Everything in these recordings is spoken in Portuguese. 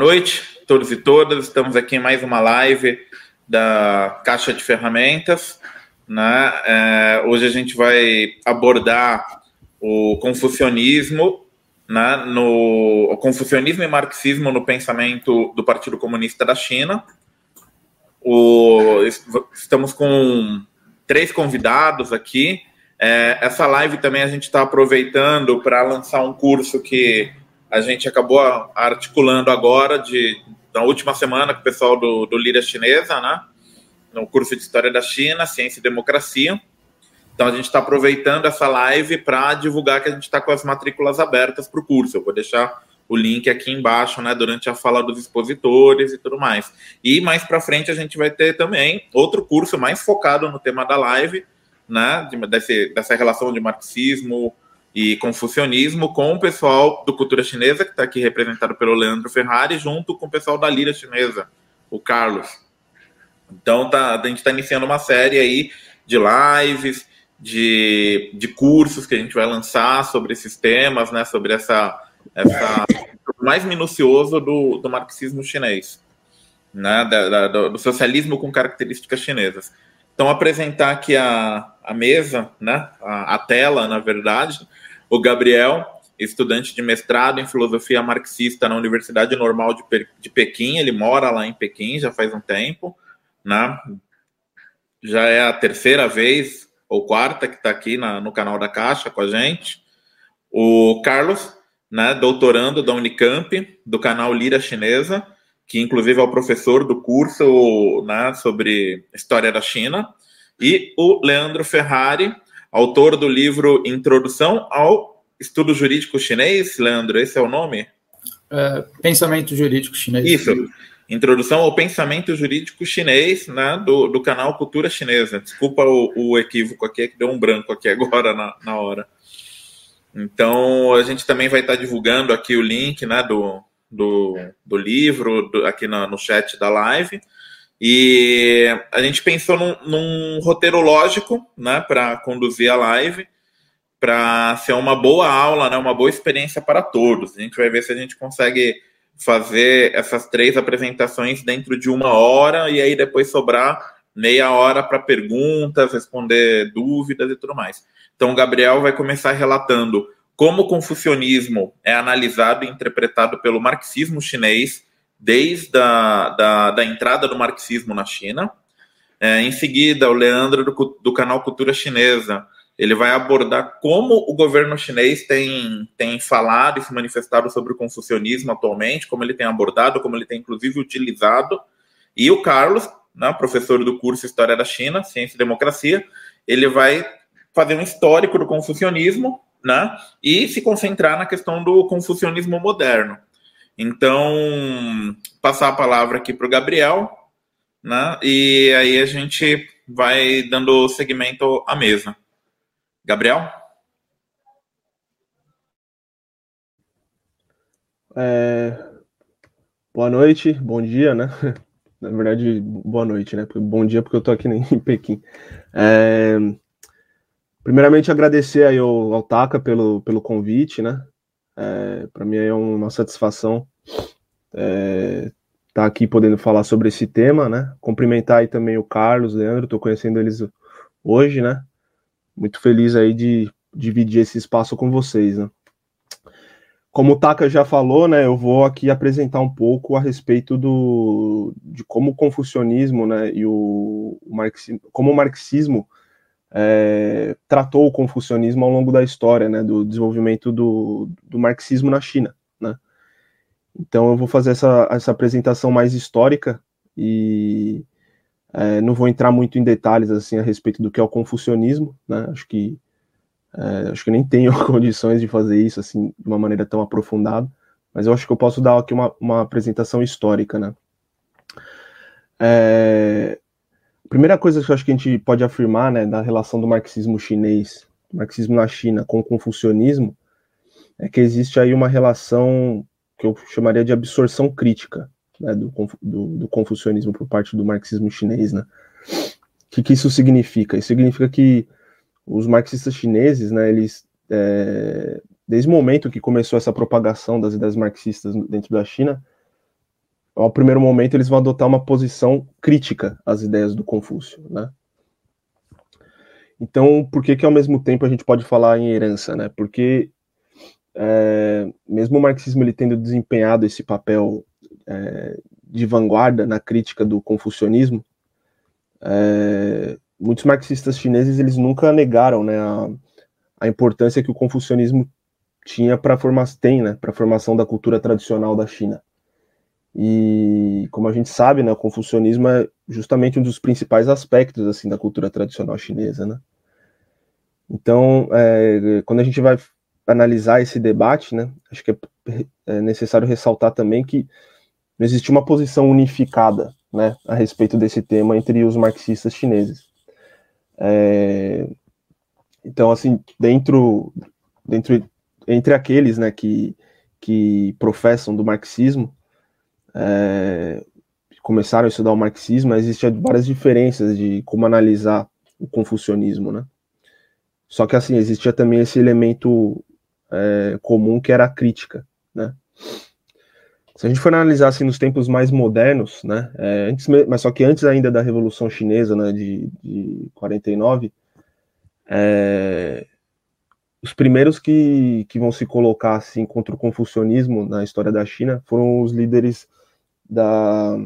Noite, todos e todas. Estamos aqui em mais uma live da Caixa de Ferramentas. Né? É, hoje a gente vai abordar o confucionismo, né? no, o confucionismo e marxismo no pensamento do Partido Comunista da China. O, estamos com três convidados aqui. É, essa live também a gente está aproveitando para lançar um curso que a gente acabou articulando agora, de, na última semana, com o pessoal do, do Lira Chinesa, né? No curso de História da China, Ciência e Democracia. Então a gente está aproveitando essa live para divulgar que a gente está com as matrículas abertas para o curso. Eu vou deixar o link aqui embaixo, né, durante a fala dos expositores e tudo mais. E mais para frente a gente vai ter também outro curso mais focado no tema da live, né, desse, dessa relação de marxismo, e confucionismo com o pessoal do Cultura Chinesa, que está aqui representado pelo Leandro Ferrari, junto com o pessoal da Lira Chinesa, o Carlos. Então tá, a gente está iniciando uma série aí de lives, de, de cursos que a gente vai lançar sobre esses temas, né, sobre essa, essa mais minucioso do, do marxismo chinês, né, da, da, do socialismo com características chinesas. Então, apresentar aqui a, a mesa, né, a, a tela, na verdade, o Gabriel, estudante de mestrado em filosofia marxista na Universidade Normal de, de Pequim, ele mora lá em Pequim já faz um tempo, né? Já é a terceira vez ou quarta que está aqui na, no canal da Caixa com a gente. O Carlos, né, doutorando da Unicamp, do canal Lira Chinesa, que inclusive é o professor do curso né, sobre história da China. E o Leandro Ferrari, autor do livro Introdução ao Estudo Jurídico Chinês. Leandro, esse é o nome? É, pensamento Jurídico Chinês. Isso. Introdução ao Pensamento Jurídico Chinês, né, do, do canal Cultura Chinesa. Desculpa o, o equívoco aqui, é que deu um branco aqui agora na, na hora. Então, a gente também vai estar divulgando aqui o link né, do, do, do livro do, aqui no, no chat da live. E a gente pensou num, num roteiro lógico, né, para conduzir a live, para ser uma boa aula, né, uma boa experiência para todos. A gente vai ver se a gente consegue fazer essas três apresentações dentro de uma hora e aí depois sobrar meia hora para perguntas, responder dúvidas e tudo mais. Então, o Gabriel vai começar relatando como o confucionismo é analisado e interpretado pelo marxismo chinês desde a da, da entrada do marxismo na China. É, em seguida, o Leandro, do, do canal Cultura Chinesa, ele vai abordar como o governo chinês tem, tem falado e se manifestado sobre o confucionismo atualmente, como ele tem abordado, como ele tem inclusive utilizado. E o Carlos, né, professor do curso História da China, Ciência e Democracia, ele vai fazer um histórico do confucionismo né, e se concentrar na questão do confucionismo moderno. Então, passar a palavra aqui para o Gabriel, né? E aí a gente vai dando seguimento à mesa. Gabriel? É... Boa noite, bom dia, né? Na verdade, boa noite, né? Bom dia porque eu tô aqui em Pequim. É... Primeiramente, agradecer aí ao, ao Taka pelo, pelo convite, né? É, para mim é uma satisfação é, tá aqui podendo falar sobre esse tema, né? Cumprimentar aí também o Carlos, Leandro, estou conhecendo eles hoje, né? Muito feliz aí de dividir esse espaço com vocês, né? Como o Taka já falou, né, eu vou aqui apresentar um pouco a respeito do, de como o confucionismo né, e o, o marxismo, como o marxismo é, tratou o confucionismo ao longo da história, né, do desenvolvimento do, do marxismo na China. Então eu vou fazer essa, essa apresentação mais histórica e é, não vou entrar muito em detalhes assim a respeito do que é o confucionismo, né, acho que é, acho que nem tenho condições de fazer isso assim de uma maneira tão aprofundada, mas eu acho que eu posso dar aqui uma, uma apresentação histórica, né. É, primeira coisa que eu acho que a gente pode afirmar, né, da relação do marxismo chinês, marxismo na China com o confucionismo, é que existe aí uma relação que eu chamaria de absorção crítica né, do, do, do, confucionismo por parte do marxismo chinês, né? O que, que isso significa? Isso significa que os marxistas chineses, né, eles, é, desde o momento que começou essa propagação das ideias marxistas dentro da China, ao primeiro momento, eles vão adotar uma posição crítica às ideias do Confúcio, né? Então, por que que ao mesmo tempo a gente pode falar em herança, né? Porque é, mesmo o marxismo ele tendo desempenhado esse papel é, de vanguarda na crítica do confucionismo, é, muitos marxistas chineses eles nunca negaram né, a, a importância que o confucionismo tinha para formação tem, né, para a formação da cultura tradicional da China. E como a gente sabe, né, o confucionismo é justamente um dos principais aspectos assim da cultura tradicional chinesa, né? Então, é, quando a gente vai analisar esse debate, né, acho que é, é necessário ressaltar também que não existe uma posição unificada né, a respeito desse tema entre os marxistas chineses. É, então, assim, dentro, dentro entre aqueles né, que, que professam do marxismo, é, começaram a estudar o marxismo, existem várias diferenças de como analisar o confucionismo, né? Só que assim existia também esse elemento é, comum que era a crítica, né? Se a gente for analisar assim nos tempos mais modernos, né, é, antes, mas só que antes ainda da Revolução Chinesa, né, de, de 49, é, os primeiros que, que vão se colocar assim contra o confucionismo na história da China foram os líderes da,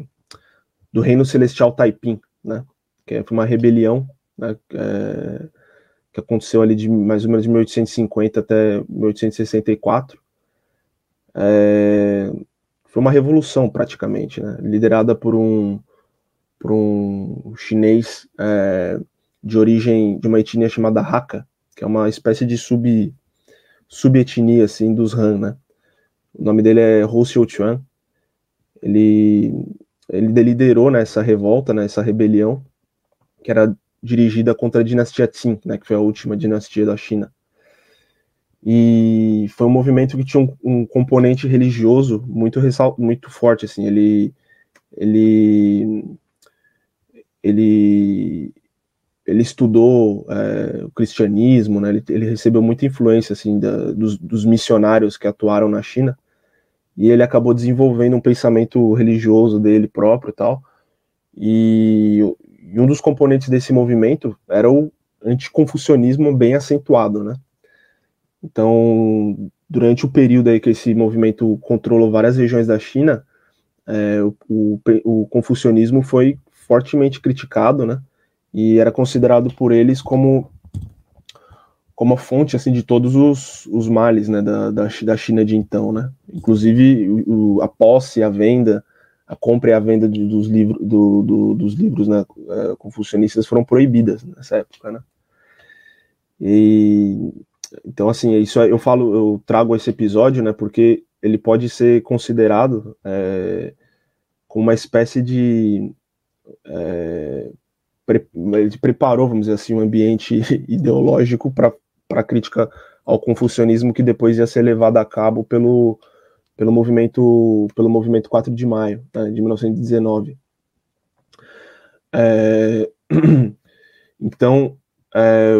do Reino Celestial Taiping, né, que foi uma rebelião, né, é, que aconteceu ali de mais ou menos de 1850 até 1864. É, foi uma revolução praticamente, né? liderada por um, por um chinês é, de origem de uma etnia chamada Hakka, que é uma espécie de sub subetnia assim dos Han, né? O nome dele é Hou Xiuquan. Ele ele liderou nessa né, revolta, né, rebelião, que era dirigida contra a dinastia Qin, né, que foi a última dinastia da China. E foi um movimento que tinha um, um componente religioso muito muito forte assim. Ele ele ele ele estudou é, o cristianismo né ele, ele, recebeu muita influência assim da, dos, dos, missionários que atuaram na China. E ele acabou desenvolvendo um pensamento religioso dele próprio e tal. E, e um dos componentes desse movimento era o anticonfucionismo bem acentuado né então, durante o período aí que esse movimento controlou várias regiões da China, é, o, o, o, confucionismo foi fortemente criticado, né? E era considerado por eles como como a fonte assim de todos os, os males, né, da, da, da China de então, né? Inclusive o, a posse, a venda, a compra e a venda de, dos livros do, do, dos livros né, é, confucionistas foram proibidas nessa época, né? E então, assim, é isso eu falo, eu trago esse episódio, né, porque ele pode ser considerado é, como uma espécie de. É, pre, ele preparou, vamos dizer assim, um ambiente ideológico para a crítica ao confucionismo que depois ia ser levado a cabo pelo, pelo movimento pelo movimento 4 de maio né, de 1919. É, então, é,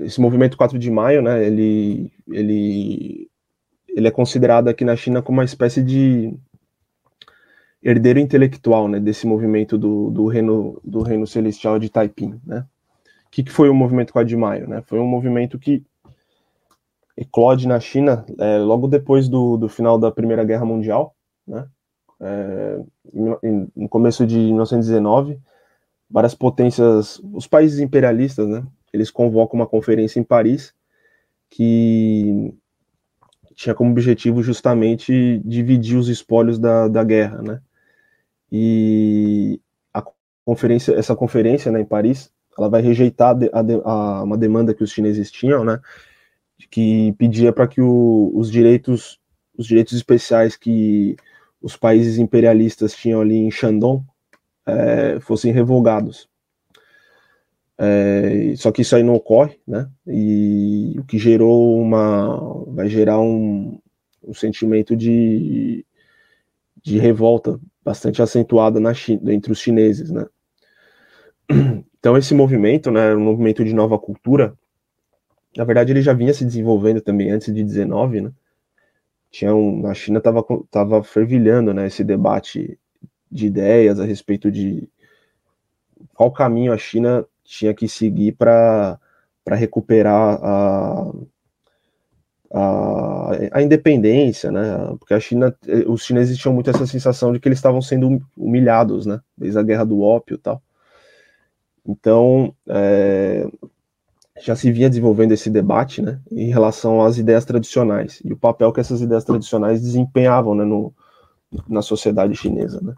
esse movimento 4 de maio, né, ele, ele, ele é considerado aqui na China como uma espécie de herdeiro intelectual, né, desse movimento do, do reino do reino celestial de Taiping, né? O que, que foi o movimento 4 de maio, né? Foi um movimento que eclode na China é, logo depois do, do final da Primeira Guerra Mundial, né? É, no começo de 1919, várias potências, os países imperialistas, né, eles convocam uma conferência em Paris que tinha como objetivo justamente dividir os espólios da, da guerra, né? E a conferência, essa conferência, né, em Paris, ela vai rejeitar a, a, uma demanda que os chineses tinham, né, que pedia para que o, os direitos, os direitos especiais que os países imperialistas tinham ali em Shandong é, fossem revogados. É, só que isso aí não ocorre, né? E o que gerou uma. vai gerar um, um sentimento de, de revolta bastante acentuada na China, entre os chineses, né? Então esse movimento, né, um movimento de nova cultura, na verdade ele já vinha se desenvolvendo também antes de 19, né? tinha um, na China estava tava fervilhando né, esse debate de ideias a respeito de qual caminho a China tinha que seguir para recuperar a, a, a, independência, né? Porque a China, os chineses tinham muito essa sensação de que eles estavam sendo humilhados, né? Desde a guerra do ópio e tal. Então, é, já se vinha desenvolvendo esse debate, né? Em relação às ideias tradicionais e o papel que essas ideias tradicionais desempenhavam, né? No, na sociedade chinesa, né?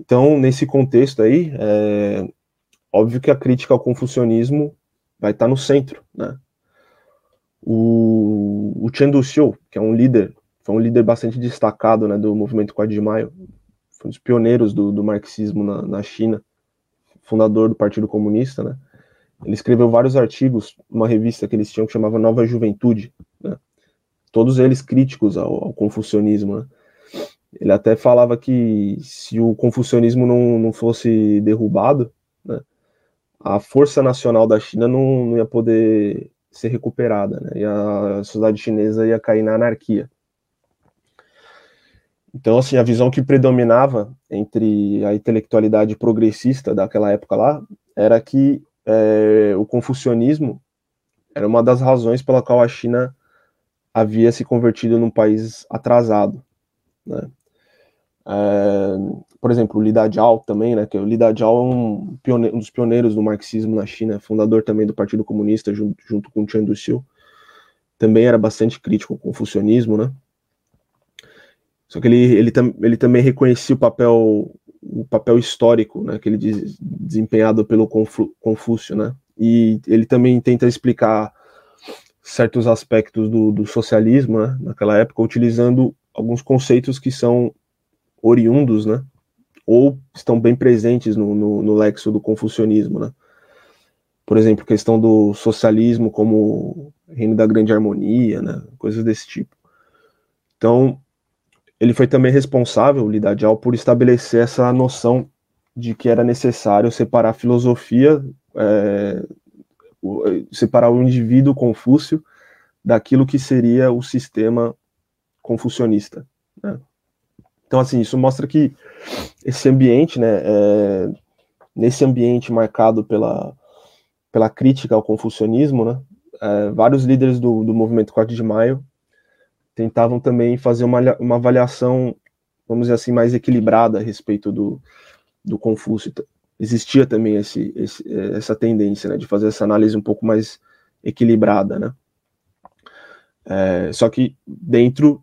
Então, nesse contexto aí, é óbvio que a crítica ao confucionismo vai estar no centro, né? O, o Chen Duxiu, que é um líder, foi um líder bastante destacado né, do movimento 4 de Maio, foi um dos pioneiros do, do marxismo na, na, China, fundador do Partido Comunista, né? Ele escreveu vários artigos numa revista que eles tinham que chamava Nova Juventude, né? todos eles críticos ao, ao confucionismo. Né? Ele até falava que se o confucionismo não, não fosse derrubado, né, a força nacional da China não, não ia poder ser recuperada, né? E a sociedade chinesa ia cair na anarquia. Então, assim, a visão que predominava entre a intelectualidade progressista daquela época lá era que é, o confucionismo era uma das razões pela qual a China havia se convertido num país atrasado, né? É, por exemplo, o Lida Jiao também, né, que o Lida Jiao é um, um, dos pioneiros do marxismo na China, fundador também do Partido Comunista, junto, junto com Chen Duxiu, também era bastante crítico ao confucionismo, né, só que ele, ele, ele também reconhecia o papel, o papel histórico, né, que ele diz, desempenhado pelo Confúcio, né, e ele também tenta explicar certos aspectos do, do socialismo, né, naquela época, utilizando alguns conceitos que são oriundos, né, ou estão bem presentes no, no, no lexo do confucionismo, né? Por exemplo, questão do socialismo como reino da grande harmonia, né? Coisas desse tipo. Então, ele foi também responsável, o Lida Jiao, por estabelecer essa noção de que era necessário separar a filosofia, é, separar o indivíduo Confúcio daquilo que seria o sistema confucionista. Né? Então, assim, isso mostra que esse ambiente, né, é, nesse ambiente marcado pela, pela crítica ao confucionismo, né, é, vários líderes do, do movimento 4 de Maio tentavam também fazer uma, uma avaliação, vamos dizer assim, mais equilibrada a respeito do, do Confúcio. Existia também esse, esse, essa tendência né, de fazer essa análise um pouco mais equilibrada, né? É, só que dentro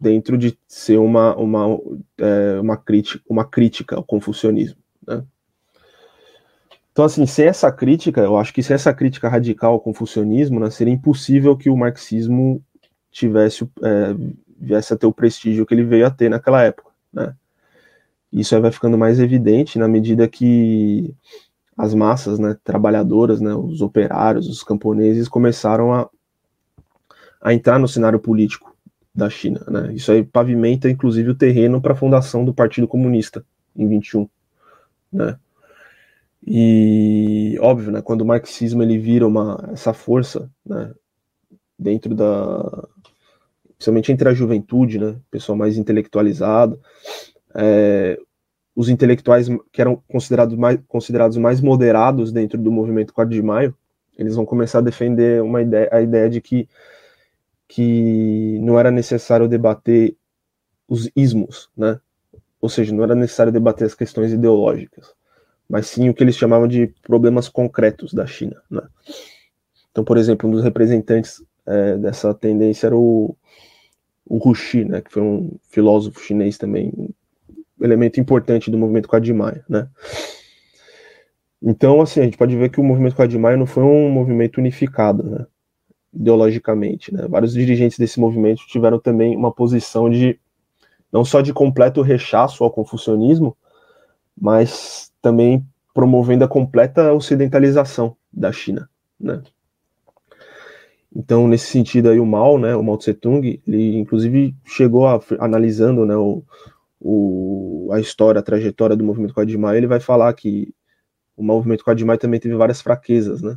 dentro de ser uma, uma, é, uma, crítica, uma crítica ao confucionismo. Né? Então, assim, sem essa crítica, eu acho que sem essa crítica radical ao confucionismo, né, seria impossível que o marxismo tivesse, é, viesse a ter o prestígio que ele veio a ter naquela época. Né? Isso aí vai ficando mais evidente na medida que as massas né, trabalhadoras, né, os operários, os camponeses começaram a, a entrar no cenário político da China. Né? Isso aí pavimenta, inclusive, o terreno para a fundação do Partido Comunista em 21. Né? E óbvio, né, quando o marxismo ele vira uma essa força, né, dentro da principalmente entre a juventude, né, pessoal mais intelectualizado, é, os intelectuais que eram considerados mais considerados mais moderados dentro do movimento 4 de Maio, eles vão começar a defender uma ideia, a ideia de que que não era necessário debater os ismos, né? Ou seja, não era necessário debater as questões ideológicas, mas sim o que eles chamavam de problemas concretos da China, né? Então, por exemplo, um dos representantes é, dessa tendência era o, o Hu Xi, né? Que foi um filósofo chinês também, um elemento importante do movimento Maia, né? Então, assim, a gente pode ver que o movimento Maia não foi um movimento unificado, né? ideologicamente. Né? Vários dirigentes desse movimento tiveram também uma posição de não só de completo rechaço ao confucionismo, mas também promovendo a completa ocidentalização da China. Né? Então, nesse sentido aí, o Mao, né, o Mao Tse Tung, ele inclusive chegou a, analisando né, o, o, a história, a trajetória do movimento Quadrimai, ele vai falar que o movimento Quadrimai também teve várias fraquezas, né?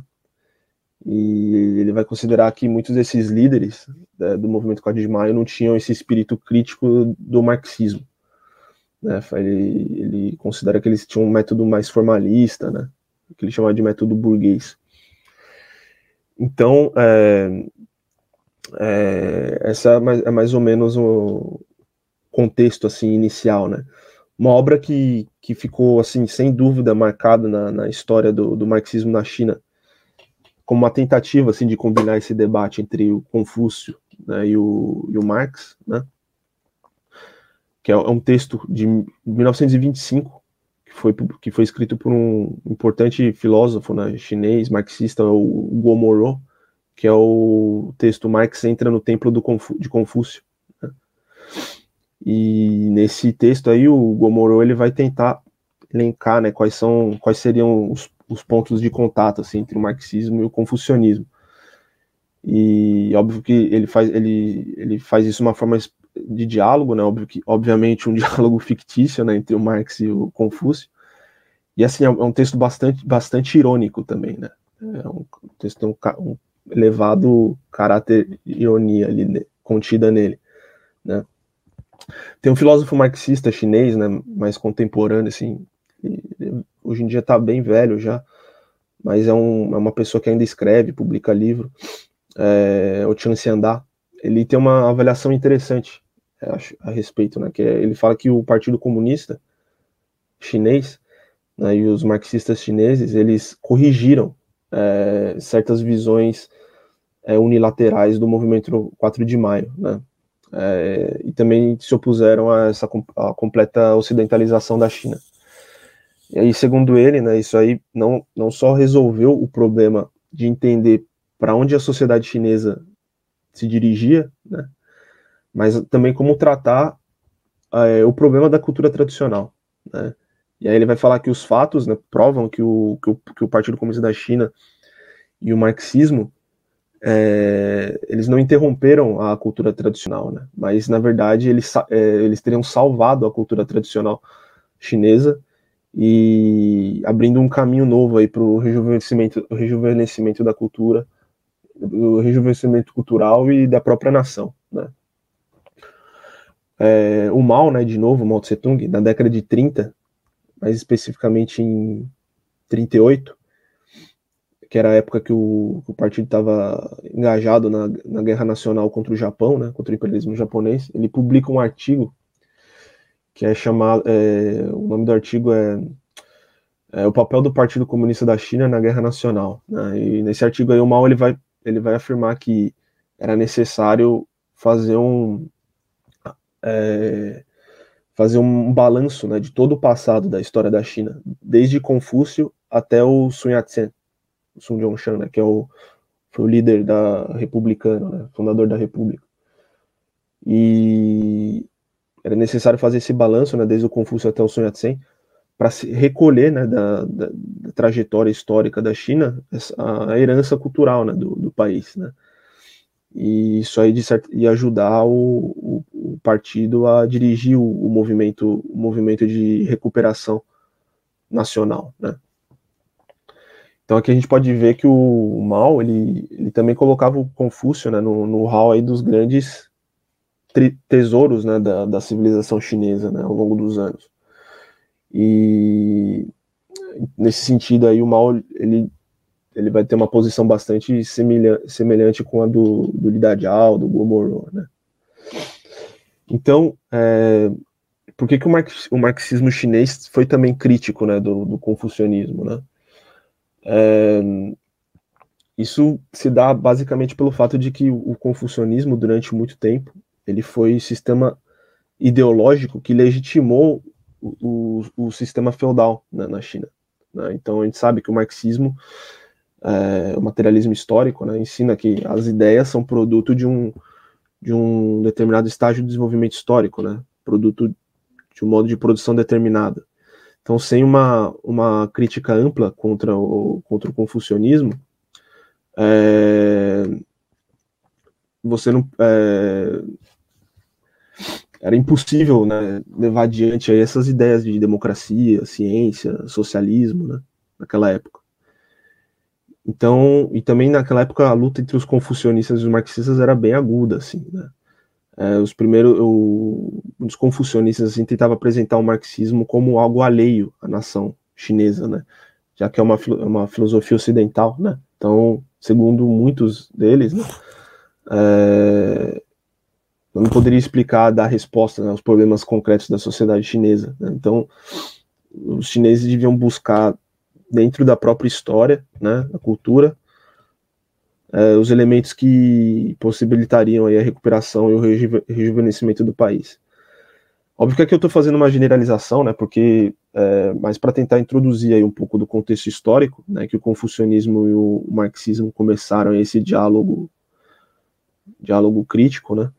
E ele vai considerar que muitos desses líderes né, do movimento 4 de maio não tinham esse espírito crítico do marxismo. Né? Ele, ele considera que eles tinham um método mais formalista, né? que ele chama de método burguês. Então, é, é, essa é mais, é mais, ou menos o contexto assim inicial, né? Uma obra que, que ficou assim sem dúvida marcada na, na história do, do marxismo na China como uma tentativa assim de combinar esse debate entre o Confúcio né, e, o, e o Marx, né? Que é, é um texto de 1925 que foi, que foi escrito por um importante filósofo né, chinês, marxista, o Guo que é o texto Marx entra no templo de Confúcio. Né? E nesse texto aí o Guo ele vai tentar elencar né, quais são quais seriam os, os pontos de contato assim, entre o marxismo e o confucionismo. E óbvio que ele faz ele, ele faz isso de uma forma de diálogo, né? Óbvio que, obviamente, um diálogo fictício, né, entre o Marx e o Confúcio. E assim é um é texto bastante, bastante irônico também, né? É um texto um, um elevado caráter ironia ali né, contida nele, né? Tem um filósofo marxista chinês, né, mais contemporâneo, assim, hoje em dia está bem velho já, mas é, um, é, uma pessoa que ainda escreve, publica livro, é, o Chan Xianda. Ele tem uma avaliação interessante a, a respeito, né? Que é, ele fala que o Partido Comunista chinês né, e os marxistas chineses eles corrigiram é, certas visões é, unilaterais do movimento 4 de maio, né? É, e também se opuseram a essa a completa ocidentalização da China. E aí, segundo ele, né, isso aí não, não só resolveu o problema de entender para onde a sociedade chinesa se dirigia, né, mas também como tratar é, o problema da cultura tradicional. Né? E aí ele vai falar que os fatos né, provam que o, que o, que, o, Partido Comunista da China e o marxismo é, eles não interromperam a cultura tradicional, né? mas na verdade eles, é, eles teriam salvado a cultura tradicional chinesa e abrindo um caminho novo aí para o rejuvenescimento, rejuvenescimento da cultura, o rejuvenescimento cultural e da própria nação. Né? É, o Mao, né, de novo, Mao Tse Tung, na década de 30, mais especificamente em 38, que era a época que o, que o partido estava engajado na, na, guerra nacional contra o Japão, né, contra o imperialismo japonês, ele publica um artigo que é chamado, é, o nome do artigo é, é, o papel do Partido Comunista da China na guerra nacional. Né, e nesse artigo aí o Mao ele vai, ele vai afirmar que era necessário fazer um, é, fazer um balanço né, de todo o passado da história da China, desde Confúcio até o Sun Yat-sen, Sun Yat-sen, né, que é o, foi o líder da republicano, né, fundador da república. E era necessário fazer esse balanço, né, desde o Confúcio até o Sun Yat-sen, para se recolher né, da, da, da, trajetória histórica da China a, herança cultural né, do, do país. Né e isso aí de certo, ia ajudar o, o, o partido a dirigir o, o, movimento o movimento de recuperação nacional, né? Então aqui a gente pode ver que o Mao ele, ele também colocava o Confúcio né, no, no hall aí dos grandes tesouros né, da, da civilização chinesa né, ao longo dos anos. E nesse sentido aí o Mao ele ele vai ter uma posição bastante semelhante, semelhante com a do, do Lidadial, do Gomorro, né? Então, é, por que, que o, marx, o, marxismo chinês foi também crítico né, do, do confucionismo? Né? É, isso se dá basicamente pelo fato de que o confucionismo, durante muito tempo, ele foi sistema ideológico que legitimou o, o, o sistema feudal né, na China. Né? Então, a gente sabe que o marxismo é, o materialismo histórico, né, ensina que as ideias são produto de um, de um determinado estágio de desenvolvimento histórico, né, produto de um modo de produção determinado. Então, sem uma, uma crítica ampla contra o, contra o confucionismo, é, você não. É, era impossível né, levar adiante essas ideias de democracia, ciência, socialismo, né, naquela época. Então, e também naquela época a luta entre os confucionistas e os marxistas era bem aguda, assim, né? É, os primeiros, os confucionistas assim, tentavam apresentar o marxismo como algo alheio à nação chinesa, né? Já que é uma, uma filosofia ocidental, né? Então, segundo muitos deles, né? É, não poderia explicar, dar resposta né, aos problemas concretos da sociedade chinesa. Né? Então, os chineses deviam buscar dentro da própria história, né, da cultura, é, os elementos que possibilitariam aí a recuperação e o reju rejuvenescimento do país. Óbvio que aqui eu estou fazendo uma generalização, né, porque, é, mas para tentar introduzir aí um pouco do contexto histórico, né, que o confucionismo e o marxismo começaram esse diálogo, diálogo crítico, né,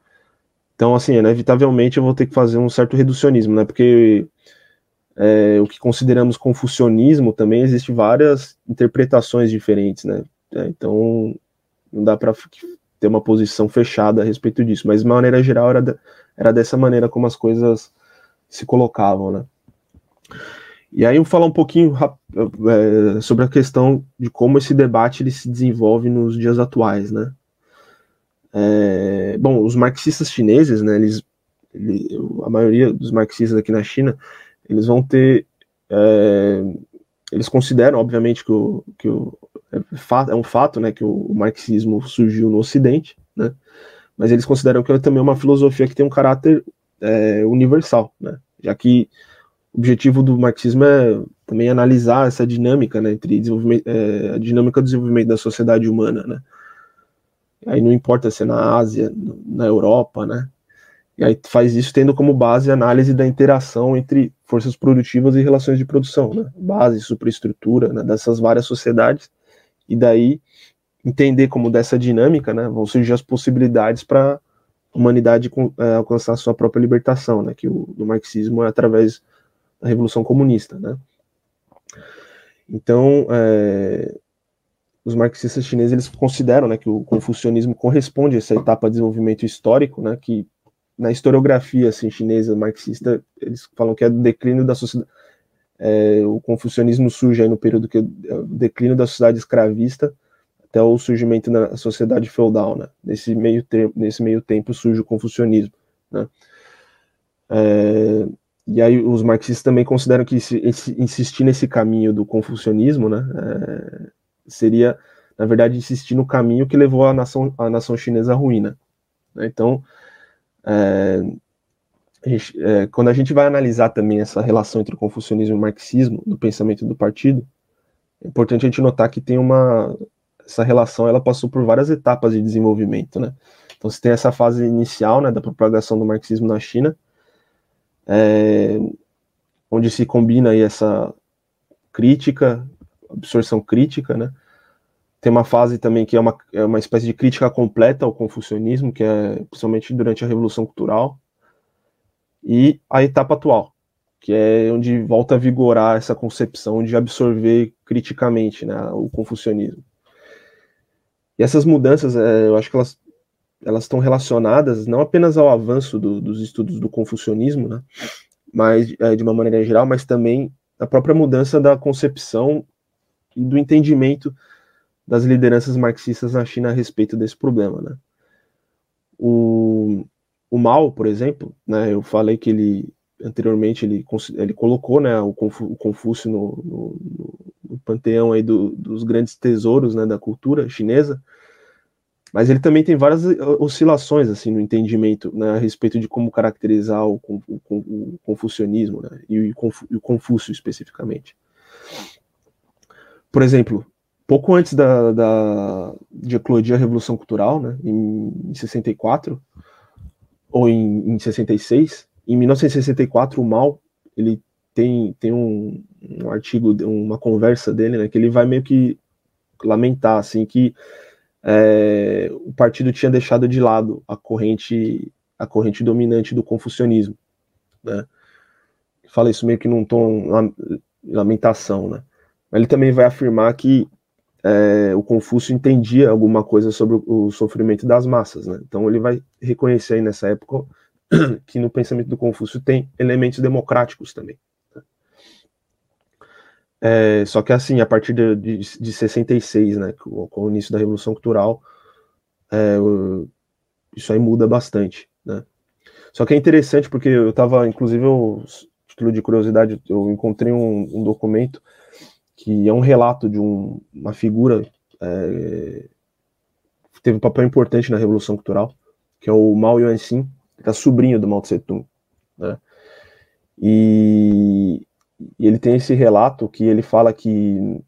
então, assim, inevitavelmente eu vou ter que fazer um certo reducionismo, né, porque é, o que consideramos confucionismo também existe várias interpretações diferentes, né, é, então não dá para ter uma posição fechada a respeito disso, mas de maneira geral era, era dessa maneira como as coisas se colocavam, né. E aí eu vou falar um pouquinho é, sobre a questão de como esse debate ele se desenvolve nos dias atuais, né. É, bom, os marxistas chineses, né, eles, ele, a maioria dos marxistas aqui na China, eles vão ter, é, eles consideram, obviamente, que, o, que o, é, é um fato, né, que o marxismo surgiu no Ocidente, né, mas eles consideram que é também uma filosofia que tem um caráter é, universal, né, já que o objetivo do marxismo é também analisar essa dinâmica, né, entre desenvolvimento, é, a dinâmica do desenvolvimento da sociedade humana, né, Aí não importa se é na Ásia, na Europa, né? E aí faz isso tendo como base a análise da interação entre forças produtivas e relações de produção, né? Base, superestrutura, né? dessas várias sociedades. E daí entender como dessa dinâmica, né? Vão surgir as possibilidades para a humanidade é, alcançar a sua própria libertação, né? Que o do marxismo é através da revolução comunista, né? Então, é, os marxistas chineses eles consideram né, que o confucionismo corresponde a essa etapa de desenvolvimento histórico, né, que na historiografia assim, chinesa marxista eles falam que é do declínio da sociedade. É, o confucionismo surge no período que é o declínio da sociedade escravista até o surgimento da sociedade feudal, né? Nesse meio tempo, nesse meio tempo surge o confucionismo, né? É, e aí os marxistas também consideram que esse, esse, insistir nesse caminho do confucionismo, né? É, seria, na verdade, insistir no caminho que levou a nação, a nação chinesa à ruína. Né? Então, é, a gente, é, quando a gente vai analisar também essa relação entre o confucionismo e o marxismo no pensamento do partido, é importante a gente notar que tem uma essa relação ela passou por várias etapas de desenvolvimento, né? Então você tem essa fase inicial, né, da propagação do marxismo na China, é, onde se combina aí essa crítica absorção crítica, né? Tem uma fase também que é uma, é uma espécie de crítica completa ao confucionismo, que é principalmente durante a Revolução Cultural, e a etapa atual, que é onde volta a vigorar essa concepção de absorver criticamente né, o confucionismo. E essas mudanças, é, eu acho que elas elas estão relacionadas não apenas ao avanço do, dos estudos do confucionismo, né, mas é, de uma maneira geral, mas também a própria mudança da concepção e do entendimento das lideranças marxistas na China a respeito desse problema, né? O, o Mao, por exemplo, né, eu falei que ele anteriormente ele, ele colocou né, o, Confúcio no, no, no panteão aí do, dos grandes tesouros né, da cultura chinesa, mas ele também tem várias oscilações assim no entendimento né, a respeito de como caracterizar o, o, o confucionismo né, e, o, o Confúcio especificamente. Por exemplo, pouco antes da, da, de eclodir a Revolução Cultural, né, em, em 64, ou em, em 66, em 1964 o Mao, ele tem, tem um, um artigo, uma conversa dele, né, que ele vai meio que lamentar, assim, que é, o partido tinha deixado de lado a corrente, a corrente dominante do confucionismo, né, fala isso meio que num tom lamentação, né, ele também vai afirmar que é, o Confúcio entendia alguma coisa sobre o, sofrimento das massas, né? Então ele vai reconhecer aí nessa época que no pensamento do Confúcio tem elementos democráticos também. Né? É, só que assim, a partir de, de, de 66, né, com, com, o início da Revolução Cultural, é, isso aí muda bastante, né. Só que é interessante porque eu estava, inclusive, eu, título de curiosidade, eu encontrei um, um, documento que é um relato de um, uma figura é, que teve um papel importante na Revolução Cultural, que é o Mao Yuan-sin, que é sobrinho do Mao Tse-tung, né. E e ele tem esse relato que ele fala que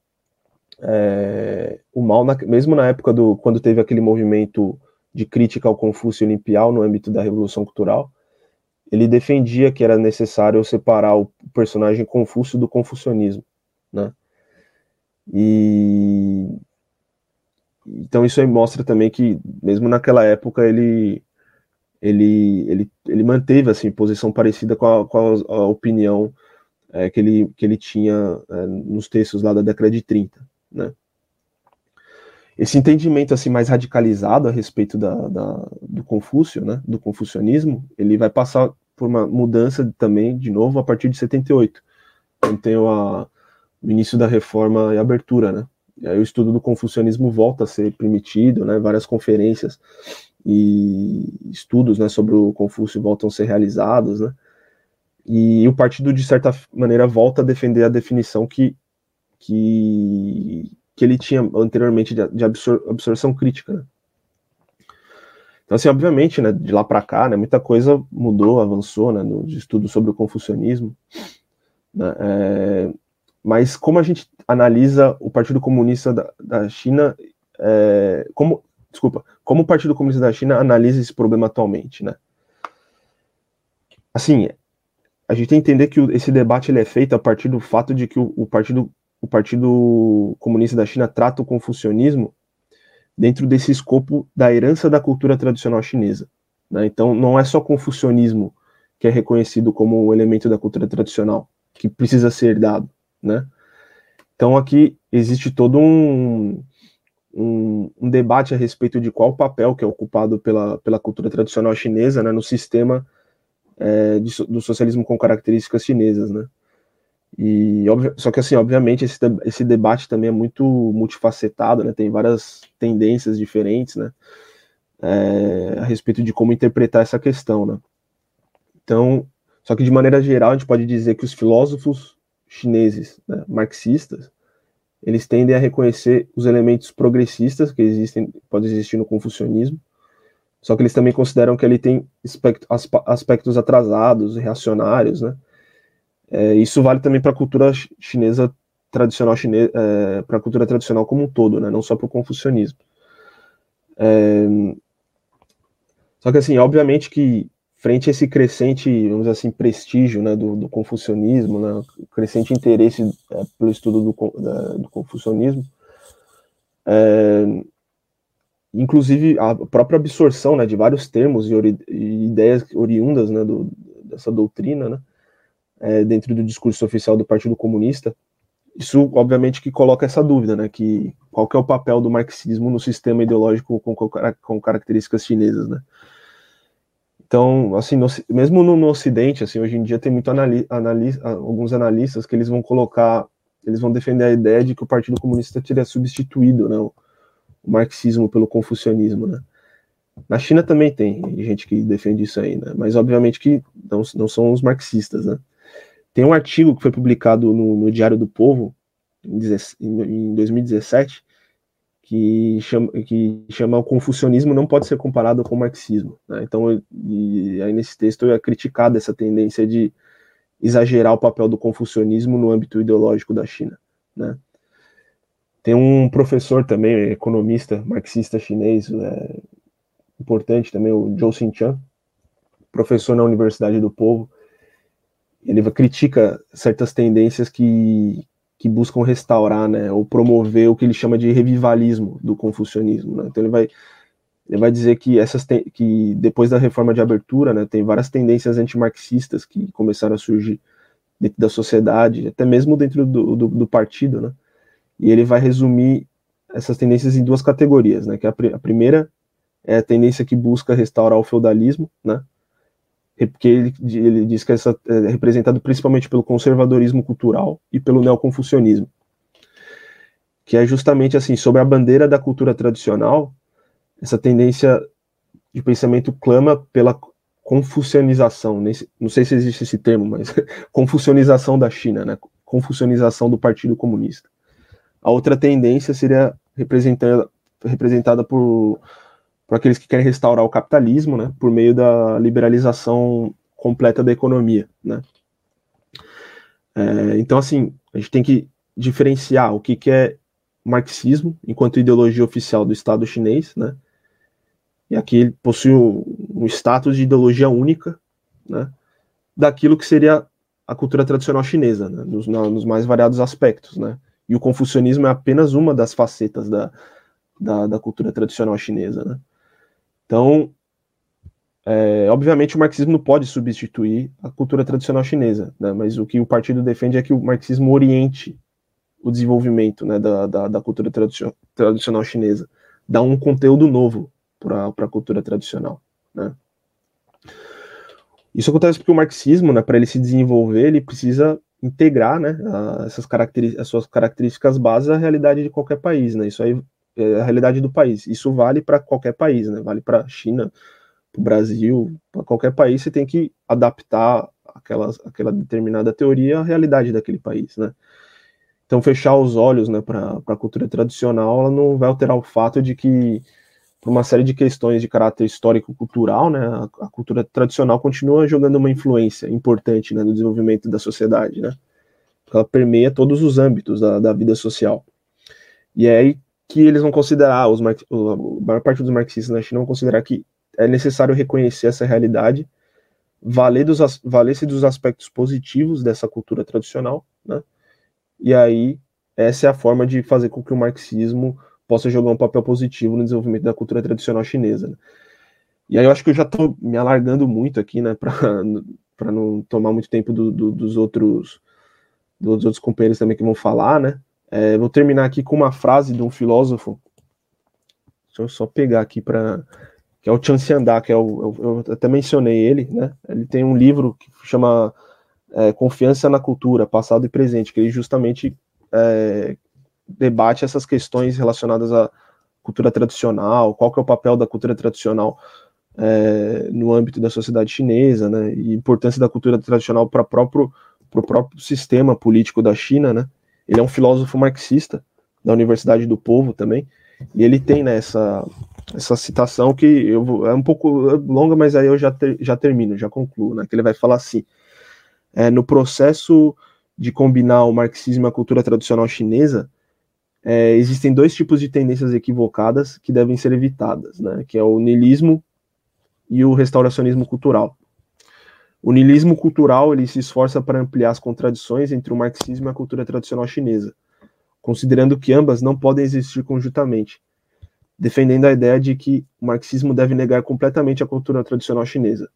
é, o mal, na, mesmo na época do quando teve aquele movimento de crítica ao Confúcio Olimpial no âmbito da Revolução Cultural, ele defendia que era necessário separar o personagem Confúcio do confucionismo, né? E então isso aí mostra também que mesmo naquela época ele ele ele, ele manteve assim posição parecida com a, com a, a opinião é, que, ele, que ele tinha é, nos textos lá da década de 30, né? Esse entendimento assim mais radicalizado a respeito da, da, do Confúcio, né, do confucionismo, ele vai passar por uma mudança também, de novo, a partir de 78, quando tem a, início da reforma e abertura, né? E aí o estudo do confucionismo volta a ser permitido, né? Várias conferências e estudos, né, sobre o Confúcio voltam a ser realizados, né? E o partido, de certa maneira, volta a defender a definição que, que, que ele tinha anteriormente de, absor absorção crítica. Né? Então, assim, obviamente, né, de lá para cá, né, muita coisa mudou, avançou né, no estudo sobre o confucionismo. Né, é, mas como a gente analisa o Partido Comunista da, da China, é, como, desculpa, como o Partido Comunista da China analisa esse problema atualmente, né? Assim, a gente tem que entender que esse debate ele é feito a partir do fato de que o, o, partido, o Partido Comunista da China trata o confucionismo dentro desse escopo da herança da cultura tradicional chinesa. Né? Então, não é só confucionismo que é reconhecido como um elemento da cultura tradicional, que precisa ser dado. Né? Então, aqui existe todo um, um, um, debate a respeito de qual papel que é ocupado pela, pela cultura tradicional chinesa né, no sistema é, de, do socialismo com características chinesas, né? E só que assim, obviamente esse, esse debate também é muito multifacetado, né? Tem várias tendências diferentes, né? É, a respeito de como interpretar essa questão, né? Então, só que de maneira geral a gente pode dizer que os filósofos chineses, né, marxistas, eles tendem a reconhecer os elementos progressistas que existem, pode existir no confucionismo, só que eles também consideram que ele tem aspectos atrasados, reacionários, né? É, isso vale também para a cultura chinesa tradicional chinesa, é, para a cultura tradicional como um todo, né? Não só para o confucionismo. É, só que assim, obviamente que frente a esse crescente, vamos dizer assim, prestígio, né, do, do confucionismo, né, crescente interesse é, pelo estudo do, da, do confucionismo, é, inclusive a própria absorção né, de vários termos e, ori e ideias oriundas né, do, dessa doutrina né, é, dentro do discurso oficial do Partido Comunista, isso obviamente que coloca essa dúvida, né, que qual que é o papel do marxismo no sistema ideológico com, com características chinesas, né. Então, assim, no, mesmo no, no, Ocidente, assim, hoje em dia tem muito anali, anali, alguns analistas que eles vão colocar, eles vão defender a ideia de que o Partido Comunista teria substituído, né, o marxismo pelo confucionismo, né? Na China também tem gente que defende isso aí, né? Mas obviamente que não, não são os marxistas, né? Tem um artigo que foi publicado no, no Diário do Povo em, em 2017 que chama, que chama o confucionismo não pode ser comparado com o marxismo. Né? Então, aí nesse texto eu ia criticar dessa tendência de exagerar o papel do confucionismo no âmbito ideológico da China. Né? Tem um professor também, economista, marxista chinês, é, importante também, o Zhou Xinqiang, professor na Universidade do Povo. Ele critica certas tendências que, que buscam restaurar, né, ou promover o que ele chama de revivalismo do confucionismo. Né? Então ele vai ele vai dizer que essas que depois da reforma de abertura, né, tem várias tendências antimarxistas que começaram a surgir dentro da sociedade, até mesmo dentro do, do, do partido, né? e ele vai resumir essas tendências em duas categorias, né? Que a, a primeira é a tendência que busca restaurar o feudalismo, né? Porque ele, ele diz que essa é representado principalmente pelo conservadorismo cultural e pelo neoconfucionismo, que é justamente assim sobre a bandeira da cultura tradicional, essa tendência de pensamento clama pela confucianização, não sei se existe esse termo, mas confucianização da China, né? Confucianização do Partido Comunista. A outra tendência seria representada, representada por, por aqueles que querem restaurar o capitalismo, né? Por meio da liberalização completa da economia, né? É, então, assim, a gente tem que diferenciar o que, que é marxismo enquanto ideologia oficial do Estado chinês, né? E aqui ele possui um status de ideologia única, né? Daquilo que seria a cultura tradicional chinesa, né? nos, na, nos, mais variados aspectos, né? E o confucionismo é apenas uma das facetas da, da, da cultura tradicional chinesa, né? Então, é, obviamente o marxismo não pode substituir a cultura tradicional chinesa, né? Mas o que o partido defende é que o marxismo oriente o desenvolvimento né, da, da, da cultura tradicional chinesa, dá um conteúdo novo para a cultura tradicional. Né? Isso acontece porque o marxismo, né, para ele se desenvolver, ele precisa integrar né, essas características, as suas características básicas à realidade de qualquer país. Né? Isso aí é a realidade do país. Isso vale para qualquer país, né? vale para China, para o Brasil, para qualquer país, você tem que adaptar aquela, aquela determinada teoria à realidade daquele país. Né? Então, fechar os olhos né, para a cultura tradicional ela não vai alterar o fato de que por uma série de questões de caráter histórico-cultural, né, a, a, cultura tradicional continua jogando uma influência importante né, no desenvolvimento da sociedade, né? Ela permeia todos os âmbitos da, da vida social. E aí que eles vão considerar, os, a maior parte dos marxistas na China vão considerar que é necessário reconhecer essa realidade, valer-se valer dos aspectos positivos dessa cultura tradicional, né? E aí, essa é a forma de fazer com que o marxismo possa jogar um papel positivo no desenvolvimento da cultura tradicional chinesa. Né? E aí eu acho que eu já estou me alargando muito aqui, né, para não tomar muito tempo do, do, dos outros dos outros companheiros também que vão falar, né? É, vou terminar aqui com uma frase de um filósofo. Deixa eu só pegar aqui para que é o Chan Xianda, que é o, eu, eu, até mencionei ele, né? Ele tem um livro que chama é, Confiança na Cultura, Passado e Presente, que ele justamente é, debate essas questões relacionadas à cultura tradicional, qual que é o papel da cultura tradicional é, no âmbito da sociedade chinesa, né, e importância da cultura tradicional para próprio o próprio sistema político da China, né? Ele é um filósofo marxista da Universidade do Povo também, e ele tem nessa né, essa citação que eu é um pouco longa, mas aí eu já, ter, já termino, já concluo, né? Que ele vai falar assim: é, no processo de combinar o marxismo e a cultura tradicional chinesa, é, existem dois tipos de tendências equivocadas que devem ser evitadas, né, que é o niilismo e o restauracionismo cultural. O niilismo cultural ele se esforça para ampliar as contradições entre o marxismo e a cultura tradicional chinesa, considerando que ambas não podem existir conjuntamente, defendendo a ideia de que o marxismo deve negar completamente a cultura tradicional chinesa.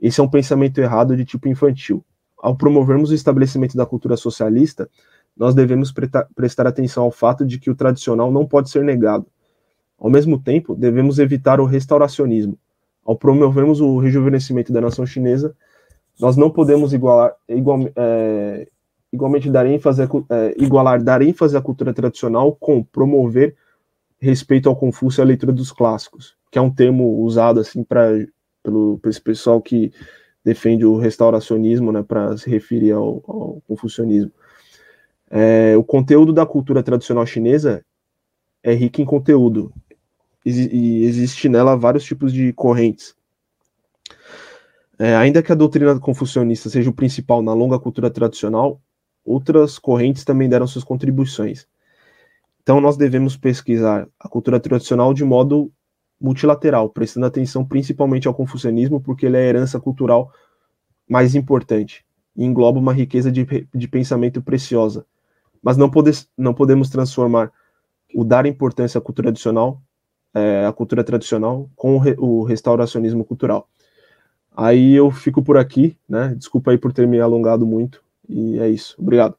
Esse é um pensamento errado de tipo infantil. Ao promovermos o estabelecimento da cultura socialista, nós devemos prestar atenção ao fato de que o tradicional não pode ser negado. Ao mesmo tempo, devemos evitar o restauracionismo. Ao promovermos o rejuvenescimento da nação chinesa, nós não podemos igualar, igual, é, igualmente dar ênfase, é, igualar dar ênfase à cultura tradicional com promover respeito ao Confúcio e à leitura dos clássicos, que é um termo usado assim para pelo esse pessoal que defende o restauracionismo, né, para se referir ao, ao confucionismo. É, o conteúdo da cultura tradicional chinesa é rico em conteúdo e existe nela vários tipos de correntes. É, ainda que a doutrina confucionista seja o principal na longa cultura tradicional, outras correntes também deram suas contribuições. Então nós devemos pesquisar a cultura tradicional de modo multilateral, prestando atenção principalmente ao confucionismo, porque ele é a herança cultural mais importante e engloba uma riqueza de, de pensamento preciosa, mas não, pode, não podemos transformar o dar importância à cultura tradicional, é, a cultura tradicional, com o, re, o restauracionismo cultural. Aí eu fico por aqui, né? Desculpa aí por ter me alongado muito. E é isso. Obrigado.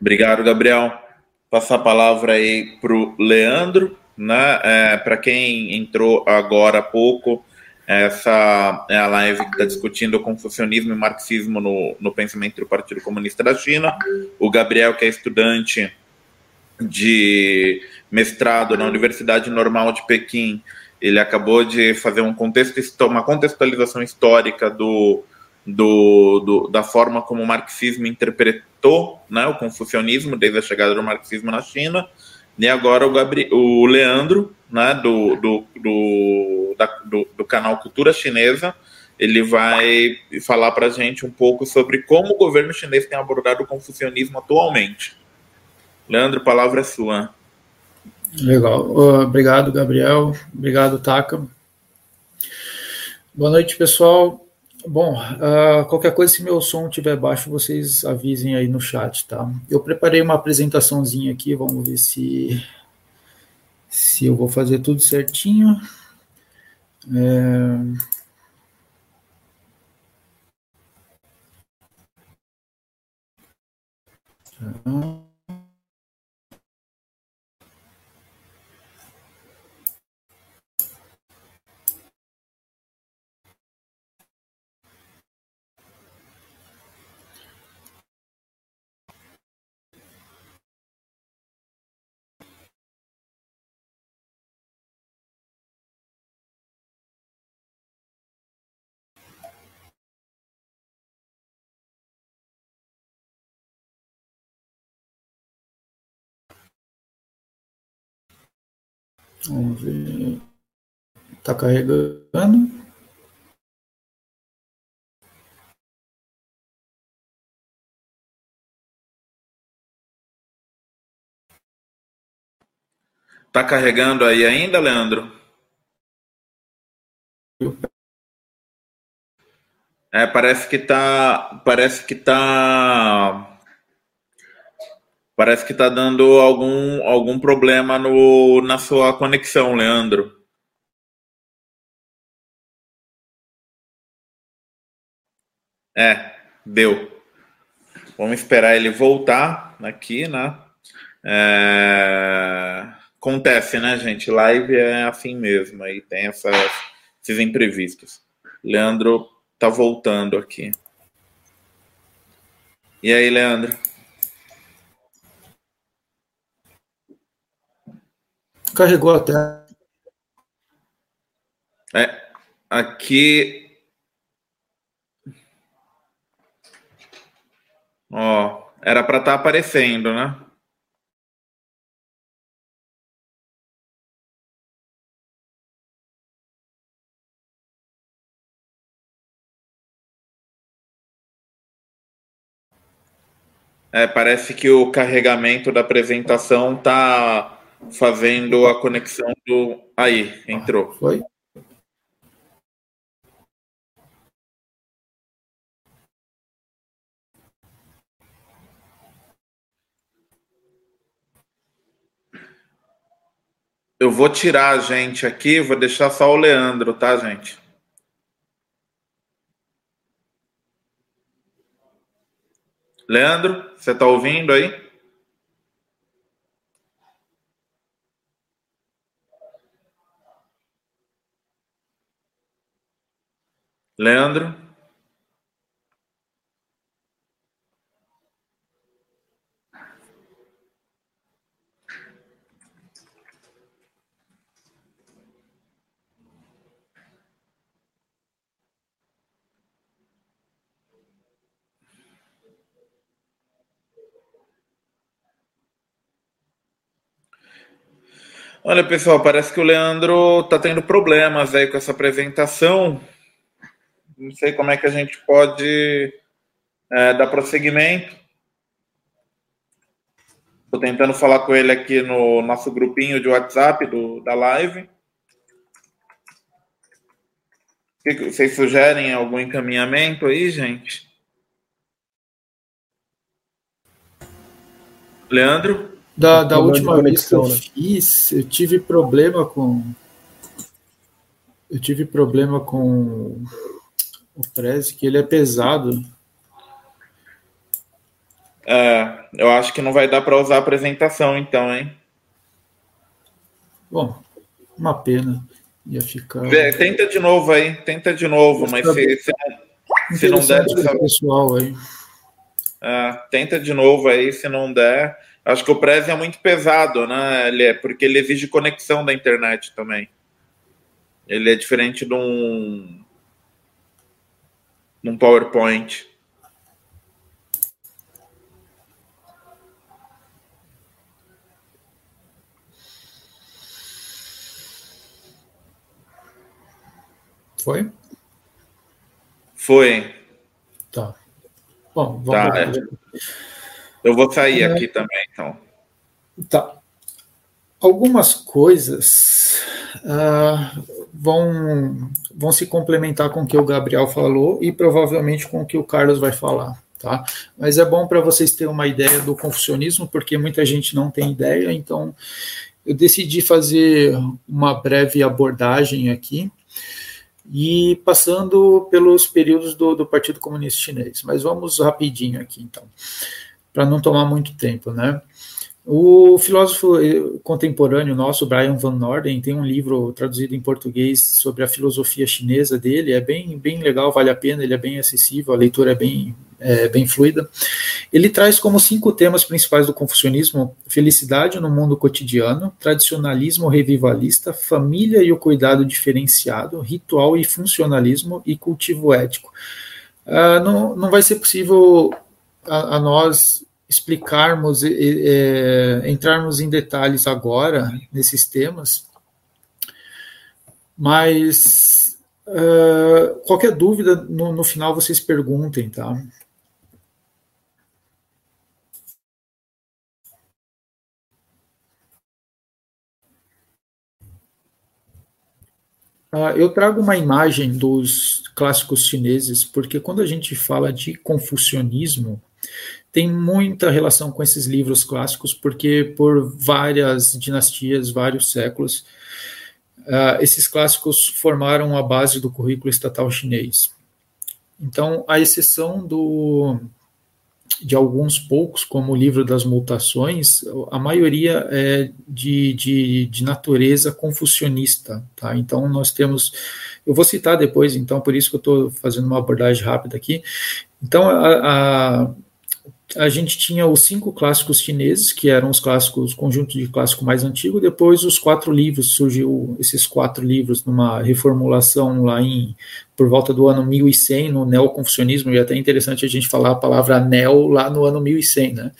Obrigado, Gabriel. Passar a palavra aí para o Leandro, né? É, para quem entrou agora há pouco, Essa é a live que está discutindo o confucionismo e marxismo no, no pensamento do Partido Comunista da China. O Gabriel, que é estudante de mestrado na Universidade Normal de Pequim, ele acabou de fazer um contexto, uma contextualização histórica do, do, do, da forma como o marxismo interpretou né, o confucionismo desde a chegada do marxismo na China. E agora o, Gabriel, o Leandro, né, do, do, do, da, do, do canal Cultura Chinesa, ele vai falar para a gente um pouco sobre como o governo chinês tem abordado o confucionismo atualmente. Leandro, palavra é sua. Legal. Obrigado, Gabriel. Obrigado, Taka. Boa noite, pessoal. Bom, uh, qualquer coisa, se meu som estiver baixo, vocês avisem aí no chat, tá? Eu preparei uma apresentaçãozinha aqui, vamos ver se, se eu vou fazer tudo certinho. É... Tá. Vamos ver. Está carregando. Está carregando aí ainda, Leandro? É, parece que tá, parece que tá Parece que está dando algum, algum problema no, na sua conexão, Leandro. É, deu. Vamos esperar ele voltar aqui, né? É... Acontece, né, gente? Live é assim mesmo, aí tem essas, esses imprevistos. Leandro tá voltando aqui. E aí, Leandro? Carregou até. É, aqui. Ó, era para estar tá aparecendo, né? É, parece que o carregamento da apresentação tá fazendo a conexão do. Aí, entrou. Foi? Eu vou tirar a gente aqui, vou deixar só o Leandro, tá, gente? Leandro, você tá ouvindo aí? Leandro? Olha, pessoal, parece que o Leandro está tendo problemas aí com essa apresentação não sei como é que a gente pode é, dar prosseguimento. Estou tentando falar com ele aqui no nosso grupinho de WhatsApp do, da live. O que vocês sugerem algum encaminhamento aí, gente? Leandro? Da, da última vez que eu né? fiz, eu tive problema com. Eu tive problema com o Prezi, que ele é pesado. É, eu acho que não vai dar para usar a apresentação, então, hein? Bom, uma pena. Ia ficar. Vê, tenta de novo aí, tenta de novo, mas se, se, não, se não der. Dessa... Pessoal aí. É, tenta de novo aí, se não der. Acho que o Prezi é muito pesado, né? Ele é, porque ele exige conexão da internet também. Ele é diferente de um, de um PowerPoint. Foi? Foi. Tá. Bom, vamos tá, é. Eu vou sair é. aqui também, então. Tá. Algumas coisas uh, vão, vão se complementar com o que o Gabriel falou e provavelmente com o que o Carlos vai falar. Tá? Mas é bom para vocês terem uma ideia do confucionismo, porque muita gente não tem ideia, então eu decidi fazer uma breve abordagem aqui e passando pelos períodos do, do Partido Comunista Chinês. Mas vamos rapidinho aqui, então, para não tomar muito tempo, né? O filósofo eh, contemporâneo nosso, Brian Van Norden, tem um livro traduzido em português sobre a filosofia chinesa dele. É bem, bem legal, vale a pena, ele é bem acessível, a leitura é bem, é, bem fluida. Ele traz como cinco temas principais do confucionismo: felicidade no mundo cotidiano, tradicionalismo revivalista, família e o cuidado diferenciado, ritual e funcionalismo e cultivo ético. Uh, não, não vai ser possível a, a nós explicarmos, é, entrarmos em detalhes agora nesses temas, mas uh, qualquer dúvida no, no, final vocês perguntem, tá? Uh, eu trago uma imagem dos clássicos chineses, porque quando a gente fala de confucionismo, tem muita relação com esses livros clássicos, porque por várias dinastias, vários séculos, uh, esses clássicos formaram a base do currículo estatal chinês. Então, a exceção do, de alguns poucos, como o livro das mutações, a maioria é de, de, de, natureza confucionista. Tá? Então, nós temos. Eu vou citar depois, então, por isso que eu estou fazendo uma abordagem rápida aqui. Então, a, a a gente tinha os cinco clássicos chineses, que eram os clássicos, conjunto de clássico mais antigo, depois os quatro livros, surgiu esses quatro livros numa reformulação lá em, por volta do ano 1100, no neoconfucionismo, e é até interessante a gente falar a palavra neo lá no ano 1100, né?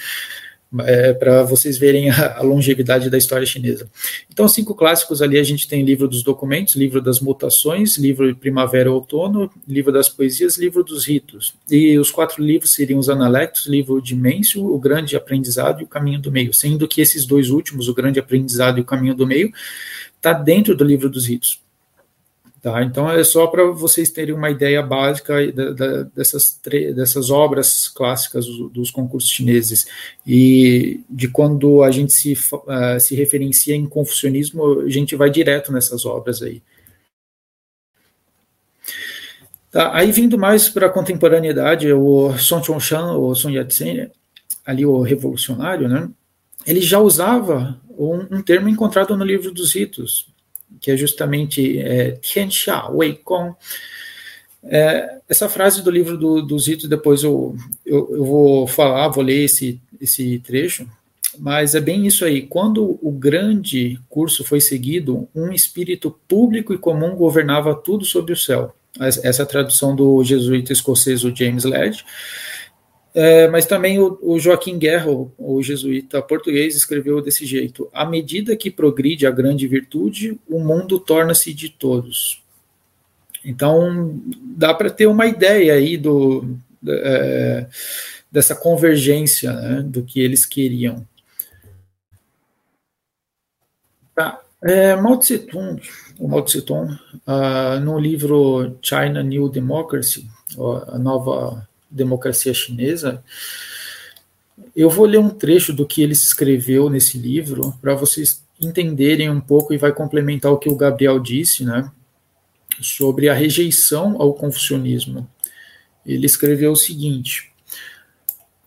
É, para vocês verem a, a, longevidade da história chinesa. Então, cinco clássicos ali a gente tem livro dos documentos, livro das mutações, livro de primavera e outono, livro das poesias, livro dos ritos. E os quatro livros seriam os analectos, livro de Mêncio, o grande aprendizado e o caminho do meio, sendo que esses dois últimos, o grande aprendizado e o caminho do meio, está dentro do livro dos ritos. Tá? Então é só para vocês terem uma ideia básica da, da, dessas, dessas obras clássicas dos, concursos chineses e de quando a gente se, uh, se referencia em confucionismo, a gente vai direto nessas obras aí. Tá, aí vindo mais para a contemporaneidade, o Sun Chong-shan, o Sun Yat-sen, ali o revolucionário, né, ele já usava um, um termo encontrado no livro dos ritos, que é justamente é, Tianxia Wei Gong. É, essa frase do livro do, dos ritos, depois eu, eu, eu, vou falar, vou ler esse, esse trecho, mas é bem isso aí. Quando o grande curso foi seguido, um espírito público e comum governava tudo sobre o céu. Essa é a tradução do jesuíta escocês James Led. É, mas também o, o, Joaquim Guerra, o, jesuíta português, escreveu desse jeito: à medida que progride a grande virtude, o mundo torna-se de todos. Então, dá para ter uma ideia aí do, é, dessa convergência né, do que eles queriam. Tá. É, Mao Tse Tung, o Mao Tse Tung, uh, no livro China New Democracy, a nova democracia chinesa, eu vou ler um trecho do que ele escreveu nesse livro para vocês entenderem um pouco e vai complementar o que o Gabriel disse, né, sobre a rejeição ao confucionismo. Ele escreveu o seguinte: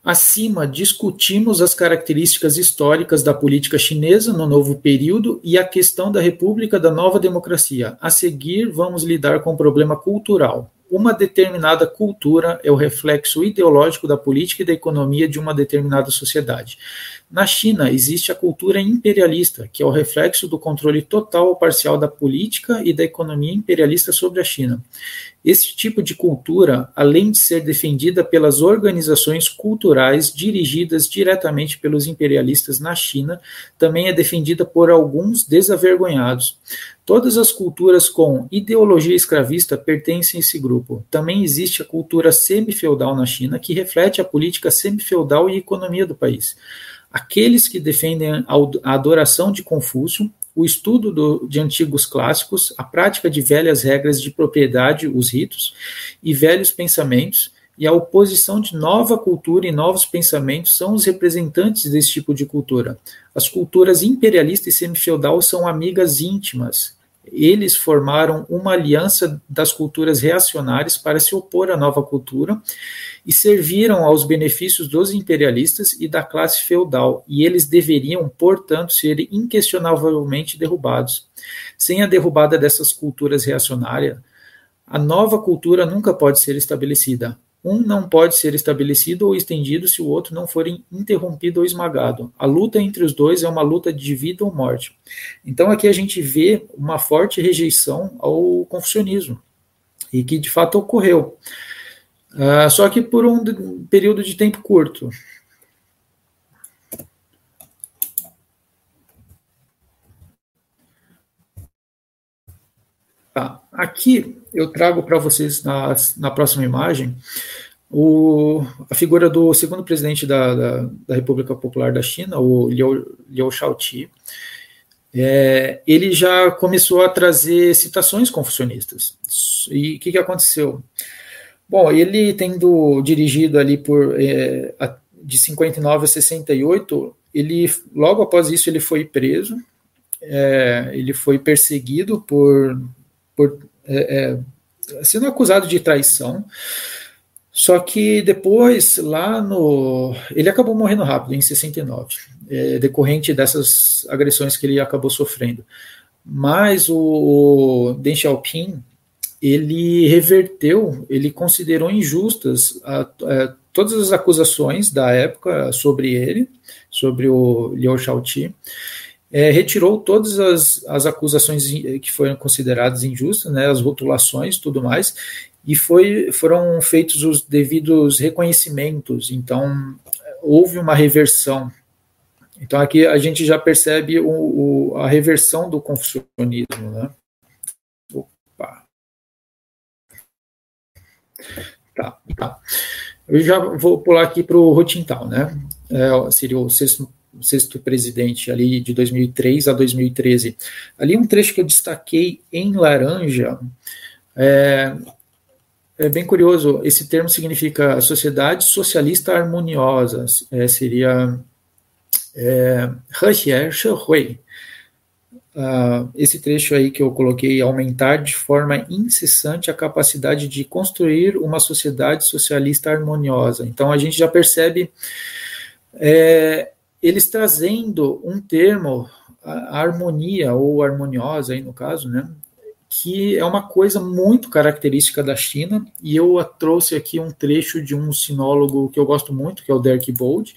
Acima, discutimos as características históricas da política chinesa no novo período e a questão da República da Nova Democracia. A seguir, vamos lidar com o problema cultural. Uma determinada cultura é o reflexo ideológico da política e da economia de uma determinada sociedade. Na China, existe a cultura imperialista, que é o reflexo do controle total ou parcial da política e da economia imperialista sobre a China. Esse tipo de cultura, além de ser defendida pelas organizações culturais dirigidas diretamente pelos imperialistas na China, também é defendida por alguns desavergonhados. Todas as culturas com ideologia escravista pertencem a esse grupo. Também existe a cultura semi-feudal na China, que reflete a política semi-feudal e economia do país. Aqueles que defendem a adoração de Confúcio o estudo do, de antigos clássicos, a prática de velhas regras de propriedade, os ritos, e velhos pensamentos, e a oposição de nova cultura e novos pensamentos são os representantes desse tipo de cultura. As culturas imperialista e semifeudal são amigas íntimas, eles formaram uma aliança das culturas reacionárias para se opor à nova cultura e serviram aos benefícios dos imperialistas e da classe feudal, e eles deveriam, portanto, ser inquestionavelmente derrubados. Sem a derrubada dessas culturas reacionárias, a nova cultura nunca pode ser estabelecida. Um não pode ser estabelecido ou estendido se o outro não for interrompido ou esmagado. A luta entre os dois é uma luta de vida ou morte. Então aqui a gente vê uma forte rejeição ao confucionismo, e que de fato ocorreu. Uh, só que por um período de tempo curto. Tá. Aqui eu trago para vocês na, na próxima imagem o, a figura do segundo presidente da, da, da, República Popular da China, o Liu, Liu Shaoqi. É, ele já começou a trazer citações confucionistas. E o que, que aconteceu? Bom, ele tendo dirigido ali por é, de 59 a 68, ele logo após isso ele foi preso, é, ele foi perseguido por por é, é, sendo acusado de traição. Só que depois, lá no. Ele acabou morrendo rápido, em 69, é, decorrente dessas agressões que ele acabou sofrendo. Mas o Deng Xiaoping, ele reverteu, ele considerou injustas a, a, todas as acusações da época sobre ele, sobre o Liu Shaoqi, é, retirou todas as, as acusações que foram consideradas injustas, né, as rotulações tudo mais, e foi, foram feitos os devidos reconhecimentos. Então, houve uma reversão. Então, aqui a gente já percebe o, o, a reversão do confucionismo. Né? Opa. Tá, tá. Eu já vou pular aqui para o Rotintal, né? É, seria o sexto sexto presidente ali de 2003 a 2013. Ali um trecho que eu destaquei em laranja é, é bem curioso. Esse termo significa sociedade socialista harmoniosa. É, seria é, Uh, esse trecho aí que eu coloquei, aumentar de forma incessante a capacidade de construir uma sociedade socialista harmoniosa. Então a gente já percebe é, eles trazendo um termo, a harmonia ou harmoniosa aí no caso, né, que é uma coisa muito característica da China, e eu trouxe aqui um trecho de um sinólogo que eu gosto muito, que é o Derek Bold.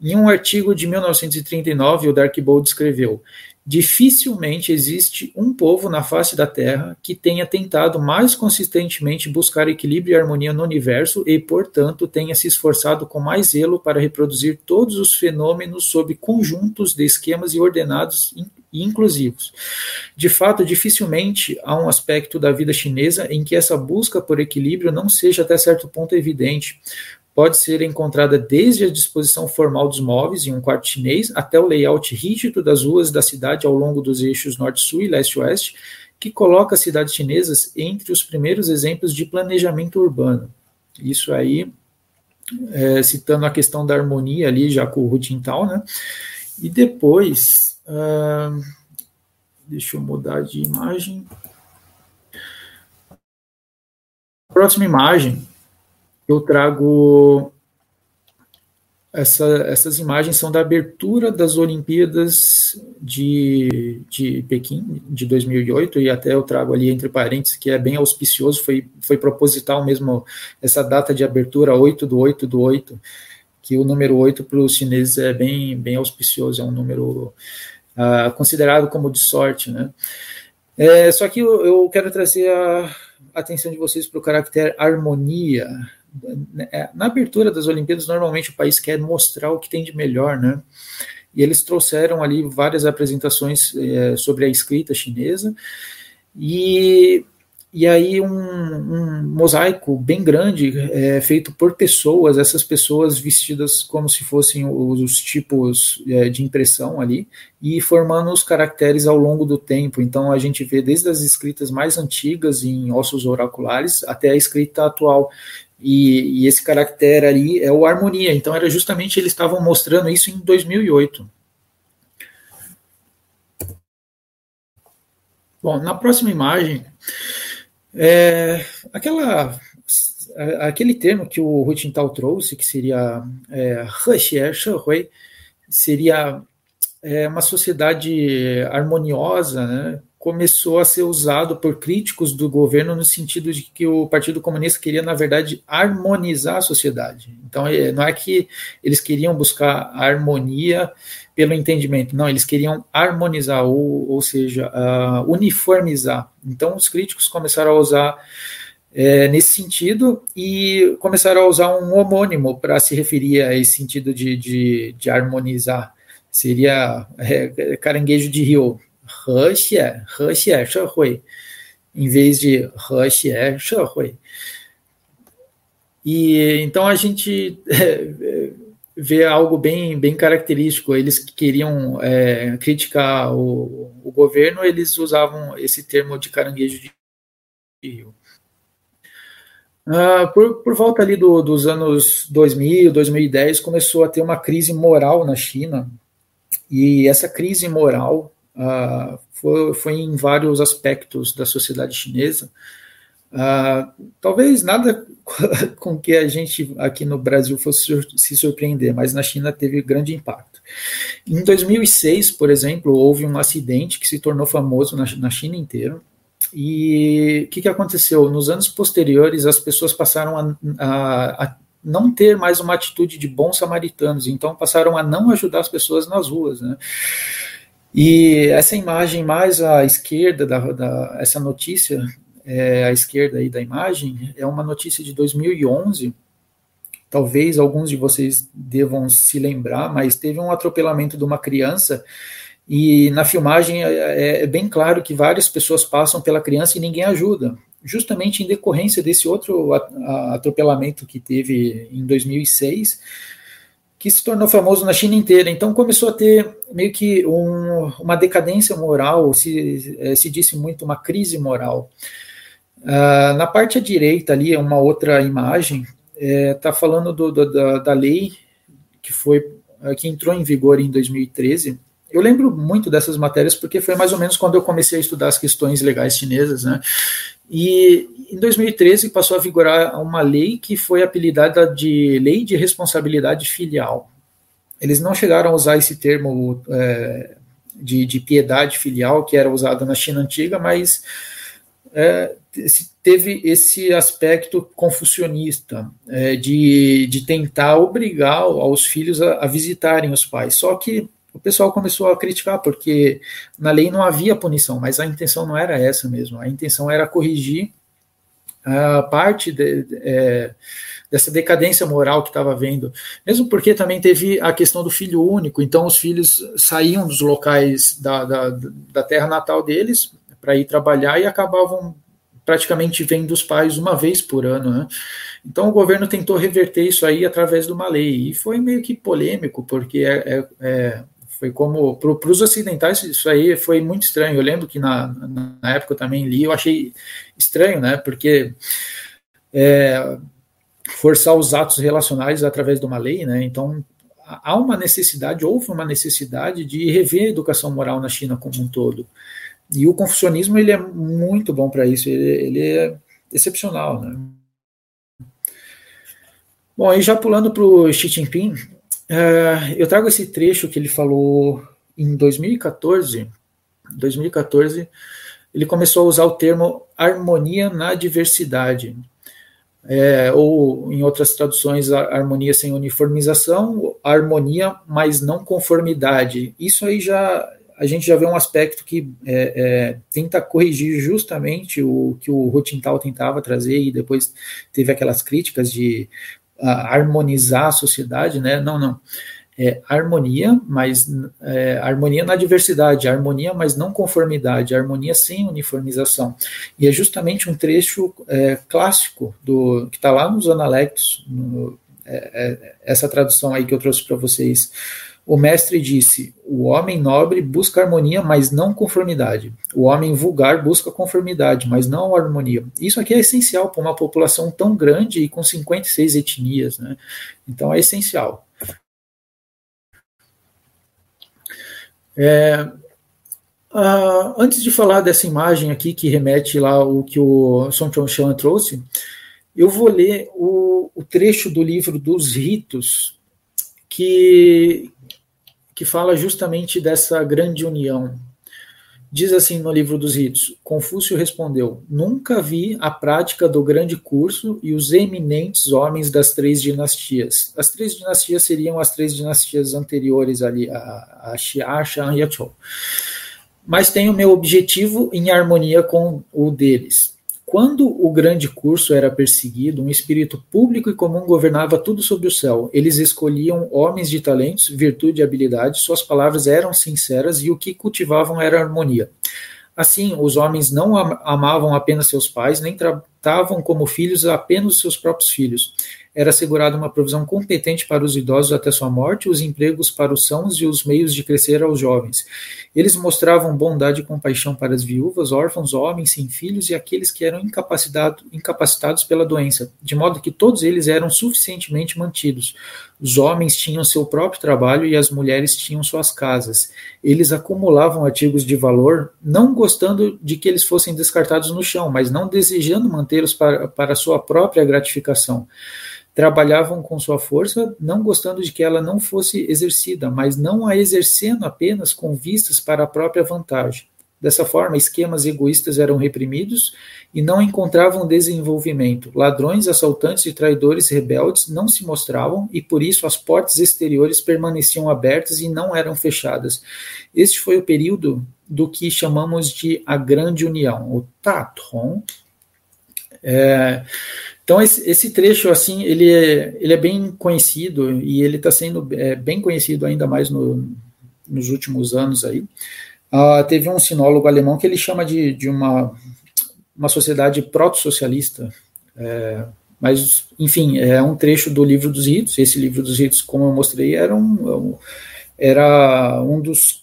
Em um artigo de 1939, o Derek Bold escreveu: Dificilmente existe um povo na face da Terra que tenha tentado mais consistentemente buscar equilíbrio e harmonia no universo e, portanto, tenha se esforçado com mais zelo para reproduzir todos os fenômenos sob conjuntos de esquemas e ordenados inclusivos. De fato, dificilmente há um aspecto da vida chinesa em que essa busca por equilíbrio não seja até certo ponto evidente, pode ser encontrada desde a disposição formal dos móveis em um quarto chinês até o layout rígido das ruas da cidade ao longo dos eixos norte-sul e leste-oeste, que coloca as cidades chinesas entre os primeiros exemplos de planejamento urbano. Isso aí, é, citando a questão da harmonia ali, já com o Hu né? E depois, uh, deixa eu mudar de imagem. Próxima imagem eu trago essa, essas imagens são da abertura das Olimpíadas de, de Pequim, de 2008, e até eu trago ali entre parênteses, que é bem auspicioso, foi, foi proposital mesmo essa data de abertura, 8 do 8 do 8, que o número 8 para os chineses é bem, bem auspicioso, é um número uh, considerado como de sorte, né? É, só que eu, eu quero trazer a atenção de vocês para o caractere harmonia, na abertura das Olimpíadas, normalmente o país quer mostrar o que tem de melhor, né? E eles trouxeram ali várias apresentações é, sobre a escrita chinesa, e, e aí um, um mosaico bem grande é, feito por pessoas, essas pessoas vestidas como se fossem os, os tipos é, de impressão ali, e formando os caracteres ao longo do tempo. Então a gente vê desde as escritas mais antigas em ossos oraculares até a escrita atual. E, e, esse caractere ali é o harmonia. Então era justamente eles estavam mostrando isso em 2008. Bom, na próxima imagem, é, aquela, aquele termo que o Hu Jintao trouxe, que seria é, seria é, uma sociedade harmoniosa, né, começou a ser usado por críticos do governo no sentido de que o Partido Comunista queria, na verdade, harmonizar a sociedade. Então, é, não é que eles queriam buscar harmonia pelo entendimento, não, eles queriam harmonizar, ou, ou seja, uh, uniformizar. Então, os críticos começaram a usar é, nesse sentido e começaram a usar um homônimo para se referir a esse sentido de, de, de harmonizar. Seria é, caranguejo de rio, 和谐和谐社会 em vez de 和谐社会 e então a gente é, vê algo bem bem característico eles queriam é, criticar o, o, governo eles usavam esse termo de caranguejo de rio ah, por, por volta ali do, dos anos 2000 2010 começou a ter uma crise moral na China e essa crise moral uh, foi, foi, em vários aspectos da sociedade chinesa. Uh, talvez nada com que a gente aqui no Brasil fosse se surpreender, mas na China teve grande impacto. Em 2006, por exemplo, houve um acidente que se tornou famoso na, na China inteira. E o que, que aconteceu? Nos anos posteriores, as pessoas passaram a, a, a não ter mais uma atitude de bons samaritanos, então passaram a não ajudar as pessoas nas ruas. Né? E essa imagem mais à esquerda, da, da essa notícia, é, à esquerda aí da imagem, é uma notícia de 2011. Talvez alguns de vocês devam se lembrar, mas teve um atropelamento de uma criança e na filmagem é, é, é bem claro que várias pessoas passam pela criança e ninguém ajuda, justamente em decorrência desse outro atropelamento que teve em 2006 que se tornou famoso na China inteira. Então começou a ter meio que um, uma decadência moral, se, eh, se disse muito uma crise moral. Uh, na parte à direita ali, é uma outra imagem, está eh, é, falando do, do, da, da, lei que foi eh, que entrou em vigor em 2013. Eu lembro muito dessas matérias porque foi mais ou menos quando eu comecei a estudar as questões legais chinesas, né? E em 2013 passou a vigorar uma lei que foi apelidada de Lei de Responsabilidade Filial. Eles não chegaram a usar esse termo é, de, de, piedade filial que era usado na China antiga, mas é, teve esse aspecto confucionista é, de, de tentar obrigar aos filhos a, a visitarem os pais. Só que o pessoal começou a criticar, porque na lei não havia punição, mas a intenção não era essa mesmo. A intenção era corrigir a parte de, é, dessa decadência moral que estava havendo. Mesmo porque também teve a questão do filho único, então os filhos saíam dos locais da, da, da terra natal deles para ir trabalhar e acabavam praticamente vendo os pais uma vez por ano. Né? Então o governo tentou reverter isso aí através de uma lei, e foi meio que polêmico, porque é, é, é foi como, para os ocidentais, isso aí foi muito estranho. Eu lembro que na, na época eu também li, eu achei estranho, né? Porque é, forçar os atos relacionais através de uma lei, né? Então há uma necessidade, houve uma necessidade de rever a educação moral na China como um todo. E o confucionismo ele é muito bom para isso, ele, ele, é excepcional, né? Bom, e já pulando para o Xi Jinping, uh, eu trago esse trecho que ele falou em 2014. 2014, ele começou a usar o termo harmonia na diversidade. É, ou em outras traduções, harmonia sem uniformização, harmonia, mas não conformidade. Isso aí já a gente já vê um aspecto que é, é, tenta corrigir justamente o que o Rotintal tentava trazer e depois teve aquelas críticas de harmonizar a sociedade, né? Não, não. É harmonia, mas é, harmonia na diversidade, harmonia, mas não conformidade, harmonia sem uniformização. E é justamente um trecho é, clássico do que está lá nos Analectos, no, é, é, essa tradução aí que eu trouxe para vocês o mestre disse: o homem nobre busca harmonia, mas não conformidade. O homem vulgar busca conformidade, mas não harmonia. Isso aqui é essencial para uma população tão grande e com 56 etnias, né? Então é essencial. É, uh, antes de falar dessa imagem aqui que remete lá o que o Song Chong trouxe, eu vou ler o, o trecho do livro dos ritos que, que fala justamente dessa grande união. Diz assim no livro dos ritos: Confúcio respondeu: Nunca vi a prática do grande curso e os eminentes homens das três dinastias. As três dinastias seriam as três dinastias anteriores ali, a, a Xia, Shan e a Chou. Mas tenho meu objetivo em harmonia com o deles. Quando o grande curso era perseguido, um espírito público e comum governava tudo sob o céu. Eles escolhiam homens de talentos, virtude e habilidade, suas palavras eram sinceras e o que cultivavam era harmonia. Assim, os homens não amavam apenas seus pais, nem tratavam como filhos apenas seus próprios filhos era assegurada uma provisão competente para os idosos até sua morte, os empregos para os sãos e os meios de crescer aos jovens. Eles mostravam bondade e compaixão para as viúvas, órfãos, homens sem filhos e aqueles que eram incapacitado, incapacitados pela doença, de modo que todos eles eram suficientemente mantidos. Os homens tinham seu próprio trabalho e as mulheres tinham suas casas. Eles acumulavam artigos de valor, não gostando de que eles fossem descartados no chão, mas não desejando mantê-los para, para sua própria gratificação trabalhavam com sua força, não gostando de que ela não fosse exercida, mas não a exercendo apenas com vistas para a própria vantagem. Dessa forma, esquemas egoístas eram reprimidos e não encontravam desenvolvimento. Ladrões, assaltantes e traidores rebeldes não se mostravam e por isso as portas exteriores permaneciam abertas e não eram fechadas. Este foi o período do que chamamos de a Grande União, o Tatron. É, então esse, esse, trecho assim ele é, ele é bem conhecido e ele está sendo é, bem conhecido ainda mais no, nos últimos anos aí. Uh, teve um sinólogo alemão que ele chama de, de uma, uma sociedade proto-socialista, é, mas enfim é um trecho do livro dos ritos. Esse livro dos ritos, como eu mostrei, era um, era um dos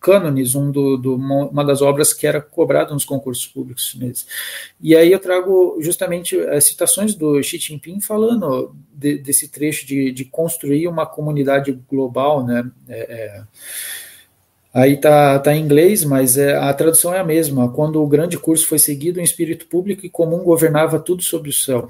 cânones, um do, do, uma das obras que era cobrada nos concursos públicos chineses. E aí eu trago justamente as citações do Xi Jinping falando de, desse trecho de, de, construir uma comunidade global, né? É, é, aí tá, tá em inglês, mas é, a tradução é a mesma. Quando o grande curso foi seguido, um espírito público e comum governava tudo sobre o céu.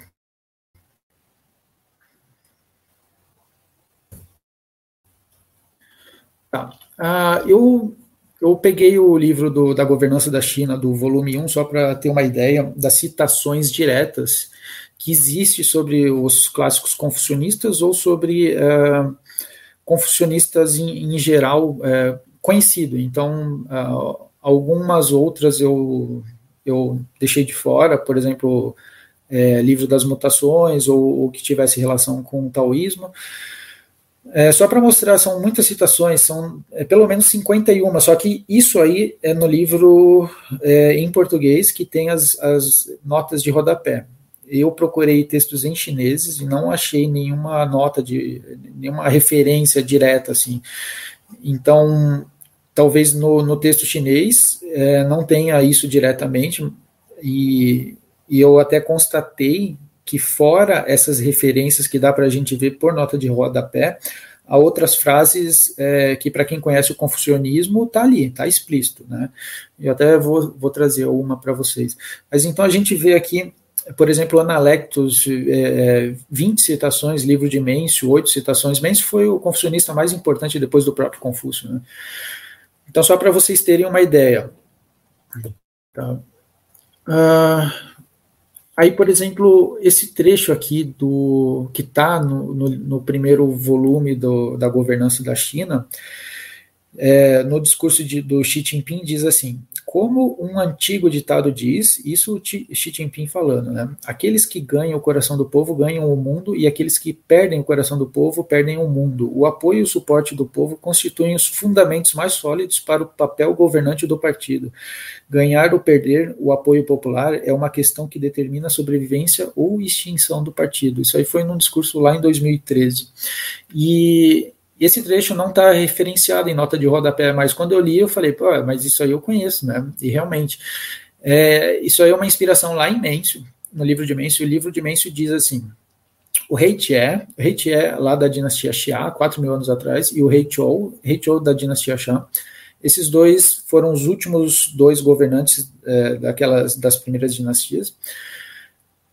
Tá. Ah, eu, eu peguei o livro do, da governança da China, do volume 1, só para ter uma ideia das citações diretas que existe sobre os clássicos confucionistas ou sobre uh, confucionistas em, em geral uh, conhecido. Então, uh, algumas outras eu, eu deixei de fora, por exemplo, é, livro das mutações ou, ou que tivesse relação com o taoísmo. É, só para mostrar, são muitas citações, são é, pelo menos 51, só que isso aí é no livro é, em português que tem as, as notas de rodapé. Eu procurei textos em chineses e não achei nenhuma nota de nenhuma referência direta assim. Então, talvez no, no texto chinês é, não tenha isso diretamente e, e eu até constatei que fora essas referências que dá para a gente ver por nota de rodapé, há outras frases é, que, para quem conhece o confucionismo, está ali, está explícito. Né? Eu até vou, vou trazer uma para vocês. Mas então a gente vê aqui por exemplo, Analectos, é, 20 citações, livro de Mêncio, 8 citações. Mêncio foi o confucionista mais importante depois do próprio Confúcio. Né? Então, só para vocês terem uma ideia. Tá? Uh, aí, por exemplo, esse trecho aqui do que está no, no, no, primeiro volume do, da governança da China, é, no discurso de, do Xi Jinping diz assim: como um antigo ditado diz, isso Xi Jinping falando, né? Aqueles que ganham o coração do povo ganham o mundo e aqueles que perdem o coração do povo perdem o mundo. O apoio e o suporte do povo constituem os fundamentos mais sólidos para o papel governante do partido. Ganhar ou perder o apoio popular é uma questão que determina a sobrevivência ou extinção do partido. Isso aí foi num discurso lá em 2013. E e esse trecho não está referenciado em nota de rodapé, mas quando eu li, eu falei, pô, mas isso aí eu conheço, né? E realmente, é, isso aí é uma inspiração lá em Mêncio, no livro de Mêncio. O livro de Mêncio diz assim: o rei Tie, o rei Tie lá da dinastia Xia, 4 mil anos atrás, e o rei Chou, rei Chou da dinastia Shan, esses dois foram os últimos dois governantes é, daquelas das primeiras dinastias.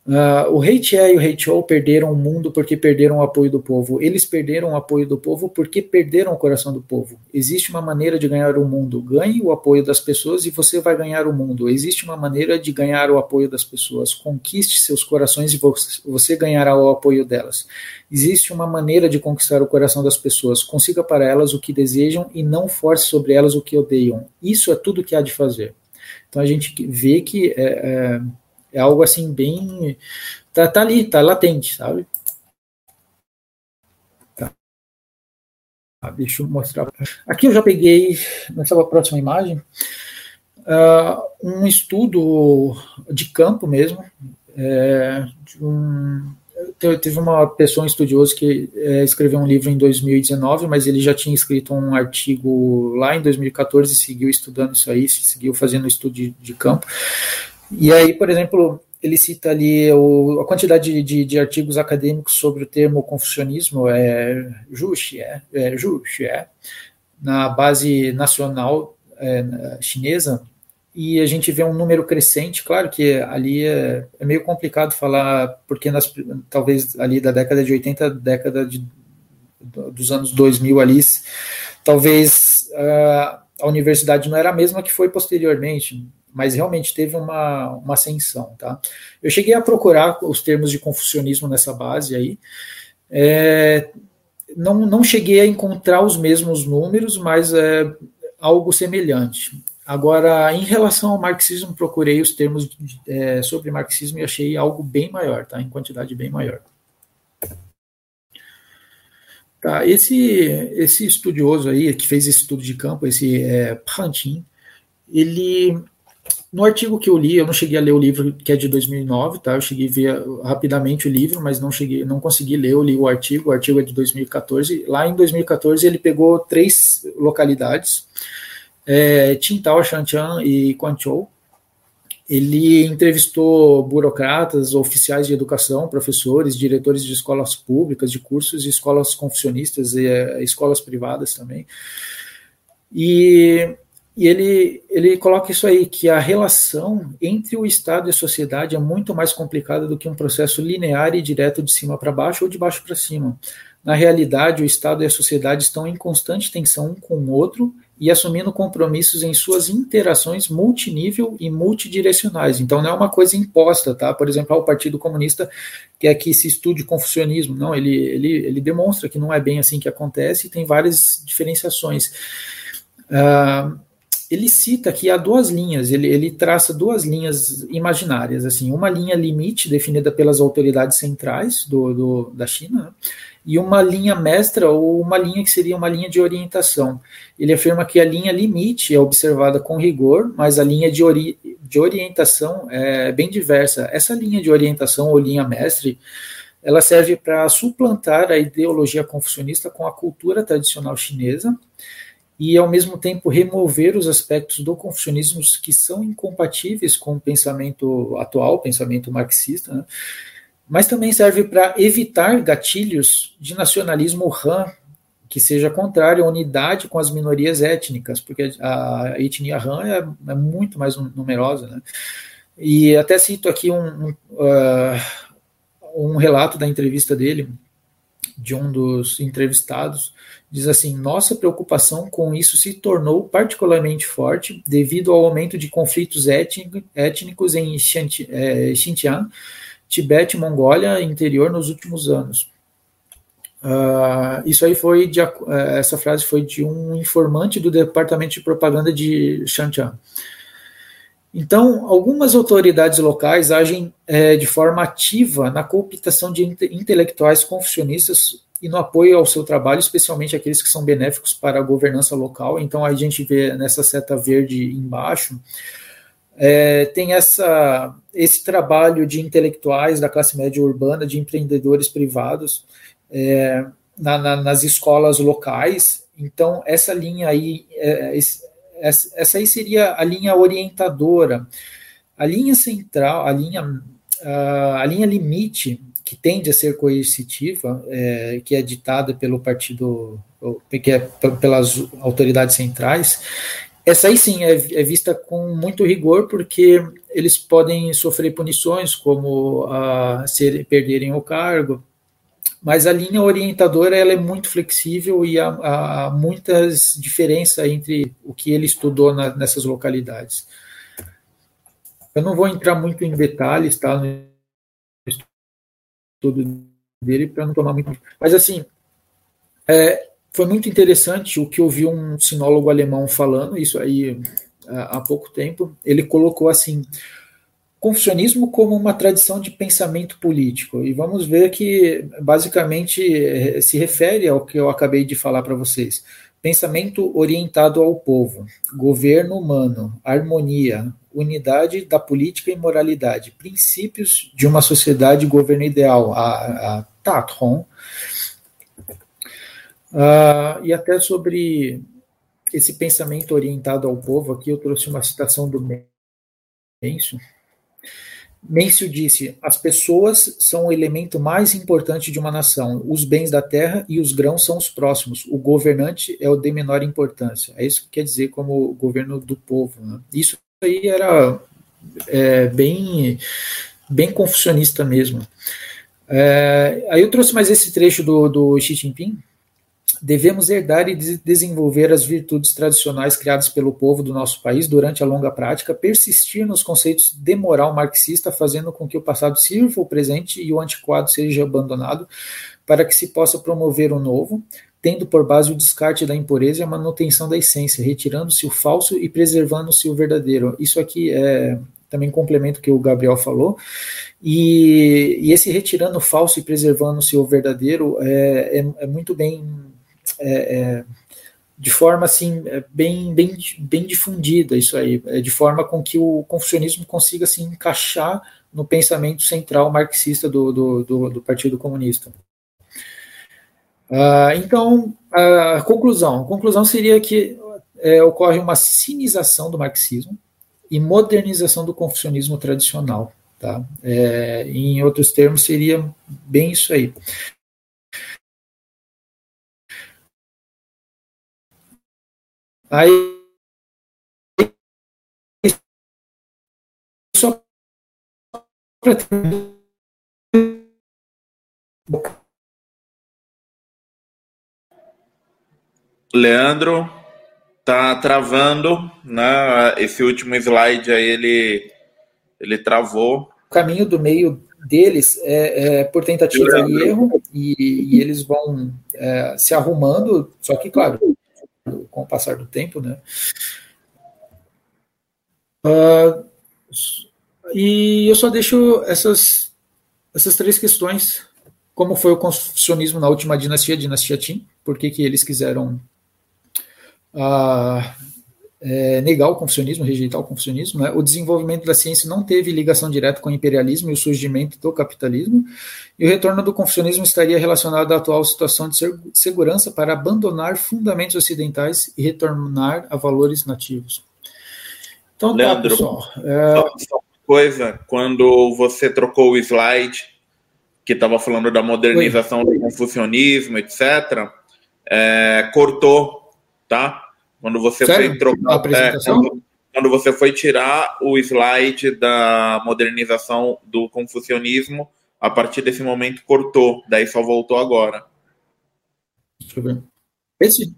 Uh, o Rei Tie e o Rei Chou perderam o mundo porque perderam o apoio do povo. Eles perderam o apoio do povo porque perderam o coração do povo. Existe uma maneira de ganhar o mundo. Ganhe o apoio das pessoas e você vai ganhar o mundo. Existe uma maneira de ganhar o apoio das pessoas. Conquiste seus corações e você ganhará o apoio delas. Existe uma maneira de conquistar o coração das pessoas. Consiga para elas o que desejam e não force sobre elas o que odeiam. Isso é tudo que há de fazer. Então a gente vê que. É, é, é algo assim bem. Tá, tá ali, tá latente, sabe? Tá. Ah, deixa eu mostrar. Aqui eu já peguei, nessa próxima imagem, uh, um estudo de campo mesmo, é, um, teve uma pessoa, um estudioso, que é, escreveu um livro em 2019, mas ele já tinha escrito um artigo lá em 2014, seguiu estudando isso aí, seguiu fazendo estudo de, de campo. E aí, por exemplo, ele cita ali o, a quantidade de, de, de, artigos acadêmicos sobre o termo confucionismo é Juxi, é, é, Juxi, é na base nacional é, chinesa, e a gente vê um número crescente, claro que ali é, é meio complicado falar, porque nas, talvez ali da década de 80, década de, dos anos 2000 ali, talvez uh, a universidade não era a mesma que foi posteriormente, mas realmente teve uma, uma ascensão, tá? Eu cheguei a procurar os termos de confucionismo nessa base aí, é, não, não cheguei a encontrar os mesmos números, mas é algo semelhante. Agora, em relação ao marxismo, procurei os termos é, sobre marxismo e achei algo bem maior, tá? Em quantidade bem maior. Tá, esse, esse estudioso aí, que fez esse estudo de campo, esse é, Pantin, ele no artigo que eu li, eu não cheguei a ler o livro que é de 2009, tá? Eu cheguei a ver rapidamente o livro, mas não cheguei, não consegui ler, eu li o artigo, o artigo é de 2014. Lá em 2014 ele pegou três localidades, é, Qingdao, Shantian e Quanzhou. Ele entrevistou burocratas, oficiais de educação, professores, diretores de escolas públicas, de cursos, escolas confessionistas e é, escolas privadas também. E e ele, ele coloca isso aí, que a relação entre o Estado e a sociedade é muito mais complicada do que um processo linear e direto de cima para baixo ou de baixo para cima. Na realidade, o Estado e a sociedade estão em constante tensão um com o outro e assumindo compromissos em suas interações multinível e multidirecionais. Então não é uma coisa imposta, tá? Por exemplo, o Partido Comunista quer que se estude confucionismo. Não, ele, ele, ele demonstra que não é bem assim que acontece e tem várias diferenciações. Uh, ele cita que há duas linhas, ele, ele traça duas linhas imaginárias, assim, uma linha limite definida pelas autoridades centrais do, do, da China, né, e uma linha mestra ou uma linha que seria uma linha de orientação. Ele afirma que a linha limite é observada com rigor, mas a linha de, ori, de orientação é bem diversa. Essa linha de orientação ou linha mestre, ela serve para suplantar a ideologia confucionista com a cultura tradicional chinesa, e, ao mesmo tempo, remover os aspectos do confucionismo que são incompatíveis com o pensamento atual, o pensamento marxista, né? mas também serve para evitar gatilhos de nacionalismo Han, que seja contrário à unidade com as minorias étnicas, porque a etnia Han é, é muito mais numerosa. Né? E até cito aqui um, um, uh, um relato da entrevista dele, de um dos entrevistados, diz assim: Nossa preocupação com isso se tornou particularmente forte devido ao aumento de conflitos étnicos em é, Xinjiang, Tibete e Mongólia interior nos últimos anos. Uh, isso aí foi de, uh, essa frase foi de um informante do departamento de propaganda de Xinjiang. Então, algumas autoridades locais agem é, de forma ativa na cooptação de inte intelectuais confucionistas e no apoio ao seu trabalho, especialmente aqueles que são benéficos para a governança local. Então, a gente vê nessa seta verde embaixo, é, tem essa, esse trabalho de intelectuais da classe média urbana, de empreendedores privados é, na, na, nas escolas locais. Então, essa linha aí, é, essa aí seria a linha orientadora. A linha central, a linha, a linha limite, que tende a ser coercitiva, é, que é ditada pelo partido, que é pelas autoridades centrais, essa aí sim é, é, vista com muito rigor, porque eles podem sofrer punições, como a, ser, perderem o cargo, mas a linha orientadora ela é muito flexível e há, há muitas diferenças entre o que ele estudou na, nessas localidades. Eu não vou entrar muito em detalhes, tá, estudo dele para não tomar muito, mas assim, é, foi muito interessante o que eu vi um sinólogo alemão falando isso aí há, pouco tempo. Ele colocou assim: confucionismo como uma tradição de pensamento político. E vamos ver que, basicamente, eh, se refere ao que eu acabei de falar para vocês. Pensamento orientado ao povo, governo humano, harmonia, unidade da política e moralidade, princípios de uma sociedade governo ideal, a, a Tatron, uh, e até sobre esse pensamento orientado ao povo, aqui eu trouxe uma citação do Mencio, Mêncio disse: as pessoas são o elemento mais importante de uma nação. Os bens da terra e os grãos são os próximos. O governante é o de menor importância. É isso que quer dizer como governo do povo. Né? Isso aí era é, bem, bem confucionista mesmo. É, aí eu trouxe mais esse trecho do, do Xi Jinping, devemos herdar e desenvolver as virtudes tradicionais criadas pelo povo do nosso país durante a longa prática, persistir nos conceitos de moral marxista, fazendo com que o passado sirva o presente e o antiquado seja abandonado, para que se possa promover o novo, tendo por base o descarte da impureza e a manutenção da essência, retirando-se o falso e preservando-se o verdadeiro. Isso aqui é também complemento que o Gabriel falou. E, e esse retirando o falso e preservando-se o verdadeiro é, é, é muito bem é, é, de forma assim é, bem, bem, bem difundida isso aí, é, de forma com que o confucionismo consiga se encaixar no pensamento central marxista do, do, do, do Partido Comunista. Uh, então, a conclusão, a conclusão seria que é, ocorre uma cinização do marxismo e modernização do confucionismo tradicional. Tá? É, em outros termos, seria bem isso aí. Aí só Leandro tá travando, né? Esse último slide aí ele ele travou. O caminho do meio deles é, é por tentativa e erro e, e eles vão é, se arrumando, só que claro com o passar do tempo, né? Uh, e eu só deixo essas, essas três questões, como foi o confucionismo na última dinastia, dinastia Qin, por que, que eles quiseram uh, é, negar o confucionismo, rejeitar o confucionismo, né? o desenvolvimento da ciência não teve ligação direta com o imperialismo e o surgimento do capitalismo, e o retorno do confucionismo estaria relacionado à atual situação de segurança para abandonar fundamentos ocidentais e retornar a valores nativos. Então, tá, Leandro, tá. É... Só, uma coisa, quando você trocou o slide, que estava falando da modernização Oi. do confucionismo, etc., é, cortou, tá? Quando você Sério? foi trocar. A apresentação? quando você foi tirar o slide da modernização do confucionismo, a partir desse momento cortou, daí só voltou agora. Deixa eu ver. Esse?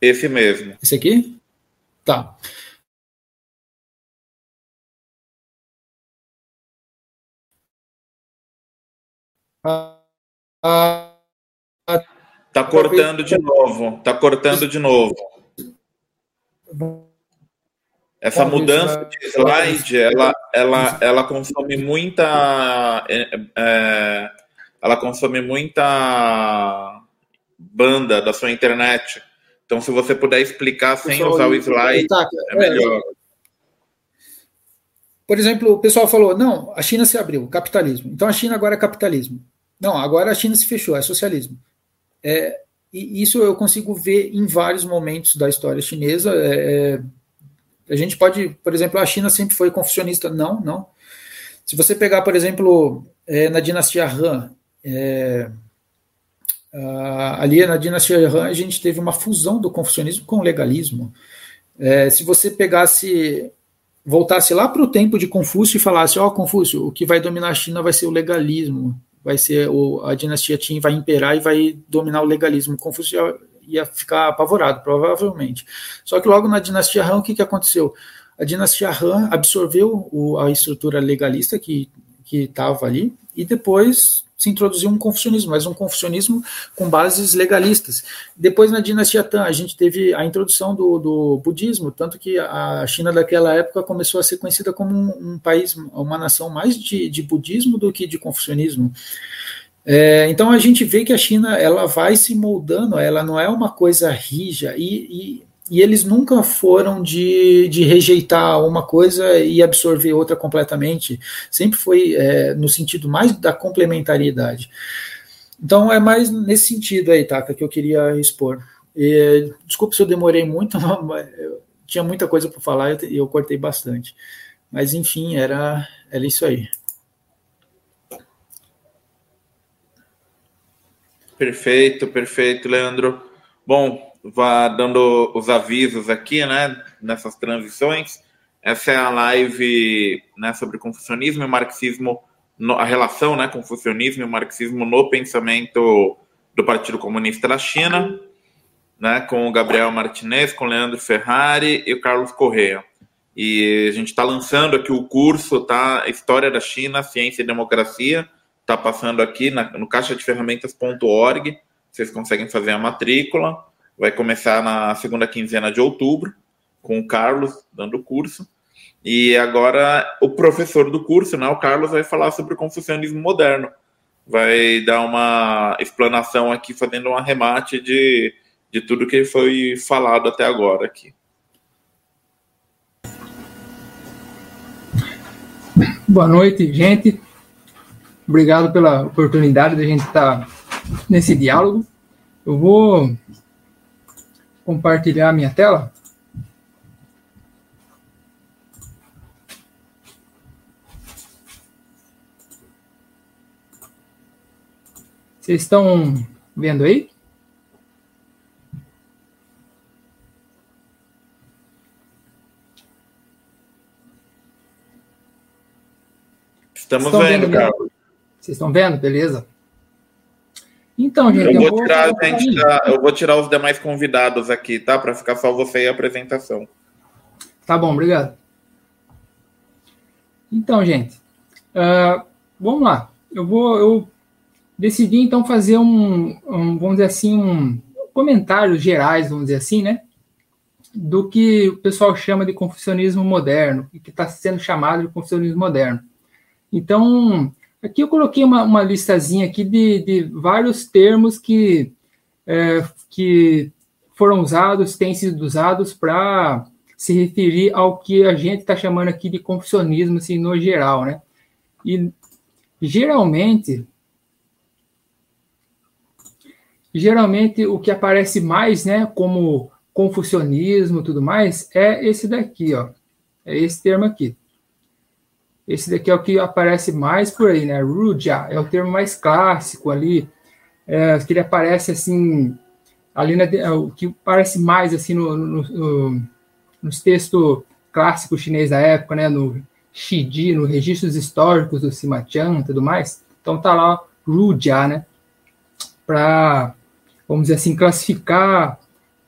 Esse mesmo. Esse aqui? Tá. Ah, ah, tá cortando de novo. Tá cortando de novo. Essa mudança de slide, ela, ela, ela consome muita, é, é, ela consome muita banda da sua internet. Então, se você puder explicar sem usar o slide, é, é melhor. Por exemplo, o pessoal falou: não, a China se abriu, capitalismo. Então a China agora é capitalismo. Não, agora a China se fechou, é socialismo. É, e isso eu consigo ver em vários momentos da história chinesa. É, é, a gente pode, por exemplo, a China sempre foi confucionista. Não, não. Se você pegar, por exemplo, é, na dinastia Han, é, ali na dinastia Han, a gente teve uma fusão do confucionismo com o legalismo. É, se você pegasse, voltasse lá para o tempo de Confúcio e falasse: Ó, oh, Confúcio, o que vai dominar a China vai ser o legalismo vai ser o, a dinastia Qin vai imperar e vai dominar o legalismo. Confúcio ia, ficar apavorado, provavelmente. Só que logo na dinastia Han, o que, que aconteceu? A dinastia Han absorveu o, a estrutura legalista que estava ali e depois se introduziu um confucionismo, mas um confucionismo com bases legalistas. Depois, na dinastia Tang, a gente teve a introdução do, do budismo, tanto que a China daquela época começou a ser conhecida como um, um país, uma nação mais de, de budismo do que de confucionismo. É, então a gente vê que a China ela vai se moldando, ela não é uma coisa rija e, e e eles nunca foram de, de rejeitar uma coisa e absorver outra completamente. Sempre foi é, no sentido mais da complementariedade. Então é mais nesse sentido aí, Taka, que eu queria expor. E, desculpe se eu demorei muito, eu tinha muita coisa para falar e eu, eu cortei bastante. Mas enfim, era, era isso aí. Perfeito, perfeito, Leandro. Bom, vá dando os avisos aqui, né, nessas transições. Essa é a live né, sobre confucionismo e marxismo, a relação, né, confucionismo e marxismo no pensamento do Partido Comunista da China, né, com o Gabriel Martinez, com o Leandro Ferrari e o Carlos Correa. E a gente está lançando aqui o curso, tá? História da China, Ciência e Democracia, está passando aqui na, no caixadeferramentas.org. Vocês conseguem fazer a matrícula. Vai começar na segunda quinzena de outubro, com o Carlos dando o curso. E agora o professor do curso, né, o Carlos, vai falar sobre o confucionismo moderno. Vai dar uma explanação aqui, fazendo um arremate de, de tudo que foi falado até agora aqui. Boa noite, gente. Obrigado pela oportunidade de a gente estar nesse diálogo. Eu vou compartilhar a minha tela? Vocês estão vendo aí? Estamos vendo, vendo Carlos. Vocês estão vendo? Beleza. Então, gente, eu, vou, tirar, gente, da, eu vou tirar os demais convidados aqui, tá? Para ficar só você e a apresentação. Tá bom, obrigado. Então, gente, uh, vamos lá. Eu vou, eu decidi então fazer um, um, vamos dizer assim, um comentários gerais, vamos dizer assim, né? Do que o pessoal chama de confucionismo moderno, que está sendo chamado de confucionismo moderno. Então, Aqui eu coloquei uma, uma listazinha aqui de, de vários termos que, é, que foram usados, têm sido usados para se referir ao que a gente está chamando aqui de confucionismo, assim, no geral, né? E geralmente, geralmente o que aparece mais, né, como confucionismo, tudo mais, é esse daqui, ó, é esse termo aqui. Esse daqui é o que aparece mais por aí, né? Ruja é o termo mais clássico ali, é, que ele aparece assim, ali na, é, o que aparece mais assim no, no, no, nos textos clássicos chineses da época, né, no Shiji, nos registros históricos do Sima Qian e tudo mais. Então tá lá Rujia, né, para, vamos dizer assim, classificar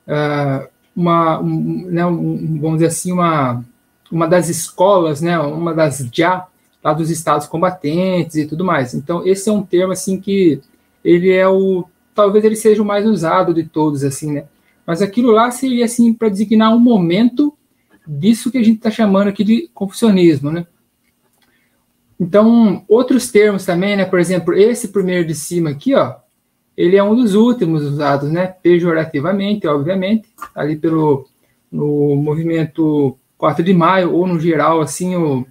uh, uma, um, né, um, vamos dizer assim, uma, uma das escolas, né, uma das Jia, lá dos estados combatentes e tudo mais. Então, esse é um termo, assim, que ele é o, talvez ele seja o mais usado de todos, assim, né, mas aquilo lá seria, assim, para designar um momento disso que a gente está chamando aqui de confucionismo, né. Então, outros termos também, né, por exemplo, esse primeiro de cima aqui, ó, ele é um dos últimos usados, né, pejorativamente, obviamente, ali pelo no movimento 4 de maio, ou no geral, assim, o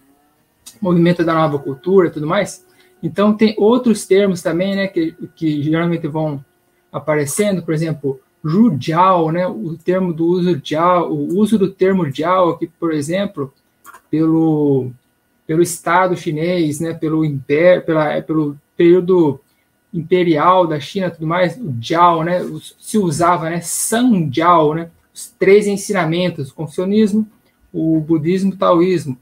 movimento da nova cultura tudo mais. Então, tem outros termos também, né, que, que geralmente vão aparecendo, por exemplo, Rujiao, né, o termo do uso jiao, o uso do termo jiao aqui, por exemplo, pelo, pelo Estado chinês, né, pelo império, pela, pelo período imperial da China tudo mais, o Jiao, né, se usava, né, San Jiao, né, os três ensinamentos, o confucionismo, o budismo, o taoísmo.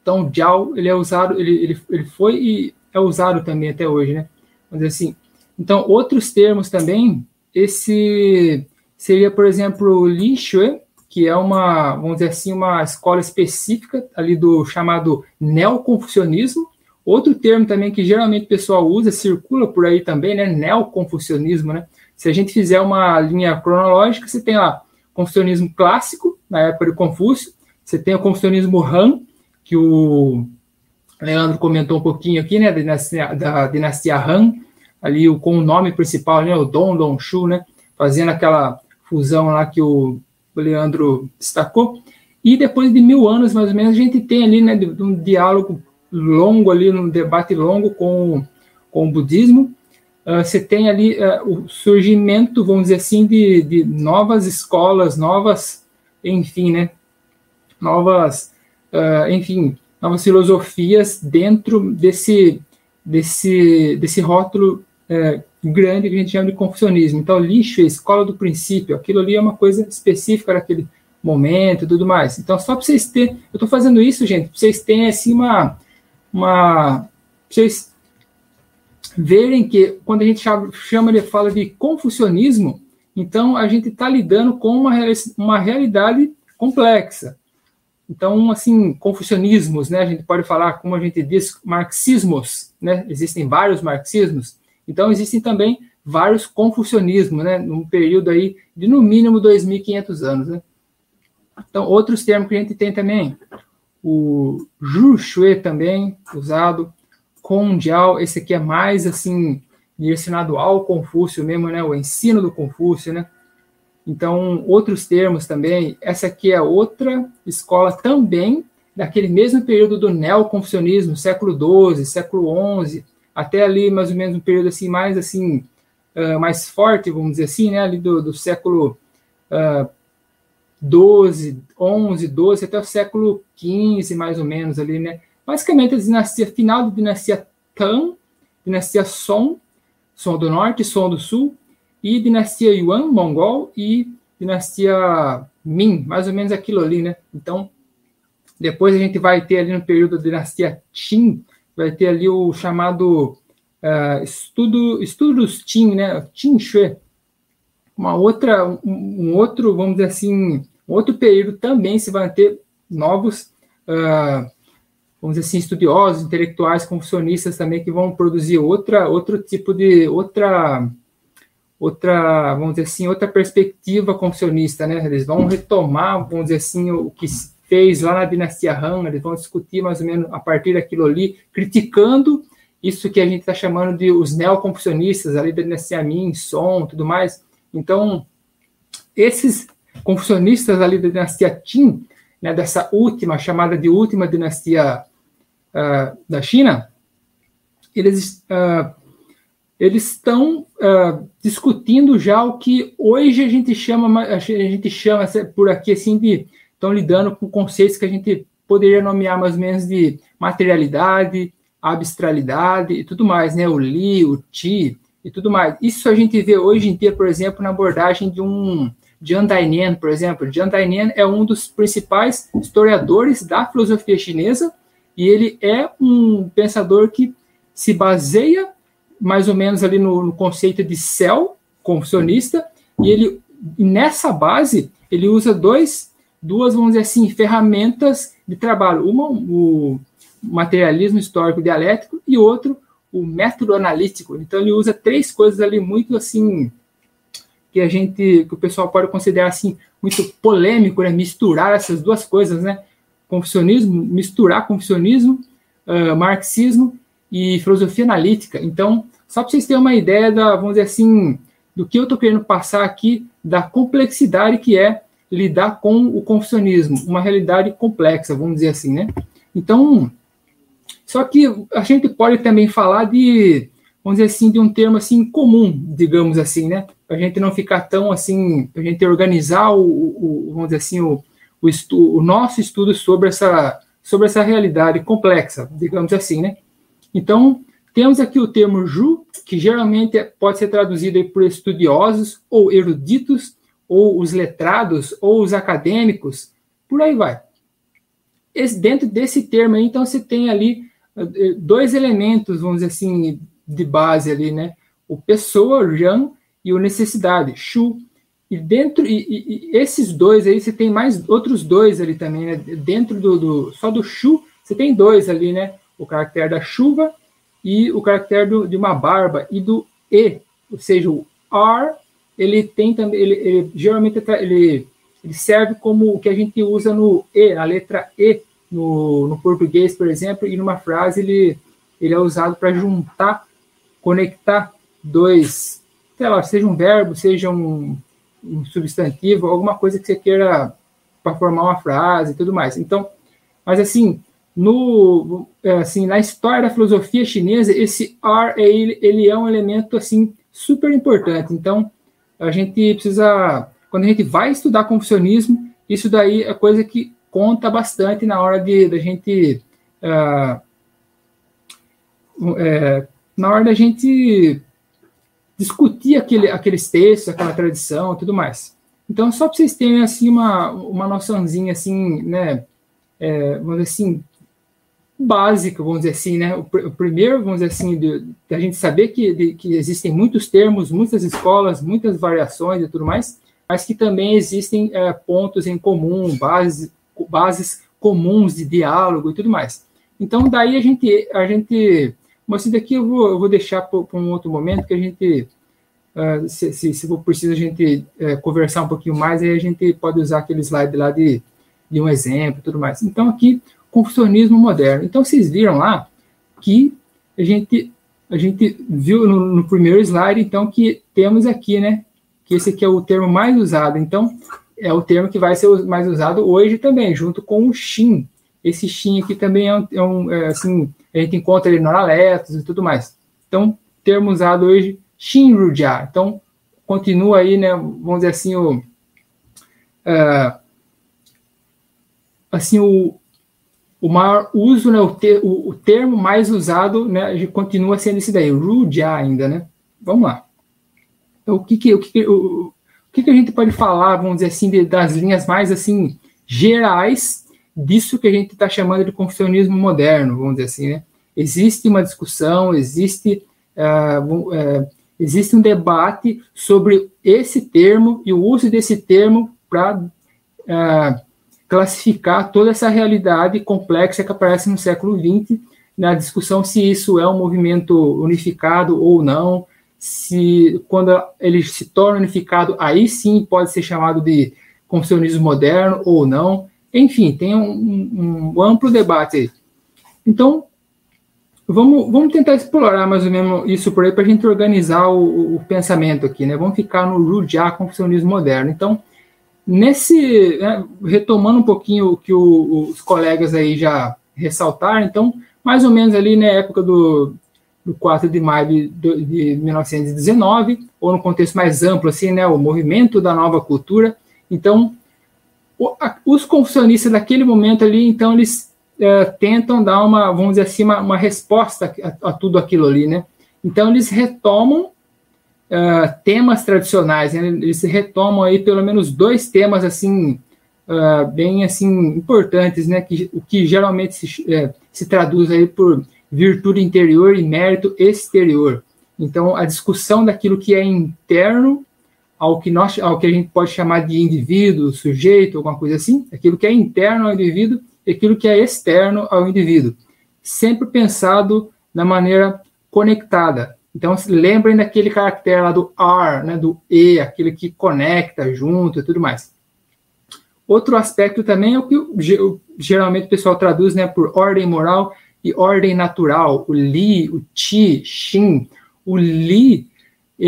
Então, Jiao, ele é usado, ele, ele, ele foi e é usado também até hoje, né, dizer assim. Então, outros termos também, esse seria, por exemplo, Li Shui, que é uma, vamos dizer assim, uma escola específica ali do chamado neoconfucionismo, Outro termo também que geralmente o pessoal usa, circula por aí também, né? Neoconfucionismo, né? Se a gente fizer uma linha cronológica, você tem lá confucionismo clássico, na época de Confúcio, você tem o confucionismo Han, que o Leandro comentou um pouquinho aqui, né? Da dinastia, da dinastia Han, ali com o nome principal, né? O Dong Dong Shu, né? Fazendo aquela fusão lá que o Leandro destacou. E depois de mil anos, mais ou menos, a gente tem ali, né? Um diálogo longo ali, num debate longo com, com o budismo. Uh, você tem ali uh, o surgimento, vamos dizer assim, de, de novas escolas, novas, enfim, né? Novas, uh, enfim, novas filosofias dentro desse, desse, desse rótulo grande que a gente chama de confucionismo. Então, lixo é escola do princípio, aquilo ali é uma coisa específica daquele momento e tudo mais. Então, só para vocês terem, eu estou fazendo isso, gente, para vocês terem assim uma, uma. Vocês verem que quando a gente chama, ele fala de confucionismo, então a gente está lidando com uma, uma realidade complexa. Então, assim, confucionismos, né? A gente pode falar, como a gente diz, marxismos, né? Existem vários marxismos. Então, existem também vários confucionismos, né? Num período aí de no mínimo 2.500 anos, né? Então, outros termos que a gente tem também, o Shui também usado, Kondiao, esse aqui é mais assim direcionado ao Confúcio mesmo, né, o ensino do Confúcio, né? Então, outros termos também, essa aqui é outra escola também daquele mesmo período do neoconfucionismo, século XII, século XI, até ali mais ou menos um período assim mais assim uh, mais forte, vamos dizer assim, né, ali do, do século uh, 12, 11, 12, até o século 15, mais ou menos, ali, né? Basicamente, a dinastia final da dinastia Tang, dinastia Song, Song do Norte, Song do Sul, e dinastia Yuan, Mongol, e dinastia Ming, mais ou menos aquilo ali, né? Então, depois a gente vai ter ali no período da dinastia Qin, vai ter ali o chamado uh, estudo, estudos Qin, né? Qin Shui, uma outra, um, um outro, vamos dizer assim, Outro período também se vai ter novos, uh, vamos dizer assim, estudiosos, intelectuais, confucionistas também que vão produzir outra, outro tipo de outra, outra, vamos dizer assim, outra perspectiva confucionista, né? Eles vão retomar, vamos dizer assim, o que fez lá na dinastia Han, eles vão discutir mais ou menos a partir daquilo ali, criticando isso que a gente está chamando de os neoconfucionistas ali da dinastia Ming, Song, tudo mais. Então, esses confucionistas ali da dinastia Qin, né, dessa última, chamada de última dinastia uh, da China, eles, uh, eles estão uh, discutindo já o que hoje a gente chama, a gente chama por aqui assim de estão lidando com conceitos que a gente poderia nomear mais ou menos de materialidade, abstralidade e tudo mais, né? O Li, o Ti e tudo mais. Isso a gente vê hoje em dia, por exemplo, na abordagem de um Jian Dainian, por exemplo. Jian Dainian é um dos principais historiadores da filosofia chinesa e ele é um pensador que se baseia mais ou menos ali no, no conceito de céu confucionista e ele nessa base ele usa dois duas vamos dizer assim ferramentas de trabalho uma o materialismo histórico dialético e outro o método analítico então ele usa três coisas ali muito assim que a gente, que o pessoal pode considerar assim muito polêmico, né? Misturar essas duas coisas, né? Confucionismo, misturar confucionismo, uh, marxismo e filosofia analítica. Então, só para vocês terem uma ideia da, vamos dizer assim, do que eu estou querendo passar aqui, da complexidade que é lidar com o confucionismo, uma realidade complexa, vamos dizer assim, né? Então, só que a gente pode também falar de, vamos dizer assim, de um termo assim comum, digamos assim, né? para a gente não ficar tão assim, para a gente organizar o, o, vamos dizer assim, o, o, estu, o, nosso estudo sobre essa, sobre essa realidade complexa, digamos assim, né? Então, temos aqui o termo ju, que geralmente pode ser traduzido por estudiosos ou eruditos, ou os letrados, ou os acadêmicos, por aí vai. Esse, dentro desse termo aí, então, você tem ali eh, dois elementos, vamos dizer assim, de base ali, né? O pessoa, Jean, e o necessidade, Shu. E dentro, e, e, e, esses dois aí, você tem mais outros dois ali também, né? Dentro do, do, só do Shu, você tem dois ali, né? O caractere da chuva e o caractere do, de uma barba e do E, ou seja, o R, ele tem também, ele, ele geralmente ele, ele serve como o que a gente usa no E, a letra E no, no português, por exemplo, e numa frase ele, ele é usado para juntar, conectar dois sei lá, seja um verbo, seja um, um substantivo, alguma coisa que você queira para formar uma frase e tudo mais. Então, mas assim, no é, assim na história da filosofia chinesa, esse R ele, ele é um elemento assim super importante. Então, a gente precisa quando a gente vai estudar confucionismo, isso daí é coisa que conta bastante na hora de da gente uh, é, na hora da gente discutir aquele, aqueles textos, aquela tradição tudo mais. Então, só para vocês terem assim uma, uma noçãozinha assim, né, é, vamos dizer assim, básica, vamos dizer assim, né, o, o primeiro, vamos dizer assim, de, de a gente saber que, de, que existem muitos termos, muitas escolas, muitas variações e tudo mais, mas que também existem é, pontos em comum, bases, bases comuns de diálogo e tudo mais. Então, daí a gente, a gente mas isso daqui eu vou, eu vou deixar para um outro momento que a gente, uh, se, se, se, for preciso, a gente uh, conversar um pouquinho mais, aí a gente pode usar aquele slide lá de, de um exemplo e tudo mais. Então, aqui, confucionismo moderno. Então, vocês viram lá que a gente, a gente viu no, no primeiro slide, então, que temos aqui, né, que esse aqui é o termo mais usado. Então, é o termo que vai ser mais usado hoje também, junto com o Shin. Esse Shin aqui também é um, é um é, assim, a gente encontra ele no Analetos e tudo mais. Então, termo usado hoje, Shinrujia. Então, continua aí, né, vamos dizer assim, o, uh, assim, o, o maior uso, né, o, ter, o, o, termo mais usado, né, continua sendo esse daí, Rujia ainda, né? Vamos lá. Então, o que que, o que, o, o que, que a gente pode falar, vamos dizer assim, de, das linhas mais, assim, gerais disso que a gente está chamando de confucionismo moderno, vamos dizer assim, né? Existe uma discussão, existe, uh, uh, existe um debate sobre esse termo e o uso desse termo para uh, ah, classificar toda essa realidade complexa que aparece no século XX, na discussão se isso é um movimento unificado ou não, se quando ele se torna unificado, aí sim pode ser chamado de confucionismo moderno ou não. Enfim, tem um, um amplo debate aí. Então, vamos, vamos tentar explorar mais ou menos isso por aí para a gente organizar o, o, pensamento aqui, né? Vamos ficar no Rudyard confucionismo moderno. Então, nesse, né, retomando um pouquinho o que o, os colegas aí já ressaltaram, então, mais ou menos ali na época do, do 4 de maio de, de 1919, ou no contexto mais amplo, assim, né, o movimento da nova cultura. Então, os confucionistas daquele momento ali, então, eles é, tentam dar uma, vamos dizer assim, uma, uma resposta a, a, tudo aquilo ali, né? Então, eles retomam uh, temas tradicionais, né? eles retomam aí pelo menos dois temas assim uh, bem assim importantes, né? Que o que geralmente se, é, se traduz aí por virtude interior e mérito exterior. Então, a discussão daquilo que é interno ao que nós, ao que a gente pode chamar de indivíduo, sujeito, alguma coisa assim, aquilo que é interno ao indivíduo e aquilo que é externo ao indivíduo, sempre pensado da maneira conectada. Então, lembrem daquele caractere lá do R, né, do E, aquele que conecta junto e tudo mais. Outro aspecto também é o que geralmente o pessoal traduz né, por ordem moral e ordem natural. O Li, o Ti, Xin. O Li,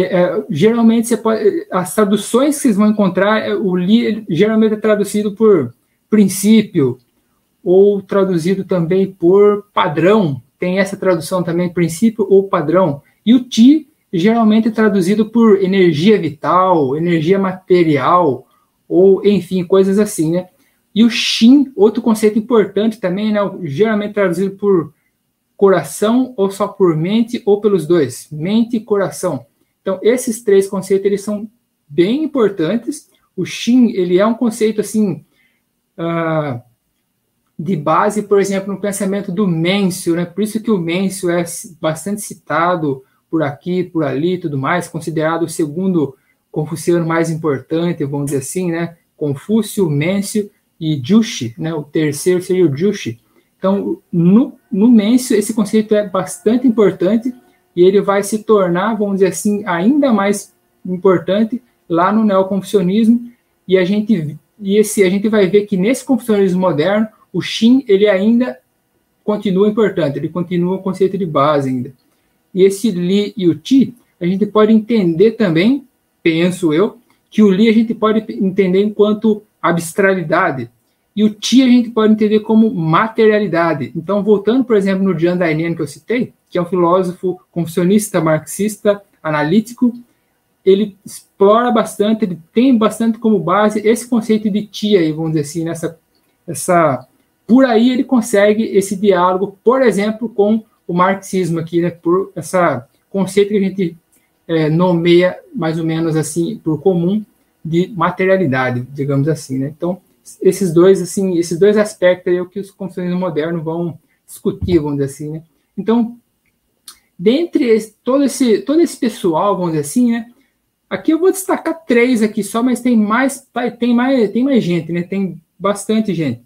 é, é, geralmente você pode. As traduções que vocês vão encontrar, é, o Li geralmente é traduzido por princípio, ou traduzido também por padrão. Tem essa tradução também, princípio ou padrão. E o Ti geralmente é traduzido por energia vital, energia material, ou enfim, coisas assim, né? E o Shin, outro conceito importante também, né? Geralmente traduzido por coração, ou só por mente, ou pelos dois, mente e coração. Então, esses três conceitos, eles são bem importantes. O Shin, ele é um conceito, assim, uh, de base, por exemplo, no pensamento do Mêncio, né? Por isso que o Mêncio é bastante citado por aqui, por ali tudo mais, considerado o segundo confuciano mais importante, vamos dizer assim, né? Confúcio, Mêncio e Jushi, né? O terceiro seria o Jushi. Então, no, no Mêncio, esse conceito é bastante importante e ele vai se tornar, vamos dizer assim, ainda mais importante lá no neoconfucionismo e a gente e esse a gente vai ver que nesse confucionismo moderno o Shin ele ainda continua importante, ele continua o conceito de base ainda. E esse Li e o Ti a gente pode entender também penso eu, que o Li a gente pode entender enquanto abstralidade e o Ti a gente pode entender como materialidade. Então, voltando, por exemplo, no Jian Dainian que eu citei, que é um filósofo confucionista, marxista, analítico, ele explora bastante, ele tem bastante como base esse conceito de Ti aí, vamos dizer assim, nessa essa por aí ele consegue esse diálogo, por exemplo, com o marxismo aqui, né, por essa conceito que a gente é, nomeia mais ou menos assim por comum de materialidade, digamos assim, né? Então esses dois assim, esses dois aspectos aí é o que os confucionistas modernos vão discutir, vamos dizer assim, né? Então, dentre esse, todo esse todo esse pessoal, vamos dizer assim, né? Aqui eu vou destacar três aqui só, mas tem mais tem mais tem mais gente, né? Tem bastante gente.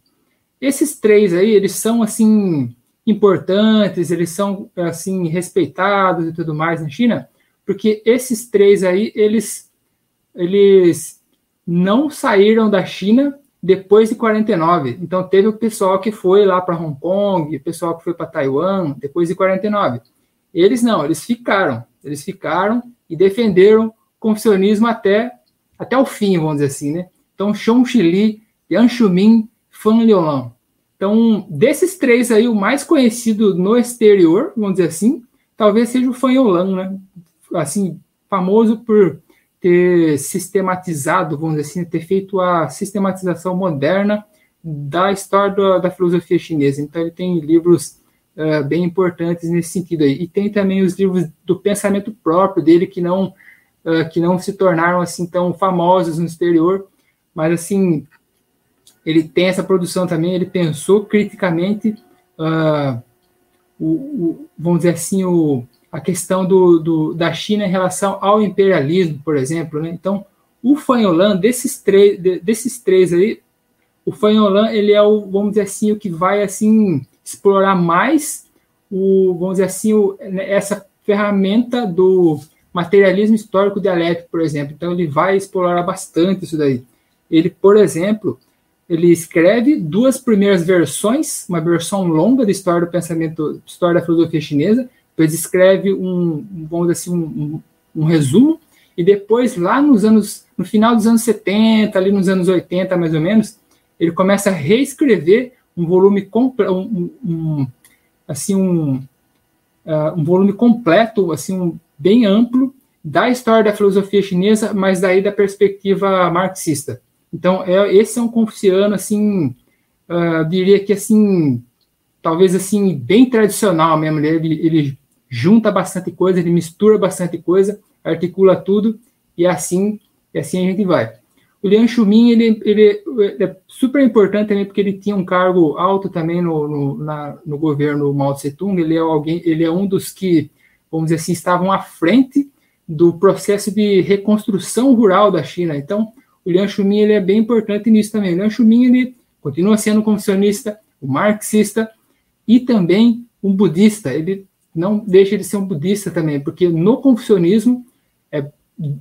Esses três aí, eles são assim importantes, eles são assim respeitados e tudo mais na China, porque esses três aí, eles, eles não saíram da China depois de 49. Então, teve o pessoal que foi lá para Hong Kong, o pessoal que foi para Taiwan depois de 49. Eles não, eles ficaram. Eles ficaram e defenderam o confucionismo até, até o fim, vamos dizer assim, né? Então, Chong Li, Yan Shumin, Fan Liulan. Então, desses três aí, o mais conhecido no exterior, vamos dizer assim, talvez seja o Fan Yolan, né? assim, famoso por ter sistematizado, vamos dizer assim, ter feito a sistematização moderna da história da, da filosofia chinesa. Então, ele tem livros uh, bem importantes nesse sentido aí. E tem também os livros do pensamento próprio dele que não uh, que não se tornaram assim tão famosos no exterior, mas assim ele tem essa produção também. Ele pensou criticamente uh, o, o, vamos dizer assim o a questão do, do, da China em relação ao imperialismo, por exemplo. Né? Então, o Fanholan, desses três, desses três aí, o Fanholan, ele é o, vamos dizer assim, o que vai assim explorar mais o, vamos dizer assim, o, né, essa ferramenta do materialismo histórico dialético, por exemplo. Então, ele vai explorar bastante isso daí. Ele, por exemplo, ele escreve duas primeiras versões, uma versão longa da história do pensamento, história da filosofia chinesa, depois escreve um, vamos dizer assim, um, um, resumo, e depois, lá nos anos, no final dos anos 70, ali nos anos 80, mais ou menos, ele começa a reescrever um volume completo, um, um, assim, um, uh, um volume completo, assim, um, bem amplo, da história da filosofia chinesa, mas daí da perspectiva marxista. Então, é, esse é um confuciano, assim, uh, diria que, assim, talvez, assim, bem tradicional mesmo, ele, ele junta bastante coisa, ele mistura bastante coisa. articula tudo e assim, e assim a gente vai. O Lian Xumin, ele, ele, é super importante também porque ele tinha um cargo alto também no, no, na, no governo Mao Tse Tung, ele é, alguém, ele é um dos que, vamos dizer assim, estavam à frente do processo de reconstrução rural da China. Então, o Lian Xumin, ele é bem importante nisso também. O Lian Xumin, ele continua sendo um confucionista, um marxista e também um budista. Ele não deixa de ser um budista também, porque no confucionismo é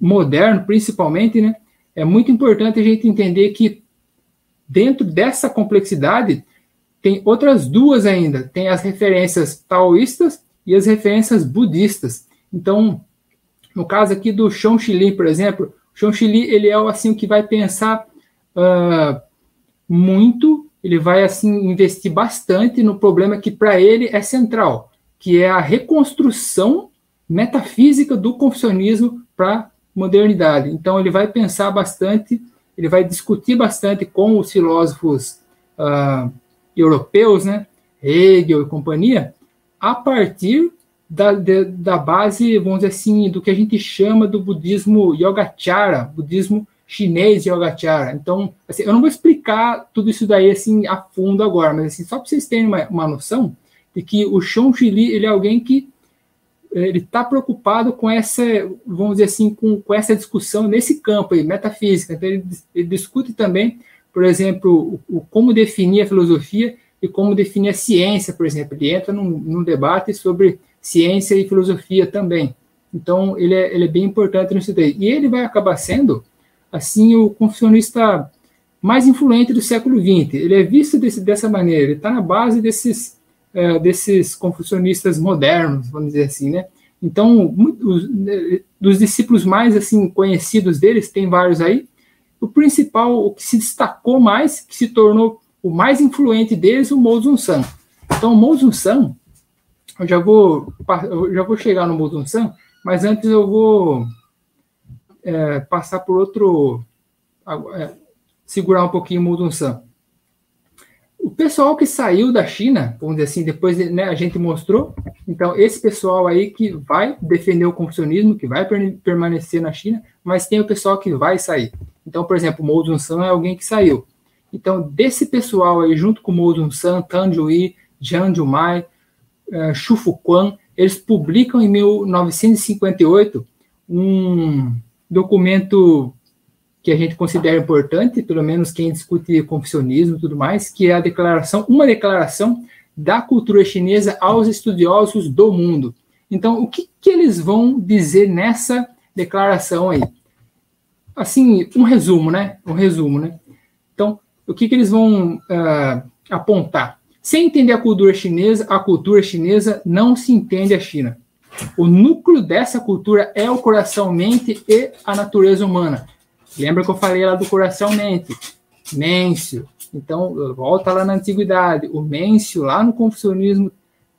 moderno, principalmente, né, é muito importante a gente entender que dentro dessa complexidade tem outras duas ainda, tem as referências taoístas e as referências budistas. Então, no caso aqui do Shon Shili, por exemplo, o Shon Shili, ele é assim o que vai pensar uh, muito, ele vai assim investir bastante no problema que para ele é central, que é a reconstrução metafísica do confucionismo para modernidade. Então, ele vai pensar bastante, ele vai discutir bastante com os filósofos uh, europeus, né, Hegel e companhia, a partir da, de, da base, vamos dizer assim, do que a gente chama do budismo Yogacara, budismo chinês Yogacara. Então, assim, eu não vou explicar tudo isso daí assim a fundo agora, mas assim, só para vocês terem uma, uma noção de que o Shon Li ele é alguém que ele está preocupado com essa, vamos dizer assim, com, com essa discussão nesse campo aí, metafísica. Então, ele, ele discute também, por exemplo, o, o, como definir a filosofia e como definir a ciência, por exemplo. Ele entra num, num debate sobre ciência e filosofia também. Então, ele é, ele é bem importante nisso daí. E ele vai acabar sendo, assim, o confucionista mais influente do século XX. Ele é visto desse, dessa maneira, ele está na base desses é, desses confucionistas modernos, vamos dizer assim, né? Então, muitos, né, dos discípulos mais assim conhecidos deles, tem vários aí. O principal, o que se destacou mais, que se tornou o mais influente deles, o Mo San. Então, o Mo San, eu já vou, eu já vou chegar no Mo San, mas antes eu vou é, passar por outro, é, segurar um pouquinho o Mo San o pessoal que saiu da China, vamos dizer assim, depois né, a gente mostrou, então esse pessoal aí que vai defender o confucionismo, que vai permanecer na China, mas tem o pessoal que vai sair. Então, por exemplo, Mou Zedong é alguém que saiu. Então, desse pessoal aí, junto com Mou Zedong, Tan Zhuyi, Jiang Zhumai, uh, Xu Fuquan, eles publicam em 1958 um documento que a gente considera importante, pelo menos quem discute confessionismo e tudo mais, que é a declaração, uma declaração da cultura chinesa aos estudiosos do mundo. Então, o que, que eles vão dizer nessa declaração aí? Assim, um resumo, né? Um resumo, né? Então, o que, que eles vão uh, apontar? Sem entender a cultura chinesa, a cultura chinesa não se entende a China. O núcleo dessa cultura é o coração, mente e a natureza humana. Lembra que eu falei lá do coração mente? Mêncio. Então, volta lá na antiguidade. O Mêncio, lá no confucionismo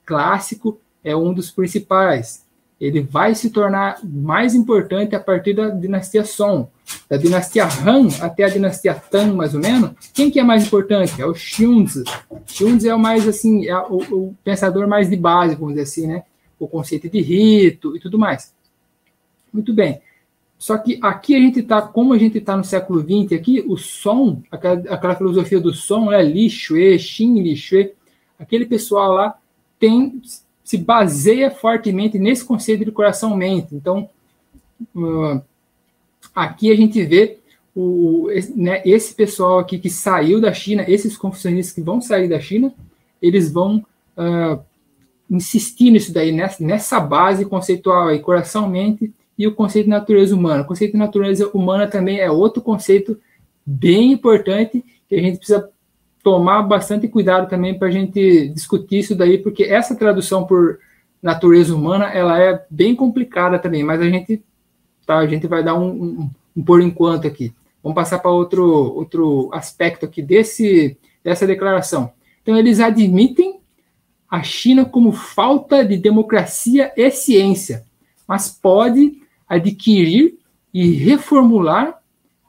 clássico, é um dos principais. Ele vai se tornar mais importante a partir da dinastia Song. Da dinastia Han até a dinastia Tang, mais ou menos. Quem que é mais importante? É o Xunzi. Xunzi é o mais, assim, é o, o pensador mais de base, vamos dizer assim, né? O conceito de rito e tudo mais. Muito bem. Só que aqui a gente está, como a gente está no século XX, aqui o som, aquela, aquela filosofia do som, né, Li Shui, Xin Li Shui, aquele pessoal lá tem se baseia fortemente nesse conceito de coração-mente. Então, uh, aqui a gente vê o, né, esse pessoal aqui que saiu da China, esses confessionistas que vão sair da China, eles vão uh, insistir nisso daí, nessa, nessa base conceitual aí, coração-mente, e o conceito de natureza humana. O conceito de natureza humana também é outro conceito bem importante que a gente precisa tomar bastante cuidado também para a gente discutir isso daí, porque essa tradução por natureza humana ela é bem complicada também, mas a gente tá, a gente vai dar um, um, um por enquanto aqui. Vamos passar para outro outro aspecto aqui desse dessa declaração. Então eles admitem a China como falta de democracia e ciência, mas pode adquirir e reformular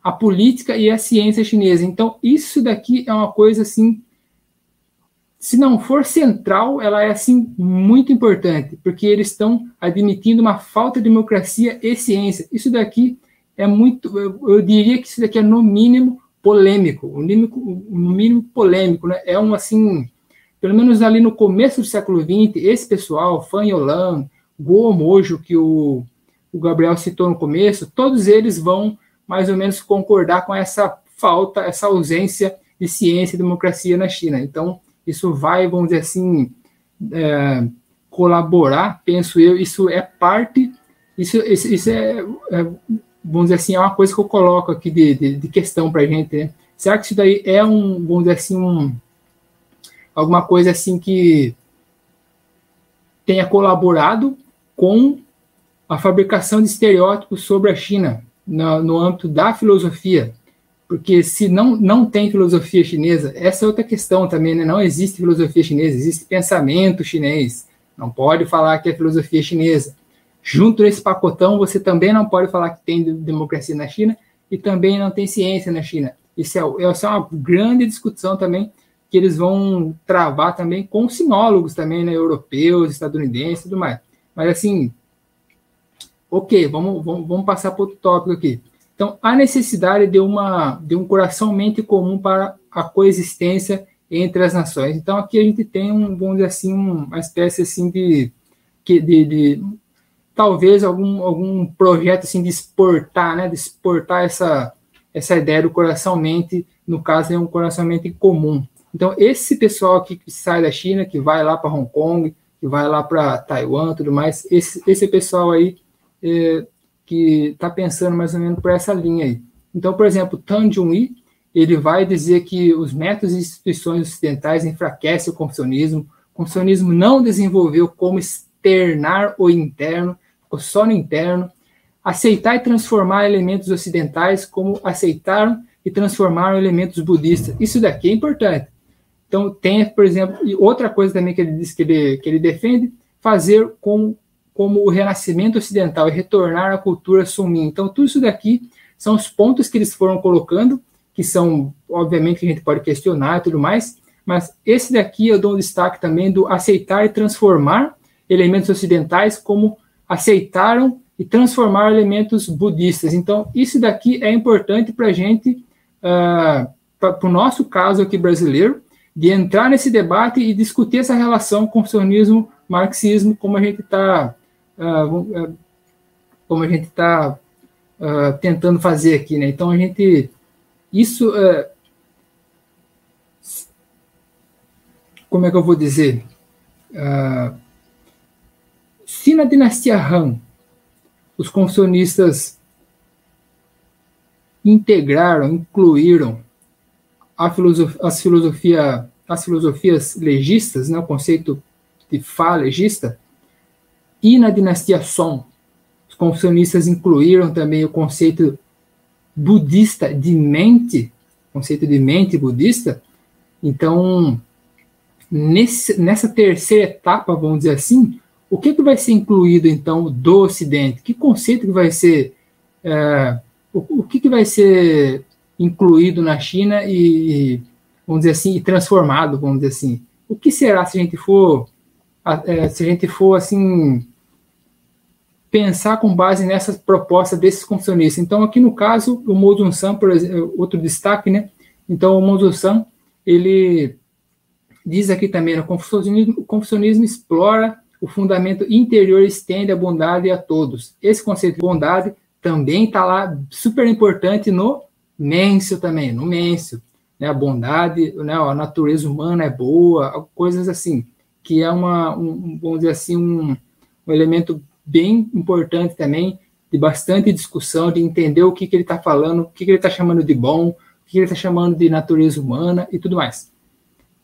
a política e a ciência chinesa. Então, isso daqui é uma coisa assim se não for central, ela é assim muito importante, porque eles estão admitindo uma falta de democracia e ciência. Isso daqui é muito, eu, eu diria que isso daqui é no mínimo polêmico, no mínimo, no mínimo polêmico, né? É um assim, pelo menos ali no começo do século XX, esse pessoal, Fan Yolan, Guo Mojo, que o, o Gabriel citou no começo, todos eles vão mais ou menos concordar com essa falta, essa ausência de ciência e democracia na China. Então, isso vai, vamos dizer assim, é, colaborar, penso eu, isso é parte, isso, isso, isso é, é, vamos dizer assim, é uma coisa que eu coloco aqui de, de, de questão para a gente, né? Será que isso daí é um, vamos dizer assim, um, alguma coisa assim que tenha colaborado com a fabricação de estereótipos sobre a China no, no âmbito da filosofia? Porque se não, não tem filosofia chinesa, essa é outra questão também, né? Não existe filosofia chinesa, existe pensamento chinês. Não pode falar que é filosofia chinesa. Junto nesse pacotão, você também não pode falar que tem democracia na China e também não tem ciência na China. Isso é, essa é uma grande discussão também que eles vão travar também com sinólogos também, né, europeus, estadunidenses e tudo mais. Mas assim, ok, vamos, vamos, vamos passar para outro tópico aqui. Então, a necessidade de, uma, de um coração-mente comum para a coexistência entre as nações. Então, aqui a gente tem, um, vamos dizer assim, uma espécie assim de, de, de talvez algum, algum projeto assim de exportar, né, de exportar essa, essa ideia do coração-mente, no caso é um coração-mente comum. Então, esse pessoal aqui que sai da China, que vai lá para Hong Kong, que vai lá para Taiwan, tudo mais, esse, esse pessoal aí é, que está pensando mais ou menos por essa linha aí. Então, por exemplo, Tan Jun-yi, ele vai dizer que os métodos e instituições ocidentais enfraquecem o confucionismo, o confucionismo não desenvolveu como externar o interno, ficou só no interno, aceitar e transformar elementos ocidentais como aceitaram e transformaram elementos budistas. Isso daqui é importante. Então, tem, por exemplo, e outra coisa também que ele diz que ele, que ele defende, fazer com como o renascimento ocidental e retornar à cultura sumi. Então, tudo isso daqui são os pontos que eles foram colocando, que são, obviamente, que a gente pode questionar e tudo mais, mas esse daqui eu dou um destaque também do aceitar e transformar elementos ocidentais como aceitaram e transformar elementos budistas. Então, isso daqui é importante para a gente, uh, para o nosso caso aqui brasileiro, de entrar nesse debate e discutir essa relação com o marxismo, como a gente está uh, como a gente está uh, tentando fazer aqui, né? Então a gente isso uh, como é que eu vou dizer? se na dinastia Han os confucionistas integraram, incluíram a as, filosofia, as filosofias legistas, né, o conceito de Fá legista, e na dinastia Song, os confucionistas incluíram também o conceito budista de mente, conceito de mente budista. Então, nesse, nessa terceira etapa, vamos dizer assim, o que, que vai ser incluído, então, do Ocidente? Que conceito que vai ser... É, o, o que, que vai ser incluído na China e, vamos dizer assim, e transformado, vamos dizer assim? O que será se a gente for... É, se a gente for, assim, pensar com base nessa proposta desses confucionistas. Então, aqui no caso, o Mozun San, por exemplo, outro destaque, né? Então, o Mozun San, ele diz aqui também, né, o confucionismo, o confucionismo explora o fundamento interior e estende a bondade a todos. Esse conceito de bondade também está lá, super importante no Mêncio também, no Mêncio. Né, a bondade, né, a natureza humana é boa, coisas assim, que é uma, um, vamos dizer assim, um, um elemento bem importante também, de bastante discussão, de entender o que, que ele está falando, o que, que ele está chamando de bom, o que, que ele está chamando de natureza humana e tudo mais.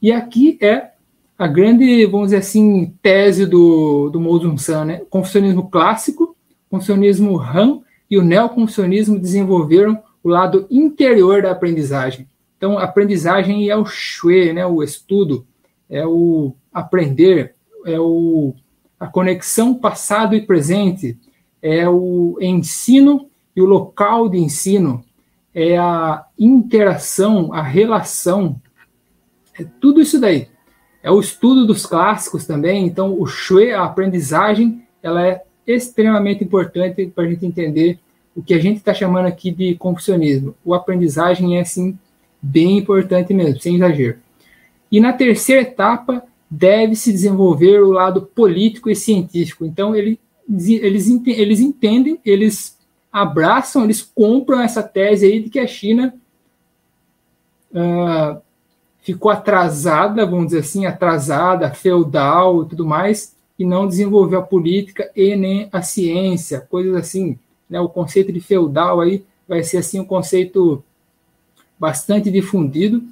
E aqui é a grande, vamos dizer assim, tese do, do Mao San, né? O confucionismo clássico, o confucionismo Han e o neoconfucionismo desenvolveram o lado interior da aprendizagem. Então, aprendizagem é o shui, né? O estudo, é o aprender, é o a conexão passado e presente, é o ensino e o local de ensino, é a interação, a relação, é tudo isso daí. é o estudo dos clássicos também. Então, o Shui, a aprendizagem, ela é extremamente importante para a gente entender o que a gente está chamando aqui de confucionismo. O aprendizagem é, assim, bem importante mesmo, sem exagero. E na terceira etapa, deve se desenvolver o lado político e científico. Então, ele, eles, eles entendem, eles abraçam, eles compram essa tese aí de que a China uh, ficou atrasada, vamos dizer assim, atrasada, feudal e tudo mais, e não desenvolveu a política e nem a ciência, coisas assim. Né? O conceito de feudal aí vai ser assim um conceito bastante difundido.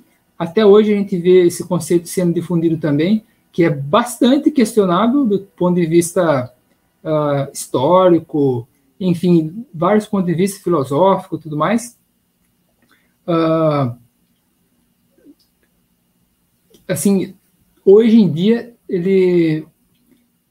Até hoje a gente vê esse conceito sendo difundido também, que é bastante questionável do ponto de vista uh, histórico, enfim, vários pontos de vista filosófico, tudo mais. Uh, assim, hoje em dia ele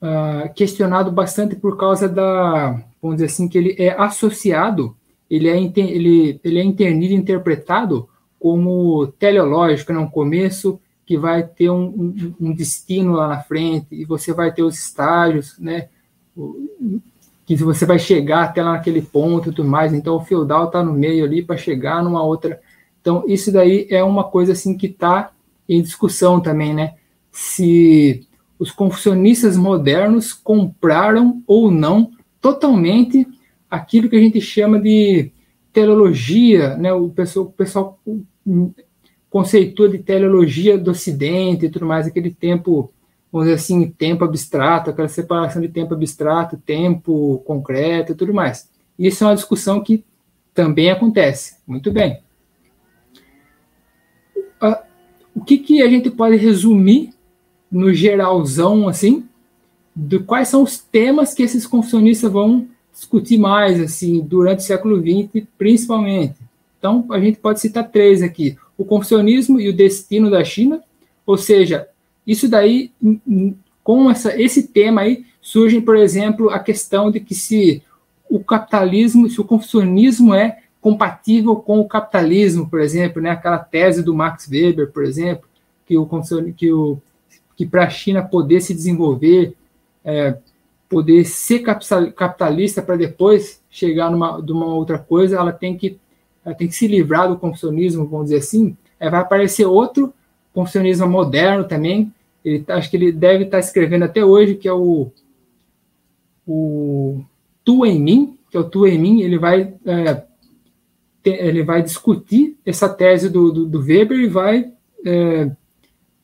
uh, questionado bastante por causa da, vamos dizer assim, que ele é associado, ele é, ele, ele é entendido, interpretado como teleológico, né? um começo que vai ter um, um, um, destino lá na frente, e você vai ter os estágios, né? Que você vai chegar até lá naquele ponto e tudo mais. Então, o feudal está no meio ali para chegar numa outra. Então, isso daí é uma coisa assim que está em discussão também, né? Se os confucionistas modernos compraram ou não totalmente aquilo que a gente chama de teleologia, né? O pessoal, o pessoal conceitua de teleologia do Ocidente e tudo mais, aquele tempo, vamos dizer assim, tempo abstrato, aquela separação de tempo abstrato, tempo concreto e tudo mais. Isso é uma discussão que também acontece. Muito bem. O que, que a gente pode resumir no geralzão, assim, de quais são os temas que esses confucionistas vão discutir mais, assim, durante o século XX, principalmente. Então, a gente pode citar três aqui: o confucionismo e o destino da China, ou seja, isso daí, com essa, esse tema aí, surge, por exemplo, a questão de que se o capitalismo, se o confucionismo é compatível com o capitalismo, por exemplo, né? aquela tese do Max Weber, por exemplo, que o que o que para a China poder se desenvolver, é, poder ser capitalista para depois chegar numa de uma outra coisa, ela tem que tem que se livrar do confucionismo, vamos dizer assim. É, vai aparecer outro confucionismo moderno também. Ele, tá, acho que ele deve estar tá escrevendo até hoje, que é o, o Tu em Mim, que é o Tu em Mim, ele vai, é, ele vai discutir essa tese do, do, do Weber e vai é,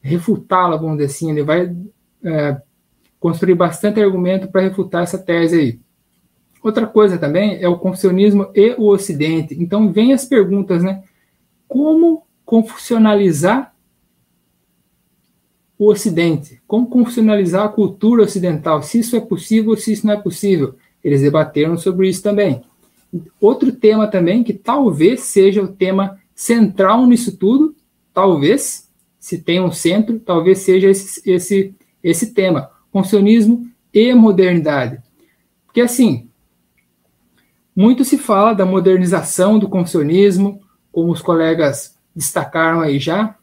refutá-la, vamos dizer assim. Ele vai é, construir bastante argumento para refutar essa tese aí. Outra coisa também é o confucionismo e o Ocidente. Então, vem as perguntas, né? Como confucionalizar o Ocidente? Como confucionalizar a cultura ocidental? Se isso é possível se isso não é possível? Eles debateram sobre isso também. Outro tema também, que talvez seja o tema central nisso tudo, talvez, se tem um centro, talvez seja esse, esse, esse tema: confucionismo e modernidade. Porque, assim, muito se fala da modernização do confucionismo, como os colegas destacaram aí já,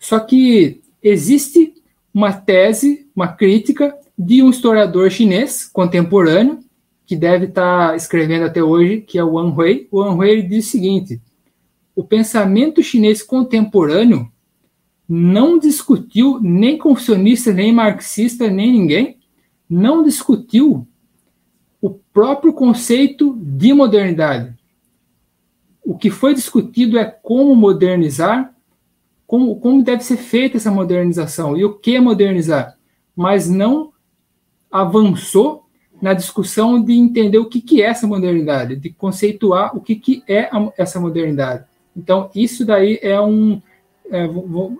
só que existe uma tese, uma crítica de um historiador chinês contemporâneo, que deve estar escrevendo até hoje, que é o Wang Hui. O Wang Hui diz o seguinte: o pensamento chinês contemporâneo não discutiu nem confucionista, nem marxista, nem ninguém, não discutiu o próprio conceito de modernidade. O que foi discutido é como modernizar, como, como deve ser feita essa modernização e o que modernizar, mas não avançou na discussão de entender o que, que é essa modernidade, de conceituar o que, que é a, essa modernidade. Então, isso daí é um, é,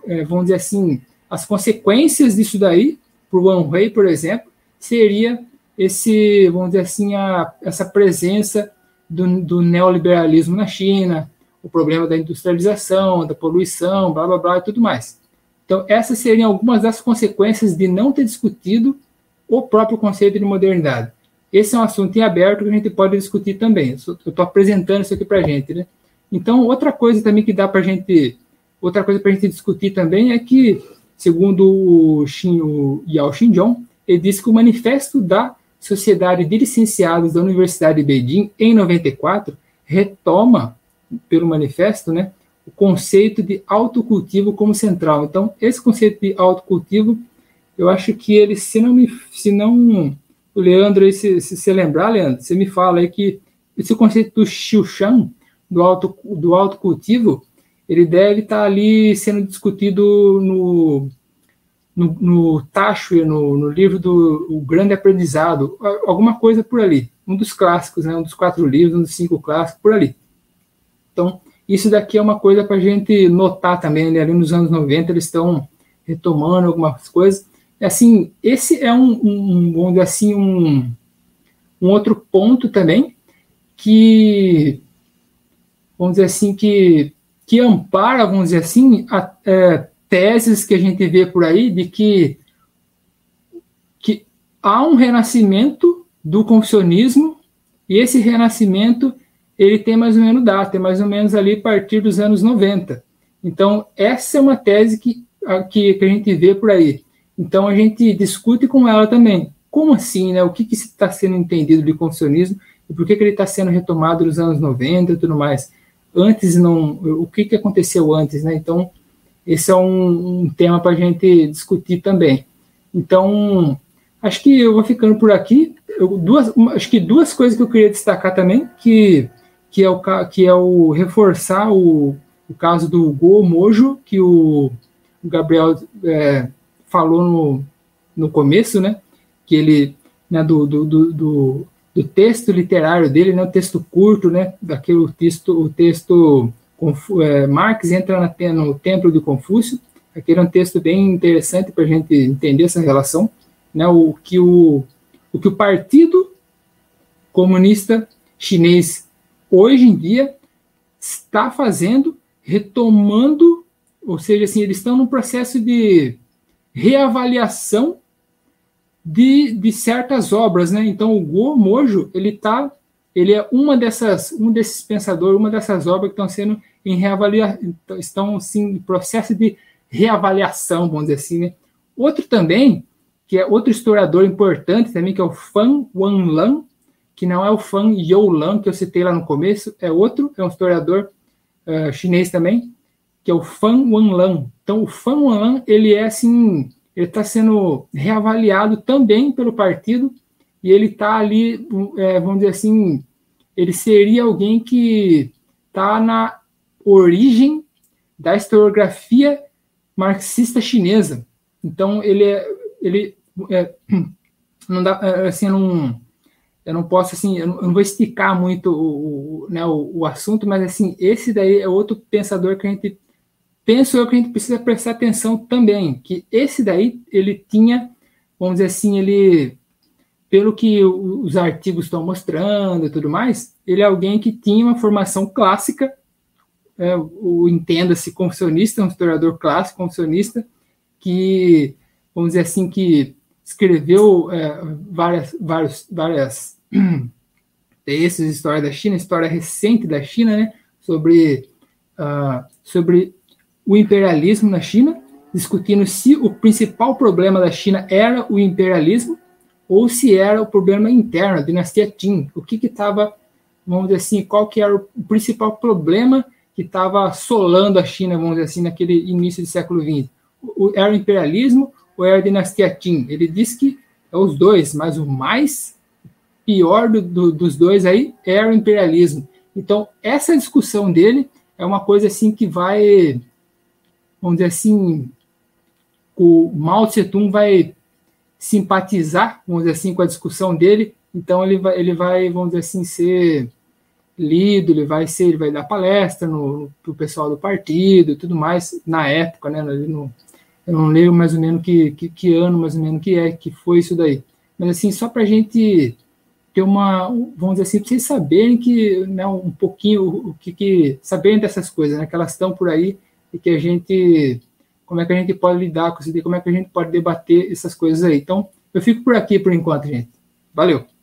é vamos dizer assim, as consequências disso daí, para o One por exemplo, seria esse, vamos dizer assim, a, essa presença do, do, neoliberalismo na China, o problema da industrialização, da poluição, blá blá blá e tudo mais. Então, essas seriam algumas das consequências de não ter discutido o próprio conceito de modernidade. Esse é um assunto em aberto que a gente pode discutir também. Eu estou apresentando isso aqui para a gente, né? Então, outra coisa também que dá para a gente, outra coisa para gente discutir também é que segundo o, Xin, o Yao Xinjiang, ele disse que o manifesto da Sociedade de Licenciados da Universidade de Beijing, em 94, retoma, pelo manifesto, né, o conceito de autocultivo como central. Então, esse conceito de autocultivo, eu acho que ele, se não me, se não, o Leandro, se, você lembrar, Leandro, você me fala aí que esse conceito do Xiuxian, do, auto, do autocultivo, ele deve estar ali sendo discutido no, no, no Tacho, no, no livro do o Grande Aprendizado, alguma coisa por ali. Um dos clássicos, né, um dos quatro livros, um dos cinco clássicos, por ali. Então, isso daqui é uma coisa para a gente notar também, né? ali nos anos 90 eles estão retomando algumas coisas. Assim, esse é um, um vamos dizer assim, um, um outro ponto também que, vamos dizer assim, que, que ampara, vamos dizer assim, a, é, teses que a gente vê por aí de que, que há um renascimento do confucionismo e esse renascimento ele tem mais ou menos data, é mais ou menos ali a partir dos anos 90. Então, essa é uma tese que, que, que a gente vê por aí. Então, a gente discute com ela também. Como assim, né? O que, que está sendo entendido de confucionismo e por que, que ele está sendo retomado nos anos 90 e tudo mais? Antes não... O que, que aconteceu antes, né? Então, esse é um, um tema para a gente discutir também. Então, acho que eu vou ficando por aqui. Eu, duas, acho que duas coisas que eu queria destacar também, que que é o, que é o reforçar o, o caso do Go Mojo, que o, o Gabriel é, falou no, no começo, né? Que ele, né, do, do, do, do, do texto literário dele, né, o texto curto, né? Daquele texto, o texto é, Marx entra no Templo de Confúcio. Aquele é um texto bem interessante para a gente entender essa relação, né? O que o, o que o Partido Comunista Chinês hoje em dia está fazendo, retomando, ou seja, assim, eles estão num processo de reavaliação de, de certas obras, né? Então o Go Mojo, ele tá, ele é uma dessas, um desses pensadores, uma dessas obras que estão sendo em reavaliação, estão assim, em processo de reavaliação, vamos dizer assim, né? Outro também, que é outro historiador importante também, que é o Fan Wanlan, que não é o Fan Youlan que eu citei lá no começo, é outro, é um historiador uh, chinês também, que é o Fan Wanlan. Então, o Fan Wanlan, ele é assim, ele está sendo reavaliado também pelo partido, e ele está ali, é, vamos dizer assim, ele seria alguém que está na origem da historiografia marxista chinesa. Então, ele é, ele é, não dá, é, assim, não eu não posso, assim, eu não, vou esticar muito o, o, né, o, o, assunto, mas, assim, esse daí é outro pensador que a gente, penso eu que a gente precisa prestar atenção também, que esse daí, ele tinha, vamos dizer assim, ele, pelo que os artigos estão mostrando e tudo mais, ele é alguém que tinha uma formação clássica, é, o entenda-se confucionista, um historiador clássico, confucionista, que, vamos dizer assim, que escreveu é, várias, várias, várias textos história da China, história recente da China, né, sobre, uh, sobre o imperialismo na China, discutindo se o principal problema da China era o imperialismo ou se era o problema interno, a dinastia Qin. O que estava, vamos dizer assim, qual que era o principal problema que estava assolando a China, vamos dizer assim, naquele início do século XX? O, era o imperialismo ou era a dinastia Qin? Ele disse que é os dois, mas o mais pior do, do, dos dois aí é o imperialismo. Então, essa discussão dele é uma coisa assim que vai, vamos dizer assim, o Mao Tse Tung vai simpatizar, vamos dizer assim, com a discussão dele. Então, ele vai, ele vai vamos dizer assim, ser lido, ele vai ser, ele vai dar palestra no, para o pessoal do partido tudo mais, na época, né? Não, eu não leio mais ou menos que, que, que, ano, mais ou menos, que é, que foi isso daí. Mas, assim, só para a gente ter uma, vamos dizer assim, para vocês saberem que, né, um pouquinho, o que, que saberem dessas coisas, né, que elas estão por aí e que a gente, como é que a gente pode lidar com isso, como é que a gente pode debater essas coisas aí. Então, eu fico por aqui por enquanto, gente. Valeu!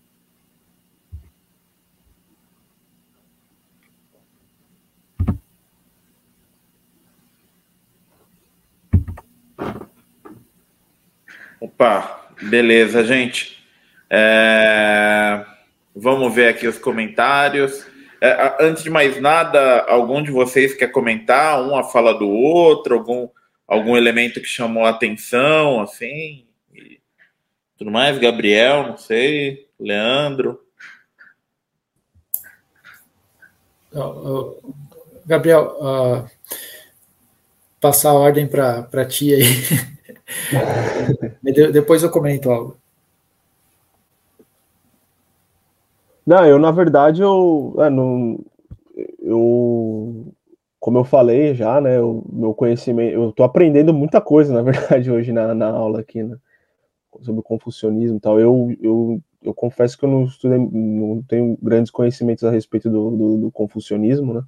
Opa, beleza, gente. É... Vamos ver aqui os comentários. É, antes de mais nada, algum de vocês quer comentar uma fala do outro, algum, algum elemento que chamou a atenção, assim, e tudo mais? Gabriel, não sei, Leandro. Gabriel, uh, passar a ordem para ti aí. Depois eu comento algo. Não, eu na verdade eu, é, não, eu como eu falei já, né, o meu conhecimento, eu tô aprendendo muita coisa na verdade hoje na, na aula aqui, né, sobre o confucionismo e tal. Eu, eu, eu confesso que eu não estudei, não tenho grandes conhecimentos a respeito do, do, do confucionismo, né.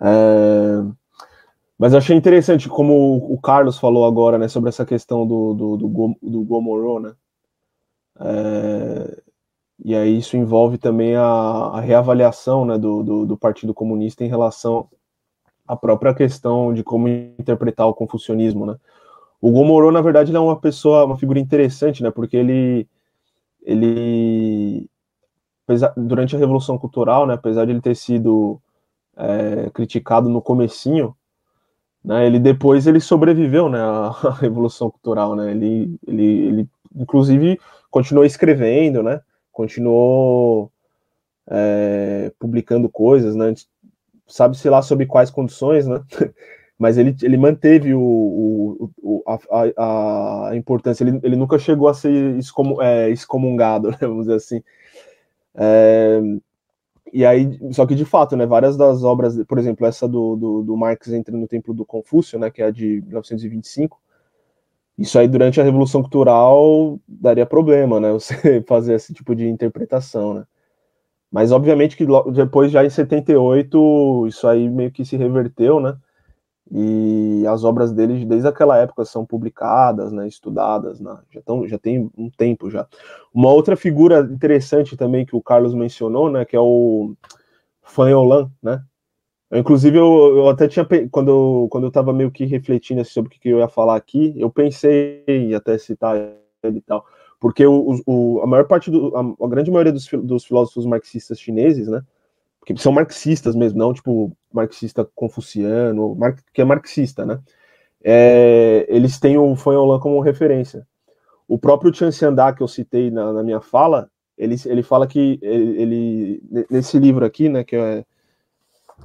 É, mas achei interessante como o Carlos falou agora, né, sobre essa questão do, do, do, do Gomorô, né. É, e aí isso envolve também a, a reavaliação né, do, do, do, Partido Comunista em relação à própria questão de como interpretar o confucionismo. Né? O Gomorô, na verdade, ele é uma pessoa, uma figura interessante, né, porque ele, ele durante a Revolução Cultural, né, apesar de ele ter sido é, criticado no comecinho, né, ele depois ele sobreviveu né, à, Revolução Cultural, né, ele, ele, ele inclusive continuou escrevendo, né, continuou é, publicando coisas, né? Sabe-se lá sobre quais condições, né? Mas ele, ele manteve o, o, o a, a, importância, ele, ele nunca chegou a ser é, excomungado, né? vamos dizer assim. É, e aí, só que de fato, né, várias das obras, por exemplo, essa do, do, do Marx entra no Templo do Confúcio, né, que é a de 1925, isso aí, durante a Revolução Cultural, daria problema, né? Você fazer esse tipo de interpretação, né? Mas, obviamente, que depois, já em 78, isso aí meio que se reverteu, né? E as obras dele, desde aquela época, são publicadas, né? Estudadas, né? Já, tão, já tem um tempo já. Uma outra figura interessante também que o Carlos mencionou, né? Que é o Fanholan, né? Inclusive, eu, eu até tinha, quando, quando eu estava meio que refletindo sobre o que eu ia falar aqui, eu pensei em até citar ele e tal, porque o, o, a maior parte, do, a, a grande maioria dos, dos, filósofos marxistas chineses, né, porque são marxistas mesmo, não tipo marxista confuciano, mar, que é marxista, né, é, eles têm o Fanholan como referência. O próprio Chan Xianda, que eu citei na, na minha fala, ele, ele fala que ele, ele, nesse livro aqui, né, que é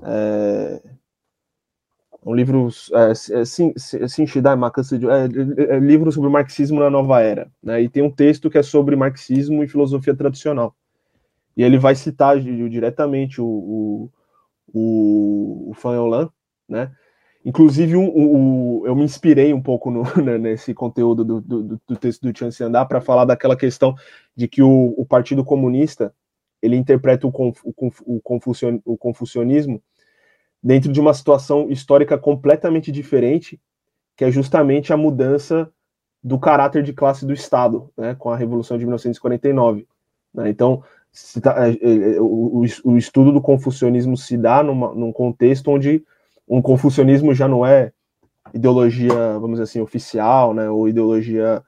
é, um livro, é, é sim, Shidai é, é, é, livro sobre marxismo na nova era, né? E tem um texto que é sobre marxismo e filosofia tradicional. E ele vai citar diretamente o, o, o, o Fanholan, né? Inclusive, um, um, eu me inspirei um pouco no, né, nesse conteúdo do, do, do, texto do Chan Xiandá para falar daquela questão de que o, o Partido Comunista ele interpreta o, conf, o, confucion, o confucionismo dentro de uma situação histórica completamente diferente, que é justamente a mudança do caráter de classe do Estado, né, com a Revolução de 1949. Né? Então, tá, é, é, é, o, o, estudo do confucionismo se dá numa, num contexto onde um confucionismo já não é ideologia, vamos dizer assim, oficial, né, ou ideologia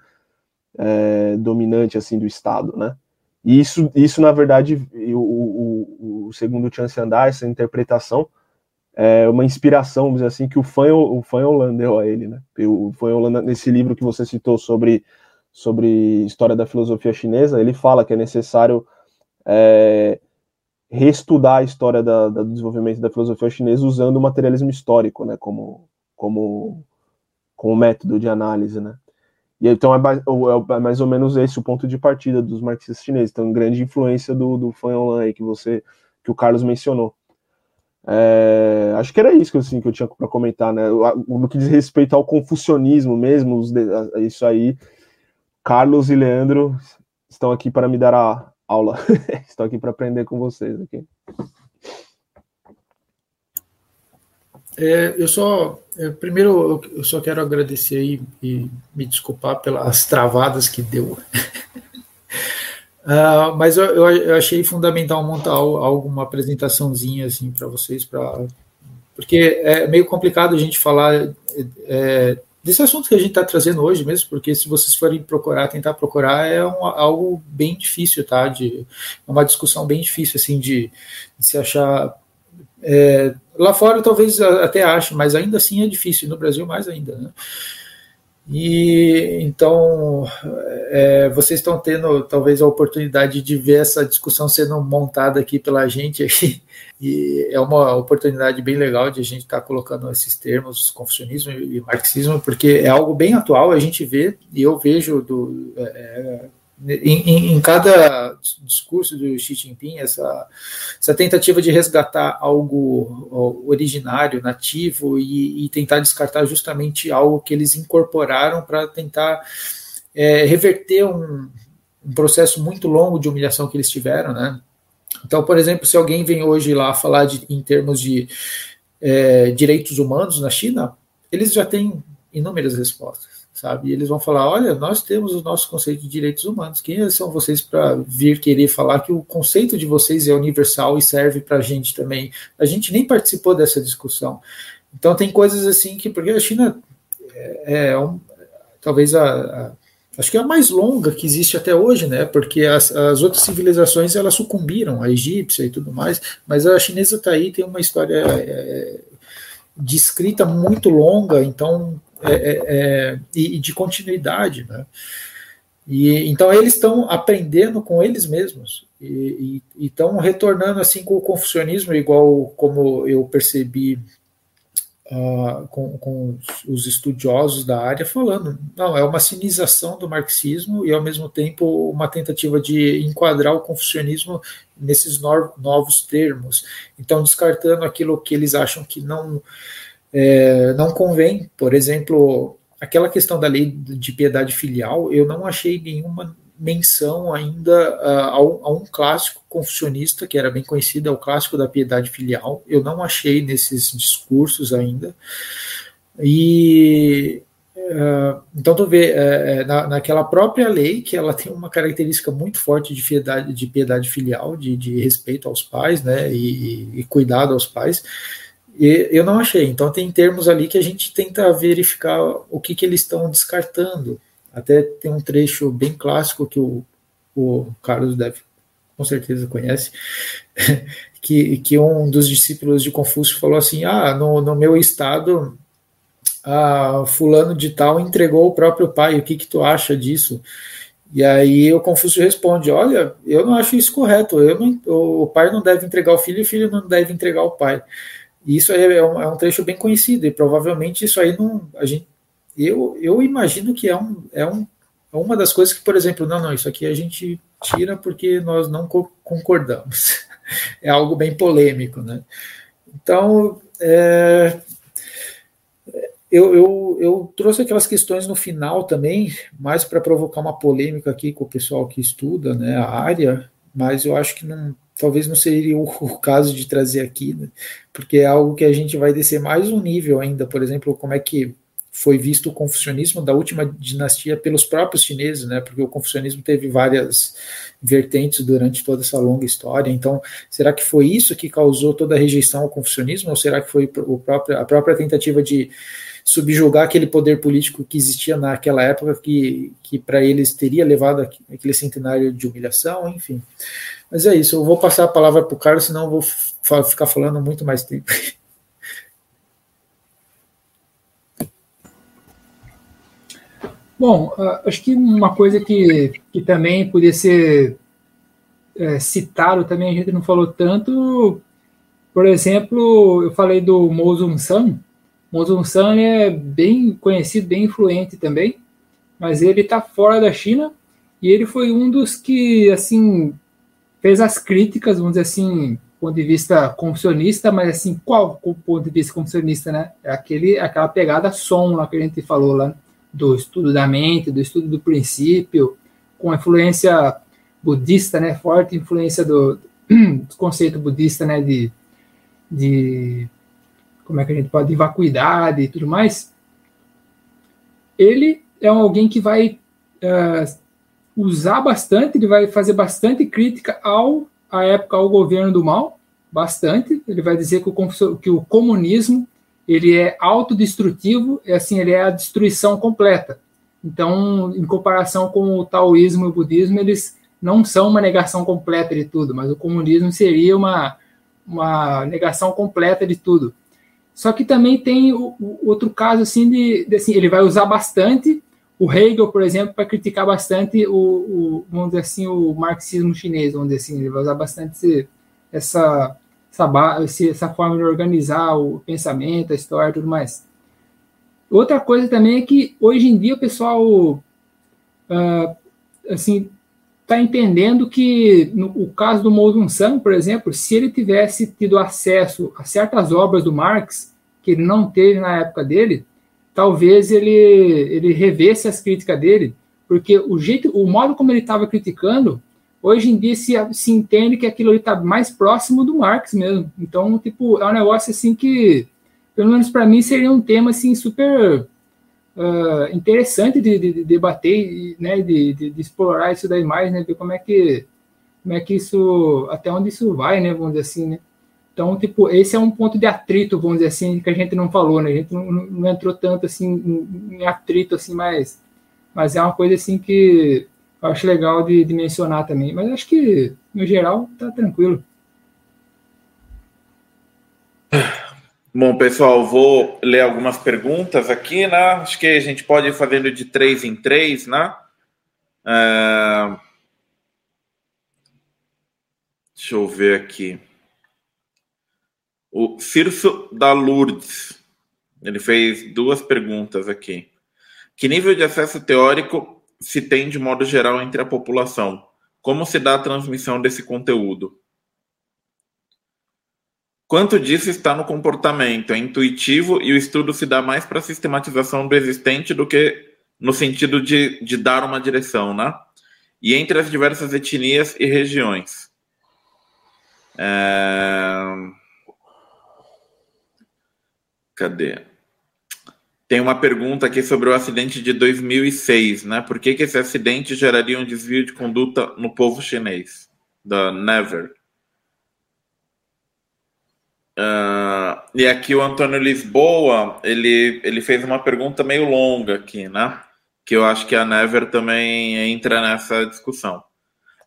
é, dominante assim do Estado, né? E isso, isso na verdade, o, o, o segundo Chance Andar, essa interpretação, é uma inspiração, vamos dizer assim, que o fã, o Holanda deu a ele, né? O Holanda, nesse livro que você citou sobre, sobre história da filosofia chinesa, ele fala que é necessário é, reestudar a história da, da, do desenvolvimento da filosofia chinesa usando o materialismo histórico, né? Como, como, como método de análise, né? E então é, é, é, mais ou menos esse o ponto de partida dos marxistas chineses. Então, grande influência do, do Fan Online que você que o Carlos mencionou. É, acho que era isso que, assim, que eu tinha para comentar, né? No que diz respeito ao confucionismo mesmo, isso aí, Carlos e Leandro estão aqui para me dar a aula. estão aqui para aprender com vocês aqui. É, eu só, é, primeiro, eu só quero agradecer aí e me desculpar pelas travadas que deu. uh, mas eu, eu, achei fundamental montar alguma apresentaçãozinha assim para vocês, pra, porque é meio complicado a gente falar é, desse assunto que a gente está trazendo hoje mesmo, porque se vocês forem procurar, tentar procurar, é um, algo bem difícil, tá? De, é uma discussão bem difícil, assim, de, de se achar. É, lá fora talvez até ache, mas ainda assim é difícil, no Brasil mais ainda, né? E então é, vocês estão tendo talvez a oportunidade de ver essa discussão sendo montada aqui pela gente e é uma oportunidade bem legal de a gente estar tá colocando esses termos, confucionismo e marxismo, porque é algo bem atual, a gente vê, e eu vejo do, é, em, em, cada discurso do Xi Jinping, essa, essa tentativa de resgatar algo originário, nativo, e, e tentar descartar justamente algo que eles incorporaram para tentar é, reverter um, um, processo muito longo de humilhação que eles tiveram, né? Então, por exemplo, se alguém vem hoje lá falar de, em termos de é, direitos humanos na China, eles já têm inúmeras respostas sabe? E eles vão falar: olha, nós temos o nosso conceito de direitos humanos. Quem são vocês para vir querer falar que o conceito de vocês é universal e serve para a gente também? A gente nem participou dessa discussão. Então tem coisas assim que porque a China é, é um, talvez a, a, acho que é a mais longa que existe até hoje, né? Porque as, as outras civilizações elas sucumbiram, a egípcia e tudo mais, mas a chinesa está aí tem uma história é, de escrita muito longa, então é, é, é, e, de continuidade, né? E, então eles estão aprendendo com eles mesmos e estão retornando assim com o confucionismo, igual como eu percebi uh, com, com, os estudiosos da área falando, não, é uma cinização do marxismo e ao mesmo tempo uma tentativa de enquadrar o confucionismo nesses no, novos termos. Então descartando aquilo que eles acham que não é, não convém. Por exemplo, aquela questão da lei de piedade filial, eu não achei nenhuma menção ainda uh, a, um, a, um, clássico confucionista, que era bem conhecido, é o clássico da piedade filial. Eu não achei nesses discursos ainda. E uh, então tu vê uh, na, naquela própria lei que ela tem uma característica muito forte de piedade, de piedade filial, de, de respeito aos pais, né, e, e cuidado aos pais. E eu não achei. Então tem termos ali que a gente tenta verificar o que, que eles estão descartando. Até tem um trecho bem clássico que o, o Carlos deve com certeza conhece, que, que um dos discípulos de Confúcio falou assim: Ah, no, no meu estado, fulano de tal entregou o próprio pai, o que, que tu acha disso? E aí o Confúcio responde: Olha, eu não acho isso correto, eu não, o pai não deve entregar o filho e o filho não deve entregar o pai. Isso é, é um, é um trecho bem conhecido, e provavelmente isso aí não. A gente, eu, eu imagino que é, um, é, um, é uma das coisas que, por exemplo, não, não, isso aqui a gente tira porque nós não co concordamos. é algo bem polêmico, né? Então, é, eu, eu, eu, trouxe aquelas questões no final também, mais para provocar uma polêmica aqui com o pessoal que estuda né, a área, mas eu acho que não, talvez não seria o, o caso de trazer aqui, né? porque é algo que a gente vai descer mais um nível ainda, por exemplo, como é que foi visto o confucionismo da última dinastia pelos próprios chineses, né? Porque o confucionismo teve várias vertentes durante toda essa longa história. Então, será que foi isso que causou toda a rejeição ao confucionismo, ou será que foi o próprio, a própria tentativa de subjugar aquele poder político que existia naquela época, que, que para eles teria levado aquele centenário de humilhação, enfim. Mas é isso, eu vou passar a palavra para o Carlos, senão eu vou ficar falando muito mais tempo. Bom, ah, acho que uma coisa que, que também podia ser é, citado, também a gente não falou tanto, por exemplo, eu falei do Mozum San. Mozum San é bem conhecido, bem influente também, mas ele está fora da China e ele foi um dos que, assim, fez as críticas, vamos dizer assim, do ponto de vista confucionista, mas assim, qual o ponto de vista confucionista, né? É aquele, aquela pegada som lá que a gente falou lá, do estudo da mente, do estudo do princípio, com influência budista, né? Forte influência do, do conceito budista, né? De, de como é que a gente pode, de vacuidade e tudo mais. Ele é alguém que vai uh, usar bastante, ele vai fazer bastante crítica ao à época ao governo do mal, bastante. Ele vai dizer que o, que o comunismo ele é autodestrutivo, é assim, ele é a destruição completa. Então, em comparação com o taoísmo e o budismo, eles não são uma negação completa de tudo, mas o comunismo seria uma, uma negação completa de tudo. Só que também tem o, o outro caso assim de, de, assim, ele vai usar bastante o Hegel, por exemplo, para criticar bastante o, o, vamos dizer assim, o marxismo chinês, vamos dizer assim, ele vai usar bastante essa essa, essa forma de organizar o pensamento, a história e tudo mais. Outra coisa também é que hoje em dia o pessoal uh, assim está entendendo que no o caso do Mo San, por exemplo, se ele tivesse tido acesso a certas obras do Marx que ele não teve na época dele, talvez ele ele revesse as críticas dele, porque o jeito, o modo como ele estava criticando hoje em dia se, se entende que aquilo está mais próximo do Marx mesmo. Então, tipo, é um negócio assim que, pelo menos para mim, seria um tema assim super uh, interessante de, de, de, debater, né, de, de, de, explorar isso daí mais, né, ver como é que como é que isso, até onde isso vai, né, vamos dizer assim, né. Então, tipo, esse é um ponto de atrito, vamos dizer assim, que a gente não falou, né, a gente não, não entrou tanto assim em, atrito assim, mas mas é uma coisa assim que eu acho legal de, de mencionar também. Mas acho que, no geral, tá tranquilo. Bom, pessoal, vou ler algumas perguntas aqui, né? Acho que a gente pode ir fazendo de três em três, né? É... Deixa eu ver aqui. O Cirso da Lourdes, ele fez duas perguntas aqui. Que nível de acesso teórico se tem de modo geral entre a população? Como se dá a transmissão desse conteúdo? Quanto disso está no comportamento? É intuitivo e o estudo se dá mais para a sistematização do existente do que no sentido de, de dar uma direção, né? E entre as diversas etnias e regiões. É... Cadê? Tem uma pergunta aqui sobre o acidente de 2006, né? Por que, que esse acidente geraria um desvio de conduta no povo chinês? Da Never. Uh, e aqui o Antônio Lisboa, ele, ele fez uma pergunta meio longa aqui, né? Que eu acho que a Never também entra nessa discussão.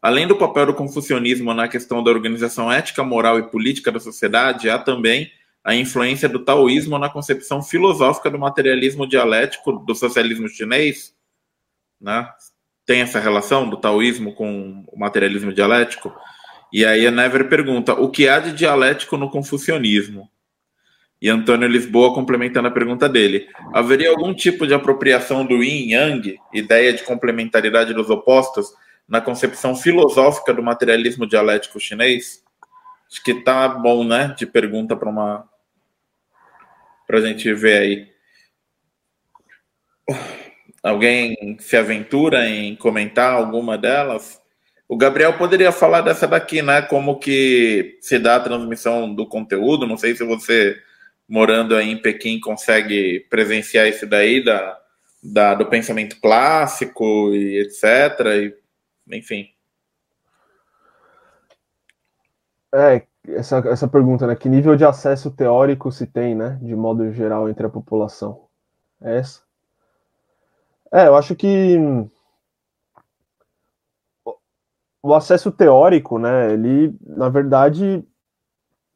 Além do papel do confucionismo na questão da organização ética, moral e política da sociedade, há também a influência do taoísmo na concepção filosófica do materialismo dialético do socialismo chinês, né? Tem essa relação do taoísmo com o materialismo dialético? E aí a Never pergunta: o que há de dialético no confucionismo? E Antônio Lisboa complementando a pergunta dele: haveria algum tipo de apropriação do yin yang, ideia de complementaridade dos opostos, na concepção filosófica do materialismo dialético chinês? Acho que tá bom, né? De pergunta para uma para a gente ver aí. Alguém se aventura em comentar alguma delas? O Gabriel poderia falar dessa daqui, né? Como que se dá a transmissão do conteúdo. Não sei se você, morando aí em Pequim, consegue presenciar isso daí, da, da do pensamento clássico e etc. E, enfim. É, essa, essa pergunta, né? Que nível de acesso teórico se tem, né? De modo geral, entre a população? É essa? É, eu acho que o acesso teórico, né? Ele, na verdade,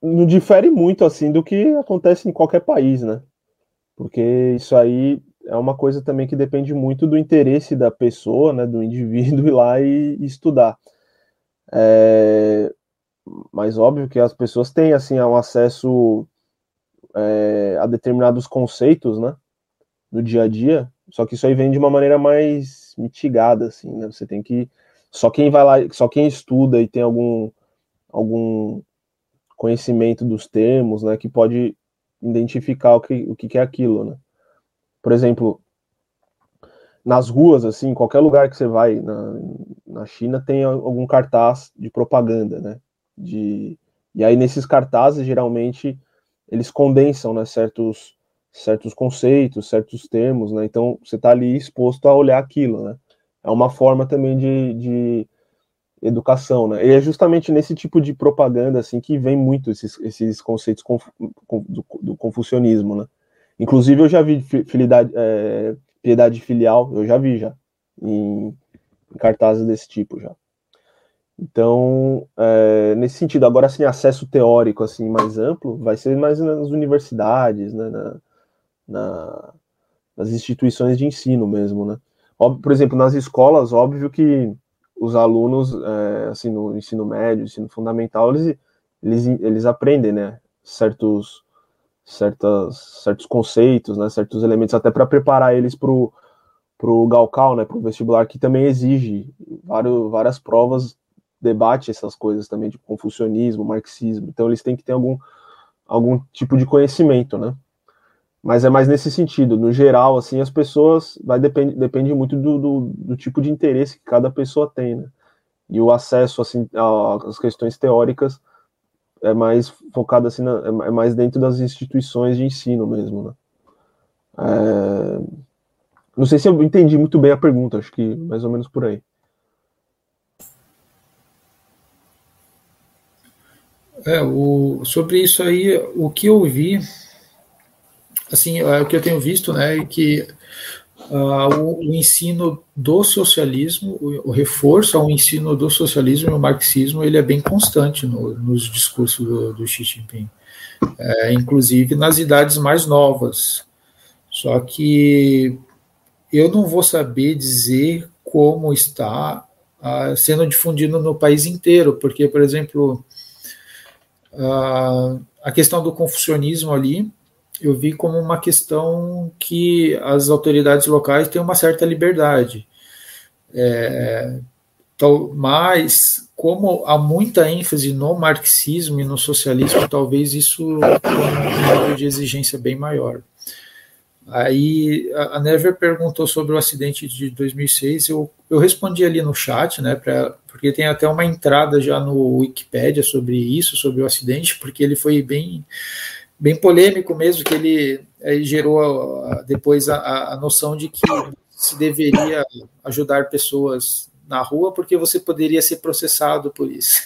não difere muito assim do que acontece em qualquer país, né? Porque isso aí é uma coisa também que depende muito do interesse da pessoa, né? Do indivíduo ir lá e, e estudar. É, mas óbvio que as pessoas têm assim um acesso é, a determinados conceitos, né, no dia a dia. Só que isso aí vem de uma maneira mais mitigada, assim, né? Você tem que só quem vai lá, só quem estuda e tem algum algum conhecimento dos termos, né, que pode identificar o que o que é aquilo, né? Por exemplo, nas ruas, assim, qualquer lugar que você vai na, na China tem algum cartaz de propaganda, né? De e aí nesses cartazes geralmente eles condensam né, certos certos conceitos, certos termos, né? Então você está ali exposto a olhar aquilo, né? É uma forma também de, de educação, né? E é justamente nesse tipo de propaganda assim que vem muito esses, esses conceitos conf, do, do confucionismo, né? Inclusive, eu já vi fidelidade, é, piedade filial, eu já vi já, em, em cartazes desse tipo já. Então, é, nesse sentido, agora assim, acesso teórico assim mais amplo vai ser mais nas universidades, né, na, na, nas instituições de ensino mesmo, né? Por exemplo, nas escolas, óbvio que os alunos, é, assim, no ensino médio, ensino fundamental, eles, eles, eles aprendem, né, certos, certas, certos conceitos, né, certos elementos, até para preparar eles para o Galcal, né, para o vestibular, que também exige vários, várias provas debate essas coisas também de confucionismo, marxismo. Então eles têm que ter algum, algum tipo de conhecimento, né? Mas é mais nesse sentido. No geral, assim, as pessoas vai depende, depende muito do, do, do tipo de interesse que cada pessoa tem, né? E o acesso assim às questões teóricas é mais focado assim, na, é mais dentro das instituições de ensino mesmo, né? É... Não sei se eu entendi muito bem a pergunta, acho que mais ou menos por aí. É, o, sobre isso aí, o que eu vi, assim, é, o que eu tenho visto, né, é que uh, o, o, ensino do socialismo, o, o, reforço ao ensino do socialismo e o marxismo, ele é bem constante no, nos discursos do, do Xi Jinping, é, inclusive nas idades mais novas. Só que eu não vou saber dizer como está uh, sendo difundido no país inteiro, porque, por exemplo, Uh, a questão do confucionismo ali, eu vi como uma questão que as autoridades locais têm uma certa liberdade. É, mas, como há muita ênfase no marxismo e no socialismo, talvez isso tenha um nível de exigência bem maior. Aí a Never perguntou sobre o acidente de 2006, eu, eu respondi ali no chat, né, pra, porque tem até uma entrada já no Wikipedia sobre isso, sobre o acidente, porque ele foi bem, bem polêmico mesmo, que ele gerou a, depois a, a noção de que se deveria ajudar pessoas na rua, porque você poderia ser processado por isso.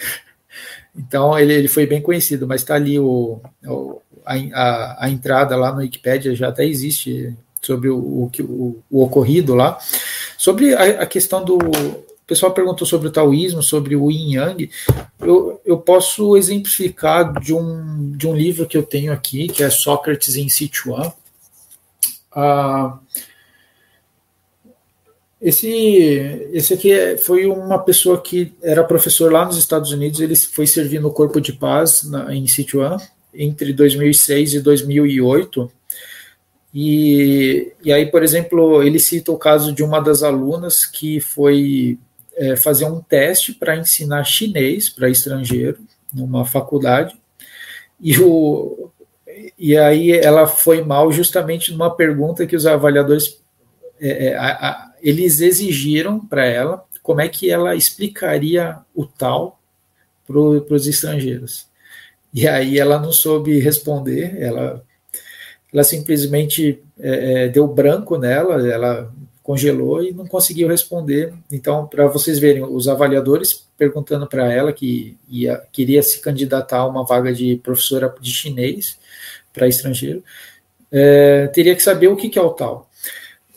então ele, ele foi bem conhecido, mas está ali o, o a, a, a, entrada lá no Wikipedia já até existe sobre o, o, o, o ocorrido lá. Sobre a, a, questão do. O pessoal perguntou sobre o taoísmo, sobre o yin yang. Eu, eu posso exemplificar de um, de um livro que eu tenho aqui, que é Sócrates em Sichuan. Ah, esse, esse aqui é, foi uma pessoa que era professor lá nos Estados Unidos, ele foi servir no Corpo de Paz na, em Sichuan, entre 2006 e 2008. E, e aí, por exemplo, ele cita o caso de uma das alunas que foi é, fazer um teste para ensinar chinês para estrangeiro numa faculdade. E, o, e aí ela foi mal justamente numa pergunta que os avaliadores é, é a, a, eles exigiram para ela como é que ela explicaria o tal para os estrangeiros. E aí ela não soube responder, ela, ela simplesmente é, é, deu branco nela, ela congelou e não conseguiu responder. Então, para vocês verem, os avaliadores perguntando para ela que ia, queria se candidatar a uma vaga de professora de chinês para estrangeiro, é, teria que saber o que, que é o tal.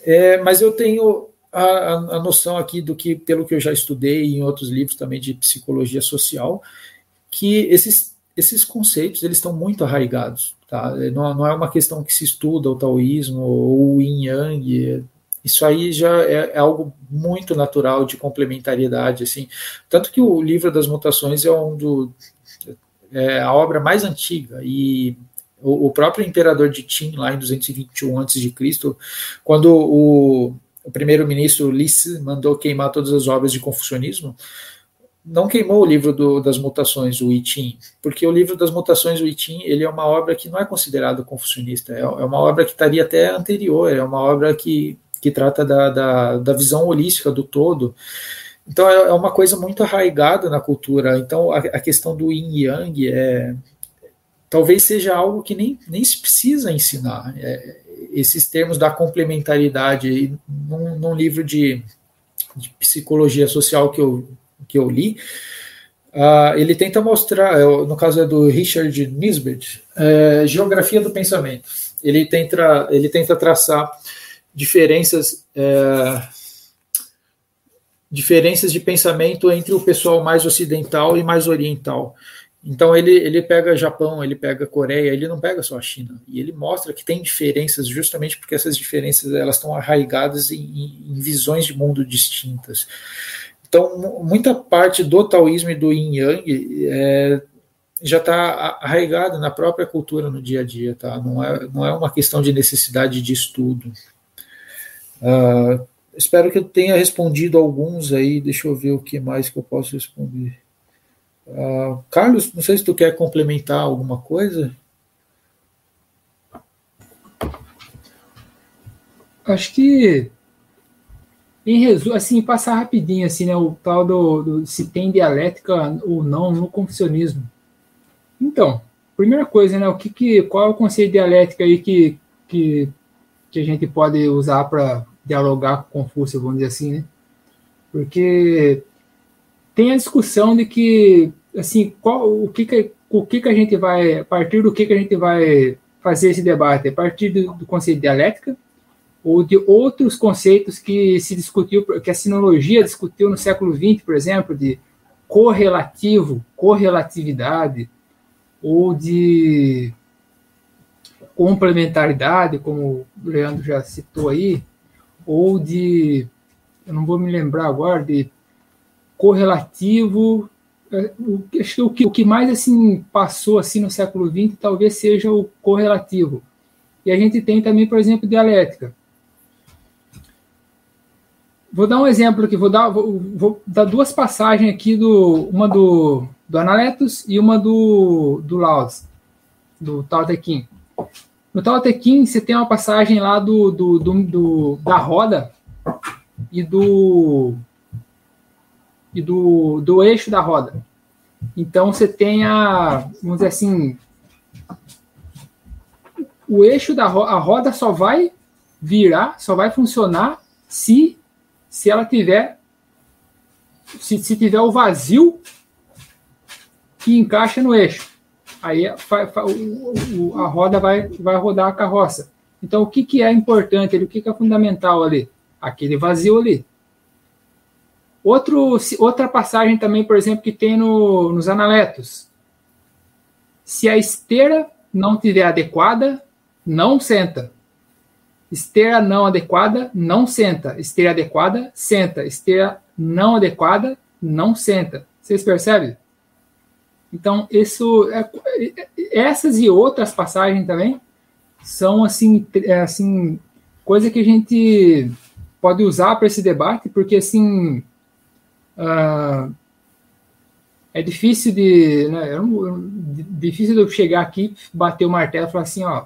É, mas eu tenho a, a, noção aqui do que, pelo que eu já estudei em outros livros também de psicologia social, que esses esses conceitos eles estão muito arraigados. Tá? Não, não é uma questão que se estuda o taoísmo ou o yin yang. Isso aí já é, é, algo muito natural de complementariedade, assim. Tanto que o livro das mutações é um do é a obra mais antiga e o, o próprio imperador de Qin lá em 221 a.C., quando o, o primeiro-ministro Li mandou queimar todas as obras de confucionismo, não queimou o livro do, das mutações, o I Ching, porque o livro das mutações, o I Ching, ele é uma obra que não é considerada confucionista, é, é uma obra que estaria até anterior, é uma obra que, que trata da, da, da visão holística do todo. Então é, é uma coisa muito arraigada na cultura. Então a, a questão do Yin Yang é talvez seja algo que nem, nem se precisa ensinar. É, esses termos da complementaridade num, num livro de, de psicologia social que eu que eu li, uh, ele tenta mostrar, é, no caso é do Richard Nisbet, é, Geografia do Pensamento. ele tenta, ele tenta traçar diferenças é, diferenças de pensamento entre o pessoal mais ocidental e mais oriental. Então ele, ele pega Japão, ele pega Coreia, ele não pega só a China. E ele mostra que tem diferenças justamente porque essas diferenças elas estão arraigadas em, em visões de mundo distintas. Então muita parte do taoísmo e do yin yang é, já está arraigado na própria cultura no dia a dia, tá? Não é, não é uma questão de necessidade de estudo. Uh, espero que eu tenha respondido alguns aí. Deixa eu ver o que mais que eu posso responder. Uh, Carlos, não sei se tu quer complementar alguma coisa. Acho que em resumo, assim, passar rapidinho assim, né, o tal do, do se tem dialética ou não no confucionismo. Então, primeira coisa, né, o que, que qual é o conceito dialética aí que, que, que a gente pode usar para dialogar com Confúcio, vamos dizer assim, né? Porque tem a discussão de que, assim, qual, o que que, o que que a gente vai, a partir do que que a gente vai fazer esse debate? A partir do, do conceito de dialética ou de outros conceitos que se discutiu, que a sinologia discutiu no século XX, por exemplo, de correlativo, correlatividade, ou de complementaridade, como o Leandro já citou aí, ou de, eu não vou me lembrar agora, de correlativo. É, acho o que, o que mais assim passou assim no século XX talvez seja o correlativo. E a gente tem também, por exemplo, dialética. Vou dar um exemplo aqui, vou dar, vou, vou dar duas passagens aqui, do, uma do, do Analetos e uma do, do Laos, do Tao Te Ching. No Tao Te Ching, você tem uma passagem lá do, do, do, do, da roda e do e do, do eixo da roda. Então você tem a, vamos dizer assim, o eixo da roda, a roda só vai virar, só vai funcionar se se ela tiver se, se tiver o vazio que encaixa no eixo. Aí a, a, roda vai, vai rodar a carroça. Então, o que, que é importante ali? O que, que é fundamental ali? Aquele vazio ali. Outro, outra passagem também, por exemplo, que tem no, nos analetos. Se a esteira não tiver adequada, não senta. Esteira não adequada, não senta. Esteira adequada, senta. Esteira não adequada, não senta. Vocês percebem? Então, isso, é, essas e outras passagens também são assim, é, assim coisa que a gente pode usar para esse debate, porque assim uh, é difícil de, né, difícil de eu chegar aqui, bater o martelo e falar assim, ó,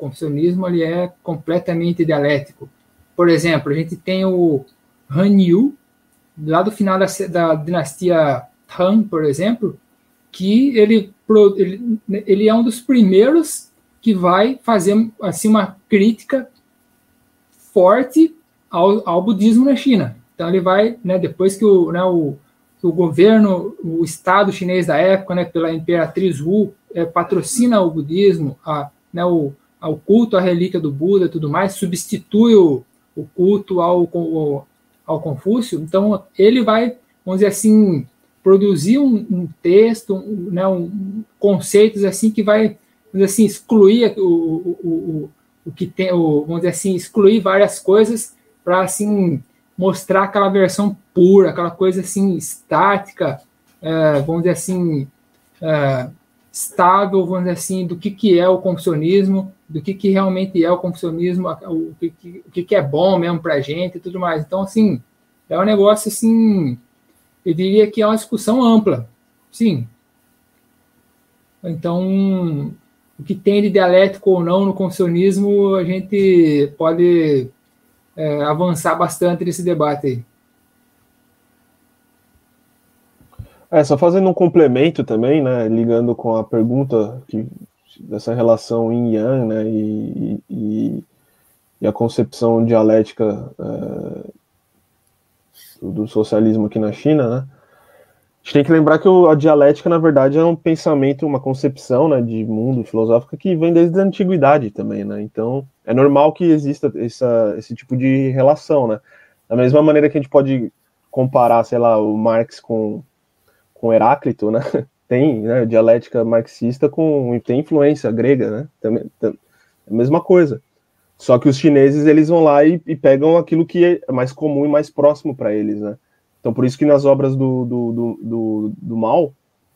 confucionismo ele é completamente dialético. Por exemplo, a gente tem o Han Yu, lá do final da, da dinastia Han, por exemplo, que ele, ele, ele é um dos primeiros que vai fazer assim uma crítica forte ao, ao budismo na China. Então ele vai, né, depois que o, né, o, que o governo, o Estado chinês da época, né, pela imperatriz Wu, é, patrocina o budismo, a, né, o, ao culto à relíquia do Buda e tudo mais, substitui o, o culto ao, ao, ao Confúcio, então ele vai, vamos dizer assim, produzir um, um texto, um, né, um, conceitos assim que vai, vamos dizer assim, excluir o, o, o, o que tem, o, vamos dizer assim, excluir várias coisas para assim mostrar aquela versão pura, aquela coisa assim estática, é, vamos dizer assim, é, estável, vamos dizer assim, do que, que é o confucionismo, do que, que realmente é o confucionismo, o que, que, o que, que é bom mesmo para a gente e tudo mais. Então, assim, é um negócio, assim, eu diria que é uma discussão ampla, sim. Então, o que tem de dialético ou não no confucionismo, a gente pode é, avançar bastante nesse debate aí. É, só fazendo um complemento também, né, ligando com a pergunta que, dessa relação yin-yang, né, e, e, e, a concepção dialética é, do socialismo aqui na China, né, gente tem que lembrar que a dialética, na verdade, é um pensamento, uma concepção né, de mundo filosófico que vem desde a antiguidade também, né? Então, é normal que exista essa, esse tipo de relação, né? Da mesma maneira que a gente pode comparar, sei lá, o Marx com, com Heráclito, né? Tem né, dialética marxista com tem influência grega, né? Também, é a mesma coisa. Só que os chineses eles vão lá e, e pegam aquilo que é mais comum e mais próximo para eles, né? Então por isso que nas obras do, do, do, do, do Mao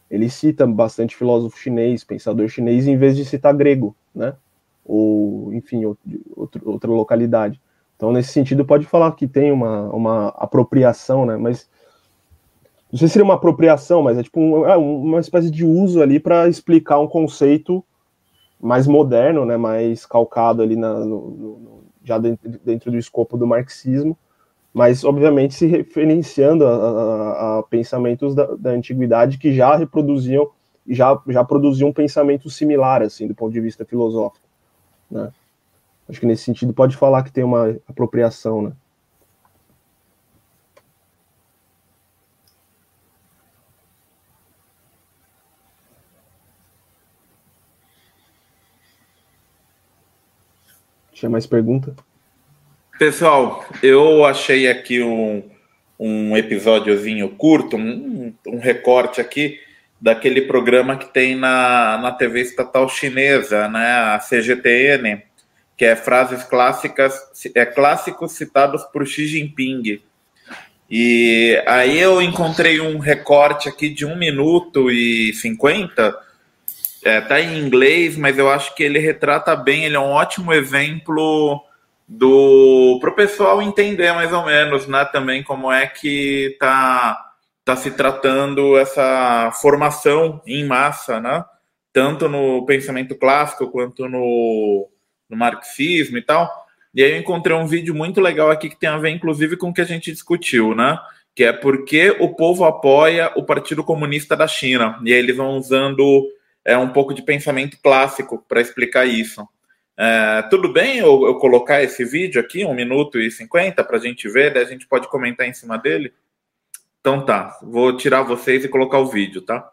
ele cita bastante filósofo chinês, pensador chinês, em vez de citar grego, né? Ou, enfim, outro, outra localidade. Então, nesse sentido, pode falar que tem uma, uma apropriação, né? Mas não sei se seria uma apropriação, mas é tipo um, é uma espécie de uso ali para explicar um conceito mais moderno, né? Mais calcado ali na, no, no, já dentro, dentro, do escopo do marxismo, mas obviamente se referenciando a, a, a pensamentos da, da, antiguidade que já reproduziam, já, já produziam um pensamento similar, assim, do ponto de vista filosófico, né? Acho que nesse sentido pode falar que tem uma apropriação, né? Tinha mais pergunta? Pessoal, eu achei aqui um, um episódiozinho curto, um, um recorte aqui daquele programa que tem na, na TV estatal chinesa, né, a CGTN, que é frases clássicas, é clássicos citados por Xi Jinping. E aí eu encontrei um recorte aqui de um minuto e cinquenta, é, tá em inglês, mas eu acho que ele retrata bem, ele é um ótimo exemplo do para o pessoal entender mais ou menos, né, também como é que tá tá se tratando essa formação em massa, né, tanto no pensamento clássico quanto no no marxismo e tal. E aí eu encontrei um vídeo muito legal aqui que tem a ver, inclusive, com o que a gente discutiu, né? Que é porque o povo apoia o Partido Comunista da China. E aí eles vão usando é, um pouco de pensamento clássico para explicar isso. É, tudo bem eu, eu, colocar esse vídeo aqui, um minuto e cinquenta, para a gente ver, daí a gente pode comentar em cima dele? Então tá, vou tirar vocês e colocar o vídeo, tá?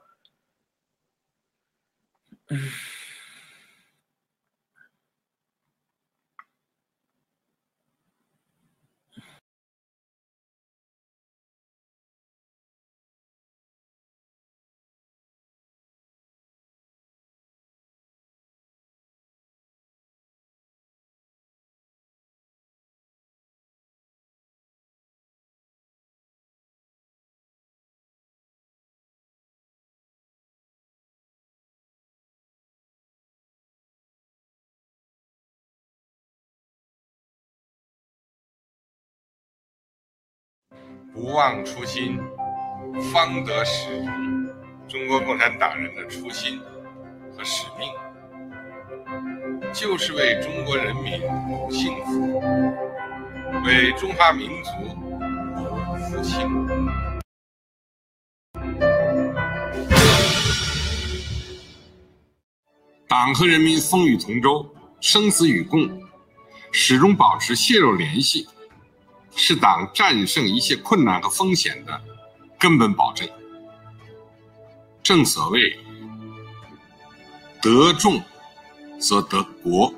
不忘初心，方得始终。中国共产党人的初心和使命，就是为中国人民幸福，为中华民族复兴。党和人民风雨同舟，生死与共，始终保持血肉联系。是党战胜一切困难和风险的根本保证。正所谓“得众则得国，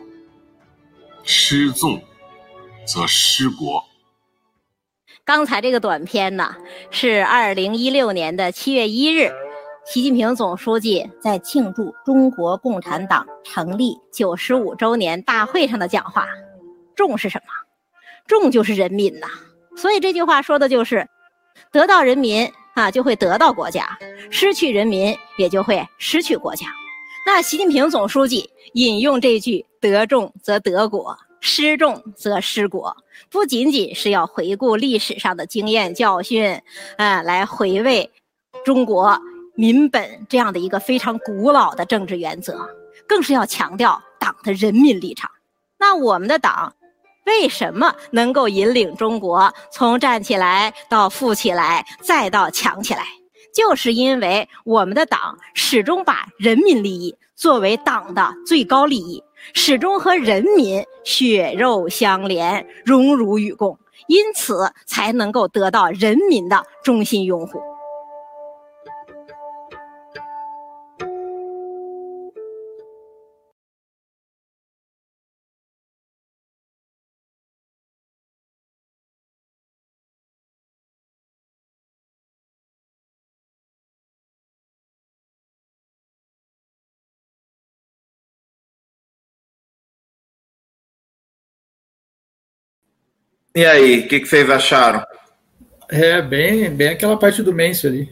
失众则失国”。刚才这个短片呢，是二零一六年的七月一日，习近平总书记在庆祝中国共产党成立九十五周年大会上的讲话。众是什么？众就是人民呐，所以这句话说的就是，得到人民啊，就会得到国家；失去人民，也就会失去国家。那习近平总书记引用这句“得众则得国，失众则失国”，不仅仅是要回顾历史上的经验教训，啊，来回味中国民本这样的一个非常古老的政治原则，更是要强调党的人民立场。那我们的党。为什么能够引领中国从站起来到富起来再到强起来？就是因为我们的党始终把人民利益作为党的最高利益，始终和人民血肉相连、荣辱与共，因此才能够得到人民的衷心拥护。E aí, o que, que, vocês acharam? É, bem, bem aquela parte do Mencio ali.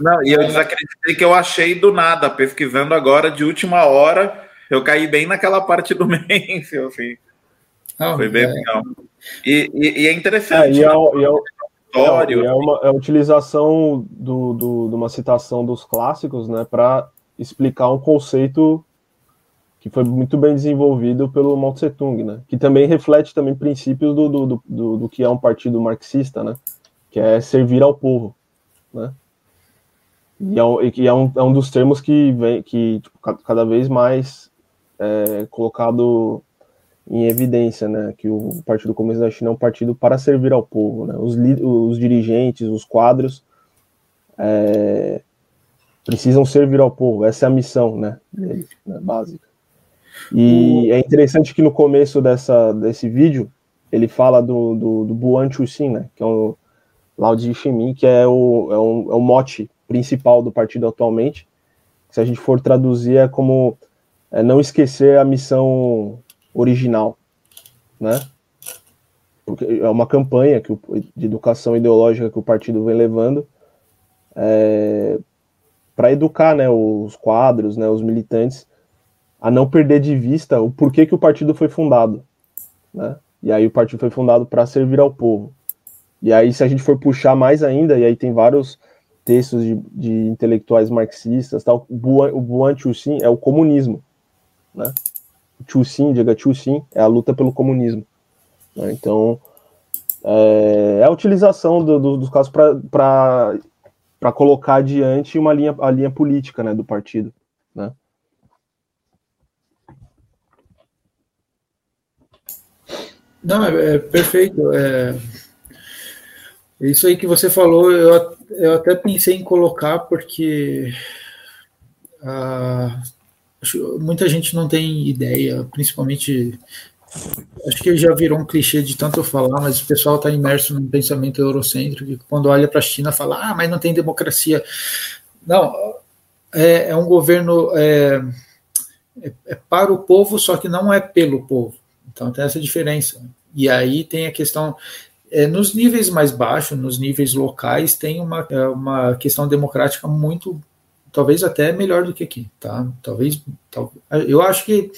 Não, e eu desacreditei que eu achei do nada, pesquisando agora de última hora, eu caí bem naquela parte do Mencio, assim. Não, Foi bem é... legal. E, e, e, é interessante. É, e é, né? e é, é, uma, é a utilização do, do, de uma citação dos clássicos né, para explicar um conceito que foi muito bem desenvolvido pelo Mao Tse Tung, né? Que também reflete também princípios do, do, do, do, que é um partido marxista, né? Que é servir ao povo, né? E é, e é, um, é um dos termos que vem que tipo, cada vez mais é colocado em evidência, né? Que o Partido Comunista da China é um partido para servir ao povo, né? Os, os dirigentes, os quadros é, precisam servir ao povo. Essa é a missão, né? Né, básica. E é interessante que no começo dessa, desse vídeo ele fala do, do, do Buan Chuxin, né, que é o Lao Ximin, que é o, é, o, é o mote principal do partido atualmente. Se a gente for traduzir, é como é não esquecer a missão original, né? Porque é uma campanha que o, de educação ideológica que o partido vem levando é, para educar né, os quadros, né, os militantes, a não perder de vista o porquê que o partido foi fundado. Né? E aí o partido foi fundado para servir ao povo. E aí, se a gente for puxar mais ainda, e aí tem vários textos de, de intelectuais marxistas, tal, o Buan, Chuxin é o comunismo. Né? Chuxin, diga Chuxin, é a luta pelo comunismo. Né? Então, é, é, a utilização do, do, dos casos para colocar adiante uma linha, a linha política né, do partido. Né? Não, é, é perfeito. É, isso aí que você falou, eu, eu até pensei em colocar, porque ah, muita gente não tem ideia, principalmente. Acho que já virou um clichê de tanto falar, mas o pessoal está imerso num pensamento eurocêntrico, que quando olha para a China fala, ah, mas não tem democracia. Não, é, é um governo é, é, é para o povo, só que não é pelo povo. Então tem essa diferença. E aí tem a questão. É, nos níveis mais baixos, nos níveis locais, tem uma, é, uma questão democrática muito, talvez até melhor do que aqui, tá? Talvez, tal, eu acho que,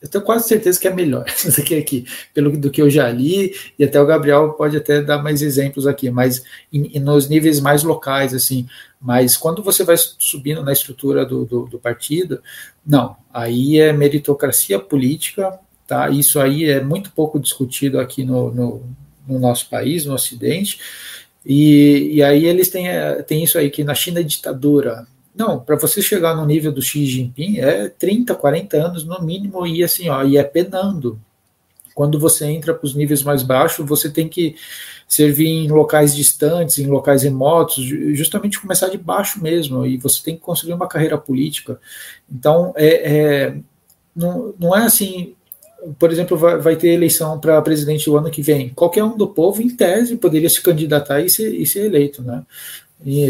eu tenho quase certeza que é melhor do que aqui, pelo do que eu já li, e até o Gabriel pode até dar mais exemplos aqui, mas em, nos níveis mais locais, assim, mas quando você vai subindo na estrutura do, do, do partido, não, aí é meritocracia política, Tá? Isso aí é muito pouco discutido aqui no, no, no nosso país, no Ocidente. E, e aí eles têm, têm isso aí, que na China é ditadura. Não, para você chegar no nível do Xi Jinping é 30, 40 anos no mínimo, e assim, ó, e é penando. Quando você entra para os níveis mais baixos, você tem que servir em locais distantes, em locais remotos, justamente começar de baixo mesmo, e você tem que construir uma carreira política. Então, é, é não, não é assim, por exemplo, vai, vai ter eleição para presidente o ano que vem. Qualquer um do povo, em tese, poderia se candidatar e ser, e ser eleito, né? E,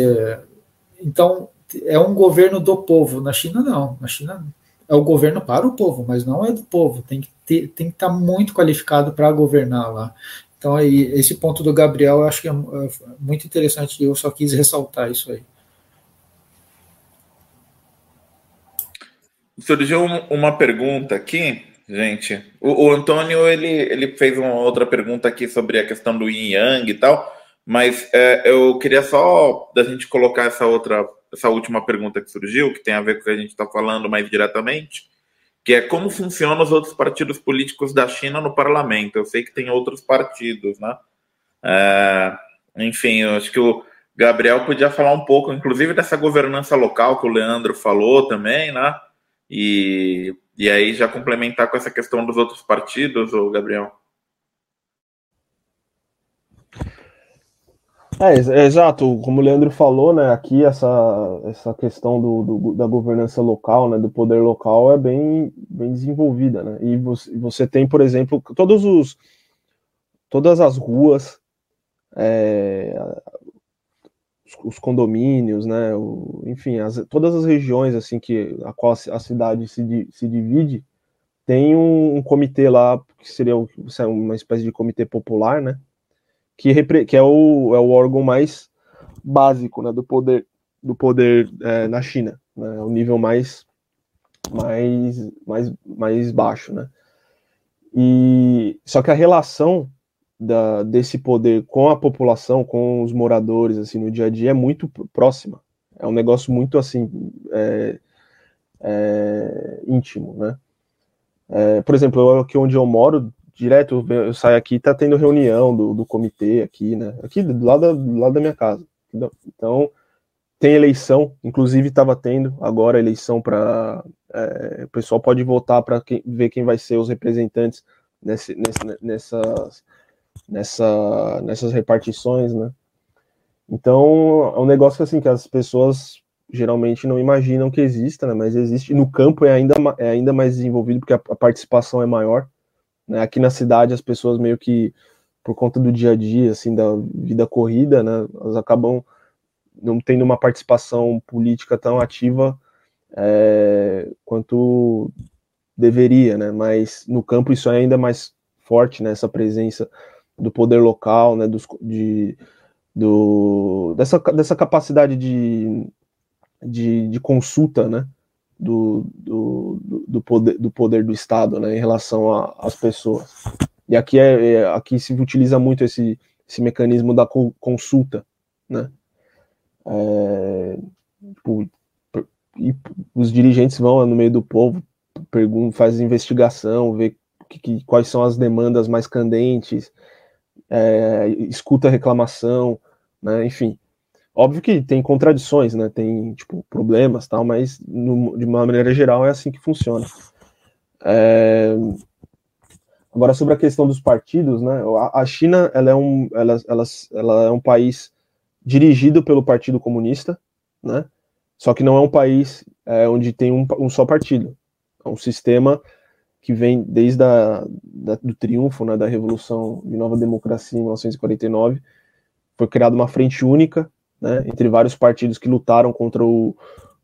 então, é um governo do povo. Na China, não. Na China, é o governo para o povo, mas não é do povo. Tem que, ter, tem que estar tá muito qualificado para governar lá. Então, aí, esse ponto do Gabriel eu acho que é, é muito interessante. Eu só quis ressaltar isso aí. Surgiu uma pergunta aqui gente. O, o, Antônio ele, ele fez uma outra pergunta aqui sobre a questão do yin yang e tal, mas é, eu queria só da gente colocar essa outra, essa última pergunta que surgiu, que tem a ver com o que a gente está falando mais diretamente, que é como funcionam os outros partidos políticos da China no parlamento. Eu sei que tem outros partidos, né? É, enfim, eu acho que o Gabriel podia falar um pouco, inclusive dessa governança local que o Leandro falou também, né? E e aí já complementar com essa questão dos outros partidos, o Gabriel. É, é, exato, como o Leandro falou, né, aqui essa, essa questão do, do, da governança local, né, do poder local é bem, bem desenvolvida, né, e você, você tem, por exemplo, todos os, todas as ruas, é, os condomínios, né, o, enfim, as, todas as regiões assim que a qual a cidade se, se divide, tem um, um, comitê lá, que seria uma espécie de comitê popular, né? Que, que é, o, é o órgão mais básico né, do poder, do poder é, na China, né, o nível mais, mais, mais, mais baixo. Né? E, só que a relação da, desse poder com a população, com os moradores, assim, no dia a dia é muito próxima. É um negócio muito, assim, é, é, íntimo, né? É, por exemplo, eu, aqui onde eu moro, direto eu saio aqui, tá tendo reunião do, do comitê aqui, né? Aqui do lado, da, do lado da minha casa. Então, tem eleição, inclusive estava tendo agora eleição para. É, o pessoal pode votar para ver quem vai ser os representantes nesse, nesse, nessas, nessa, nessas repartições, né? Então, é um negócio assim que as pessoas geralmente não imaginam que exista, né? Mas existe. No campo é ainda, é ainda mais desenvolvido porque a, a participação é maior. Né? Aqui na cidade as pessoas meio que por conta do dia a dia, assim, da vida corrida, né, elas acabam não tendo uma participação política tão ativa é, quanto deveria, né, mas no campo isso é ainda mais forte, né, essa presença do poder local, né, dos, de, do, dessa, dessa capacidade de, de, de consulta, né, do, do, do, poder, do poder do Estado, né, em relação às pessoas. E aqui, é, é, aqui se utiliza muito esse, esse mecanismo da consulta, né? É, tipo, e os dirigentes vão no meio do povo, perguntam, fazem investigação, vê que, que, quais são as demandas mais candentes, é, escuta reclamação, né? Enfim, óbvio que tem contradições, né? Tem tipo problemas, tal, mas no, de uma maneira geral é assim que funciona. É, Agora, sobre a questão dos partidos, né, a China ela é, um, ela, ela, ela é um país dirigido pelo Partido Comunista, né, só que não é um país é, onde tem um, um, só partido. É um sistema que vem desde a, da, do triunfo né, da Revolução de Nova Democracia em 1949. Foi criada uma frente única né, entre vários partidos que lutaram contra o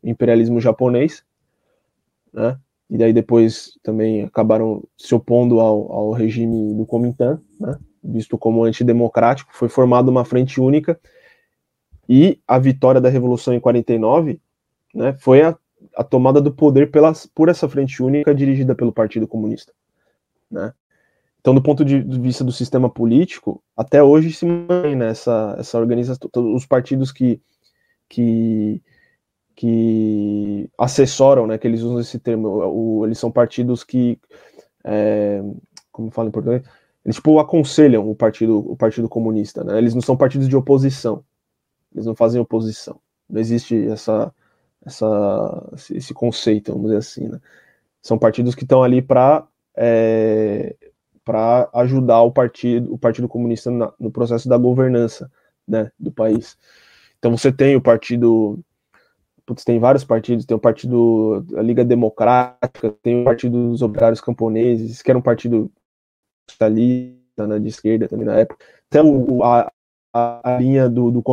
imperialismo japonês. Né, e daí depois também acabaram se opondo ao, ao regime do Kuomintang, né, visto como antidemocrático, foi formada uma frente única, e a vitória da Revolução em 49 né, foi a, a tomada do poder pelas, por essa frente única dirigida pelo Partido Comunista. Né. Então, do ponto de vista do sistema político, até hoje se mantém né, essa, essa organização, os partidos que, que que assessoram, né, que eles usam esse termo, o, eles são partidos que, é, como fala em português, eles tipo aconselham o partido, o partido comunista, né, eles não são partidos de oposição, eles não fazem oposição, não existe essa, essa, esse conceito, vamos dizer assim, né, são partidos que estão ali para é, para ajudar o partido, o partido comunista na, no processo da governança, né, do país. Então você tem o partido putz, tem vários partidos, tem o partido da Liga Democrática, tem o Partido dos Operários Camponeses, que era um partido socialista, né, de esquerda também na época. Até o, a, a, linha do, do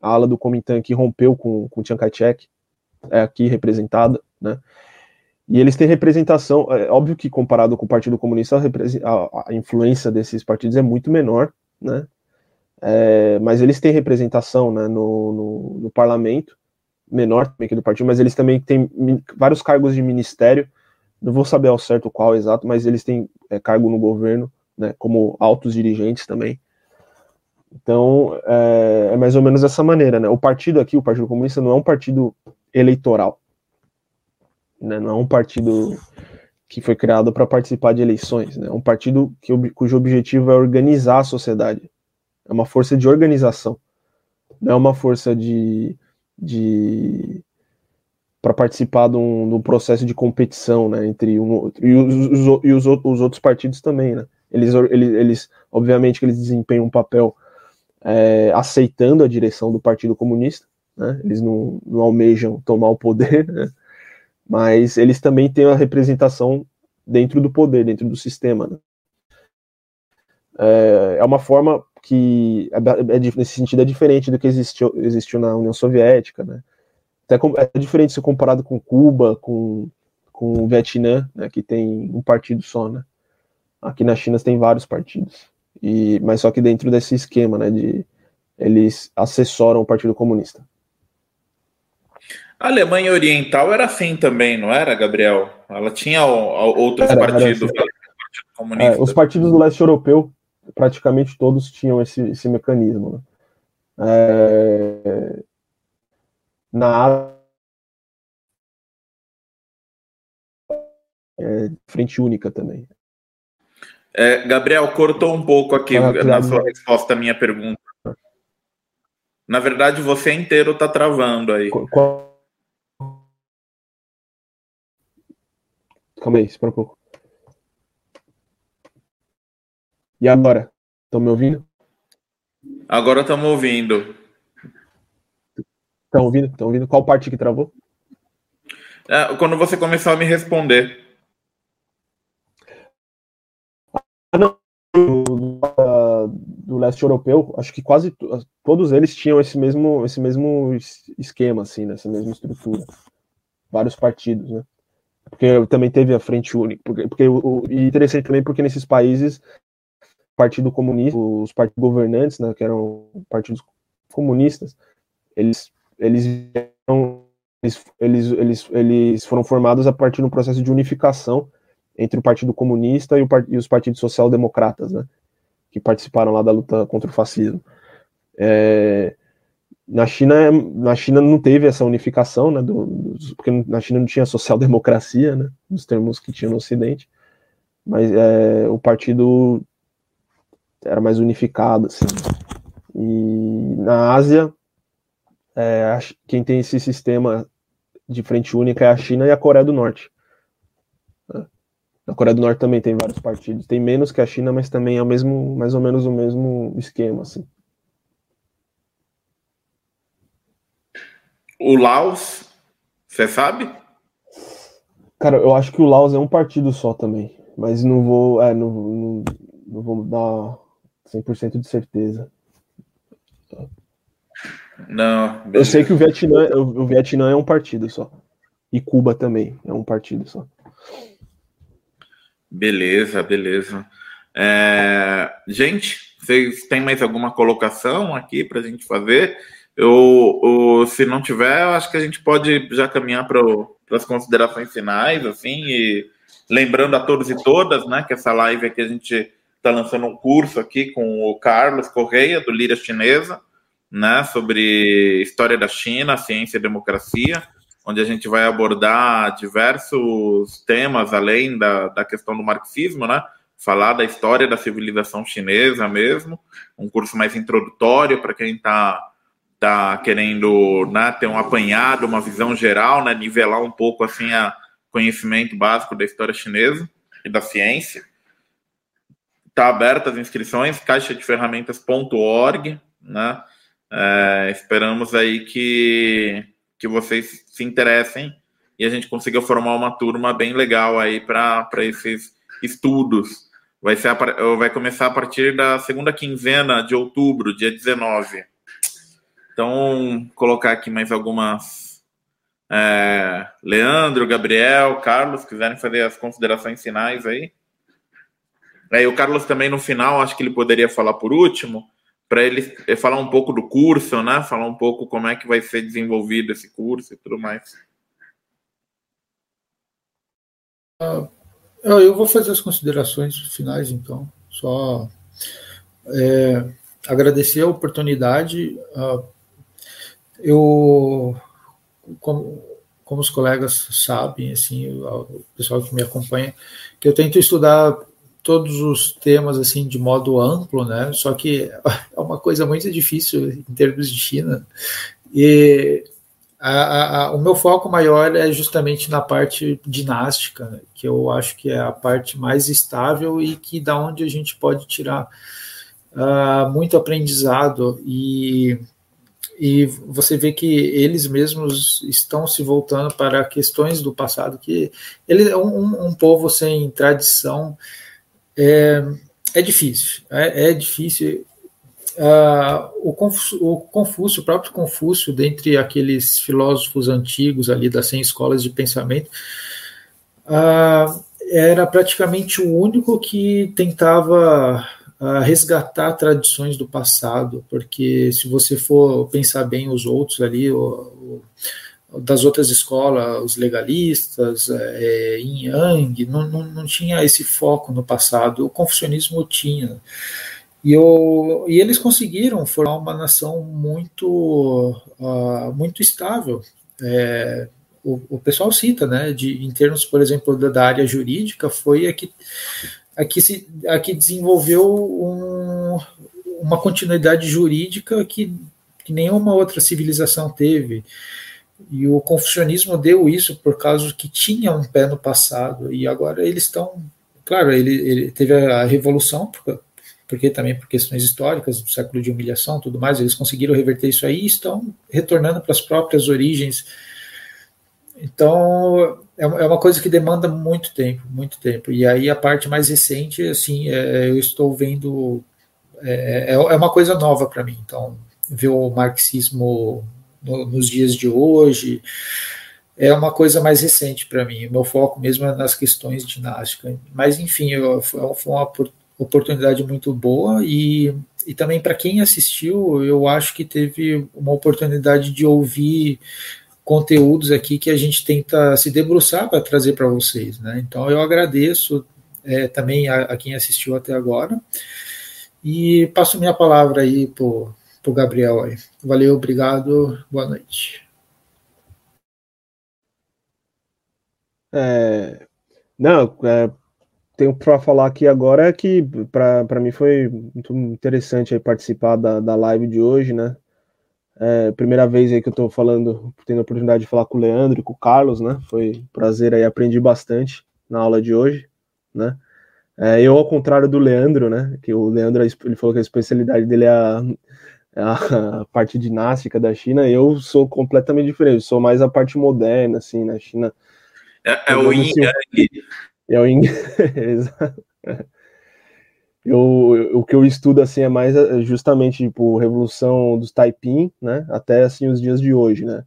a ala do Comintern que rompeu com, com Chiang Kai-shek, é aqui representada, né? E eles têm representação, é óbvio que comparado com o Partido Comunista, a, a influência desses partidos é muito menor, né? É, mas eles têm representação né, no, no, no parlamento, menor também que do partido, mas eles também têm vários cargos de ministério, não vou saber ao certo qual exato, mas eles têm é, cargo no governo, né, como altos dirigentes também. Então, é, é, mais ou menos dessa maneira, né? O partido aqui, o Partido Comunista, não é um partido eleitoral, né? Não é um partido que foi criado para participar de eleições, né? É um partido que, cujo objetivo é organizar a sociedade. É uma força de organização, não é uma força de de para participar de um, de um, processo de competição, né, entre um outro e os, os, e os, os outros partidos também, né? Eles, eles, eles obviamente que eles desempenham um papel é, aceitando a direção do Partido Comunista, né? Eles não, não almejam tomar o poder, né? mas eles também têm a representação dentro do poder, dentro do sistema. Né? É, é uma forma que é, é, nesse sentido é diferente do que existiu, existiu na União Soviética, né? Até é diferente se comparado com Cuba, com, com o Vietnã, né, que tem um partido só, né? Aqui na China tem vários partidos. E, mas só que dentro desse esquema, né, de eles assessoram o Partido Comunista. A Alemanha Oriental era assim também, não era, Gabriel? Ela tinha outros era, partidos. Era assim. é, os partidos do leste europeu, praticamente todos tinham esse, esse mecanismo. Né? É, na é, frente única também. É, Gabriel, cortou um pouco aqui ah, na sua resposta à minha pergunta. Na verdade, você inteiro está travando aí. Qual... Calma aí, espera um pouco. E agora? Estão me ouvindo? Agora estamos ouvindo. Estão ouvindo? Estão ouvindo? Qual parte que travou? É, quando você começou a me responder. Ah, não. Do, do leste europeu, acho que quase todos eles tinham esse mesmo, esse mesmo esquema, assim, né? essa mesma estrutura. Vários partidos, né? Porque também teve a frente única. Porque, porque o, e interessante também porque nesses países, o Partido Comunista, os partidos governantes, né, que eram partidos comunistas, eles eles eles, eles, eles foram formados a partir de um processo de unificação entre o Partido Comunista e, o, e os partidos social-democratas, né, que participaram lá da luta contra o fascismo. É, na China, na China não teve essa unificação, né, do, porque na China não tinha social-democracia, né, nos termos que tinha no Ocidente, mas é, o partido era mais unificado, assim. E na Ásia, é, quem tem esse sistema de frente única é a China e a Coreia do Norte. Na Coreia do Norte também tem vários partidos, tem menos que a China, mas também é o mesmo, mais ou menos o mesmo esquema, assim. O Laos, você sabe? Cara, eu acho que o Laos é um partido só também, mas não vou, é, não, não, não vou dar 100% de certeza. Não. Beleza. Eu sei que o Vietnã, o Vietnã é um partido só. E Cuba também é um partido só. Beleza, beleza. É... Gente, vocês têm mais alguma colocação aqui para a gente fazer? Eu, eu, se não tiver, eu acho que a gente pode já caminhar para as considerações finais, assim, e lembrando a todos e todas, né, que essa live aqui a gente está lançando um curso aqui com o Carlos Correia, do Lira Chinesa, né, sobre história da China, ciência e democracia, onde a gente vai abordar diversos temas além da, da questão do marxismo, né, falar da história da civilização chinesa mesmo, um curso mais introdutório para quem está tá querendo né, ter um apanhado, uma visão geral, né, nivelar um pouco assim a conhecimento básico da história chinesa e da ciência. Está aberta as inscrições, caixadeferramentas.org, né? É, esperamos aí que, que vocês se interessem e a gente consiga formar uma turma bem legal aí para esses estudos. Vai, ser, vai começar a partir da segunda quinzena de outubro, dia 19. Então, colocar aqui mais algumas. É, Leandro, Gabriel, Carlos, quiserem fazer as considerações finais aí. É, e o Carlos também no final, acho que ele poderia falar por último, para ele falar um pouco do curso, né? Falar um pouco como é que vai ser desenvolvido esse curso e tudo mais. Uh, eu vou fazer as considerações finais, então. Só é, agradecer a oportunidade. Uh, eu, como, como os colegas sabem, assim, o pessoal que me acompanha, que eu tento estudar todos os temas assim de modo amplo, né? Só que é uma coisa muito difícil em termos de China. E a, a, o meu foco maior é justamente na parte dinástica, né? que eu acho que é a parte mais estável e que da onde a gente pode tirar uh, muito aprendizado e e você vê que eles mesmos estão se voltando para questões do passado, que ele é um, um povo sem tradição, é, é difícil, é, é difícil. Uh, o, Confúcio, o Confúcio, o próprio Confúcio, dentre aqueles filósofos antigos ali das 100 escolas de pensamento, ah, era praticamente o único que tentava resgatar tradições do passado, porque se você for pensar bem os outros ali, o, o, das outras escolas, os legalistas, é, Yin Yang, não, não, não tinha esse foco no passado, o confucionismo tinha. E, eu, e eles conseguiram formar uma nação muito, uh, muito estável. É, o, o, pessoal cita, né, de, em termos, por exemplo, da, da área jurídica, foi a que, a que, se, a que desenvolveu um, uma continuidade jurídica que, que nenhuma outra civilização teve. E o confucionismo deu isso por causa que tinha um pé no passado, e agora eles estão. Claro, ele, ele teve a revolução, porque também por questões históricas, do século de humilhação tudo mais, eles conseguiram reverter isso aí e estão retornando para as próprias origens. Então, é, é uma coisa que demanda muito tempo, muito tempo. E aí a parte mais recente, assim, é, eu estou vendo, é, é, é uma coisa nova para mim. Então, ver o marxismo no, nos dias de hoje é uma coisa mais recente para mim. O meu foco mesmo é nas questões de ginástica. Mas, enfim, eu, foi uma oportunidade muito boa e, e também para quem assistiu, eu acho que teve uma oportunidade de ouvir conteúdos aqui que a gente tenta se debruçar para trazer para vocês, né? Então eu agradeço é, também a, a, quem assistiu até agora e passo minha palavra aí para o Gabriel aí. Valeu, obrigado, boa noite. É, não, é, tenho para falar aqui agora que para mim foi muito interessante participar da, da live de hoje, né? É, primeira vez aí que eu estou falando, tendo a oportunidade de falar com o Leandro e com o Carlos, né? Foi um prazer aí, aprendi bastante na aula de hoje, né? É, eu, ao contrário do Leandro, né? Que o Leandro ele falou que a especialidade dele é a, é a parte dinástica da China, eu sou completamente diferente, sou mais a parte moderna, assim, na China. É, é o Yin assim, é o inglês. eu, o que eu estudo assim é mais é, justamente tipo revolução dos Taiping, né, até assim os dias de hoje, né.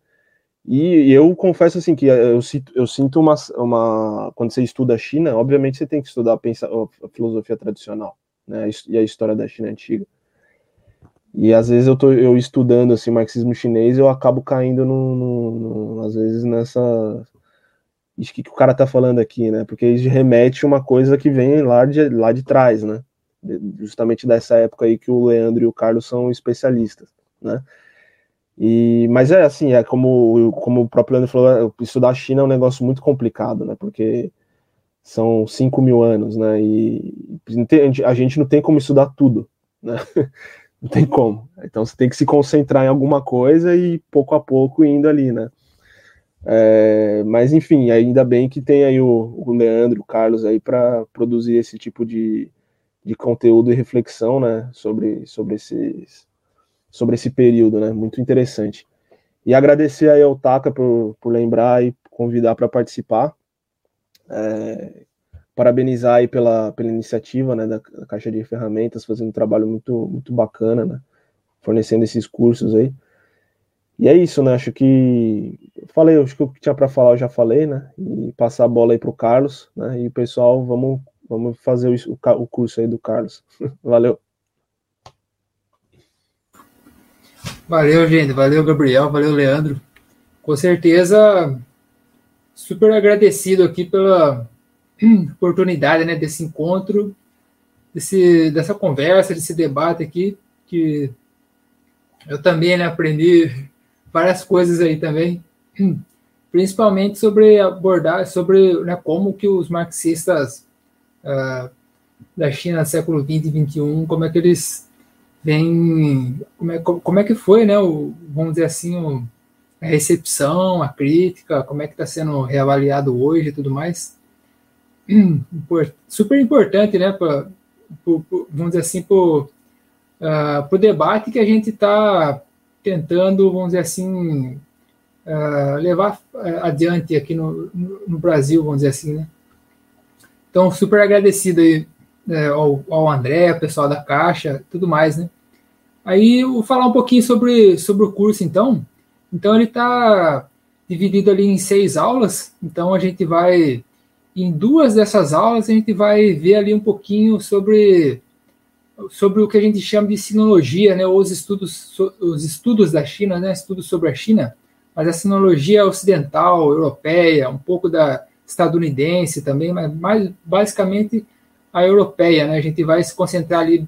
E, eu confesso assim que eu, eu sinto uma, uma quando você estuda a China, obviamente você tem que estudar a, pensar, a filosofia tradicional, né, e a história da China antiga. E às vezes eu tô eu estudando assim marxismo chinês, eu acabo caindo no, no, no às vezes nessa isso que, que o cara tá falando aqui, né? Porque isso remete uma coisa que vem lá de, lá de trás, né? Justamente dessa época aí que o Leandro e o Carlos são especialistas, né? E, mas é assim, é como, como o próprio Leandro falou, estudar a China é um negócio muito complicado, né? Porque são 5 mil anos, né? E a gente não tem como estudar tudo, né? Não tem como. Então você tem que se concentrar em alguma coisa e pouco a pouco indo ali, né? É, mas enfim, ainda bem que tem aí o, o Leandro, o Carlos aí para produzir esse tipo de, de conteúdo e reflexão, né, sobre, sobre, esses, sobre esse período, né, muito interessante. E agradecer aí ao Taka por, por lembrar e convidar para participar. É, parabenizar aí pela, pela iniciativa, né, da, da, Caixa de Ferramentas, fazendo um trabalho muito, muito bacana, né, fornecendo esses cursos aí. E é isso, né? Acho que falei, acho que o que tinha para falar eu já falei, né? E passar a bola aí para o Carlos, né? E o pessoal, vamos, vamos fazer o, o curso aí do Carlos. Valeu. Valeu, gente. Valeu, Gabriel. Valeu, Leandro. Com certeza, super agradecido aqui pela oportunidade, né? Desse encontro, desse, dessa conversa, desse debate aqui, que eu também né, aprendi várias coisas aí também, principalmente sobre abordar sobre né, como que os marxistas uh, da China do século 20 e 21, como é que eles vêm, como é, como é que foi, né, o, vamos dizer assim, o, a recepção, a crítica, como é que está sendo reavaliado hoje e tudo mais. Super importante, né, pra, vamos dizer assim, para o uh, debate que a gente está tentando, vamos dizer assim, uh, levar eh, adiante aqui no, no, Brasil, vamos dizer assim, né? Então, super agradecido aí né, ao, ao André, ao pessoal da Caixa, tudo mais, né? Aí, eu vou falar um pouquinho sobre, sobre o curso, então. Então, ele está dividido ali em seis aulas, então a gente vai em duas dessas aulas a gente vai ver ali um pouquinho sobre sobre o que a gente chama de sinologia, né, ou os estudos os estudos da China, né, estudos sobre a China, mas a sinologia ocidental, europeia, um pouco da estadunidense também, mas mais basicamente a europeia, né? A gente vai se concentrar ali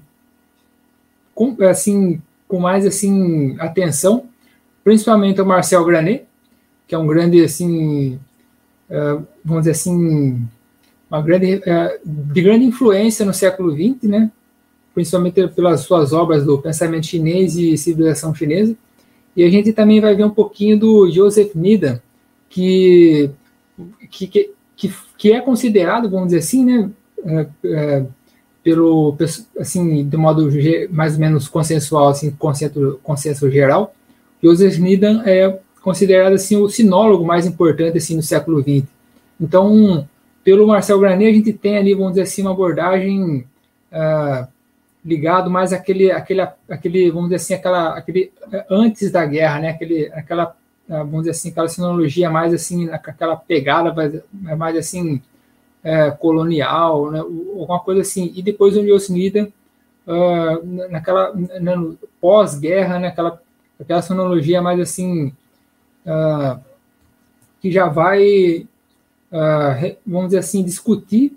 com, assim com mais assim atenção, principalmente o Marcel Granet, que é um grande assim, uh, vamos dizer assim, uma grande uh, de grande influência no século XX, né? Principalmente pelas suas obras do pensamento chinês e civilização chinesa. E a gente também vai ver um pouquinho do Joseph Needham, que que, que, que é considerado, vamos dizer assim, né, é, é, pelo assim de modo mais ou menos consensual assim consenso, consenso geral Joseph Needham é considerado assim o sinólogo mais importante assim no século XX então pelo Marcel Granet a gente tem ali vamos dizer assim uma abordagem uh, ligado mais àquele aquele aquele vamos dizer assim aquela aquele antes da guerra né aquele aquela vamos dizer assim aquela sinologia mais assim aquela pegada mais assim é, colonial, né, alguma coisa assim. E depois o Neosnida, uh, naquela na, pós-guerra, né, aquela sonologia mais assim, uh, que já vai, uh, vamos dizer assim, discutir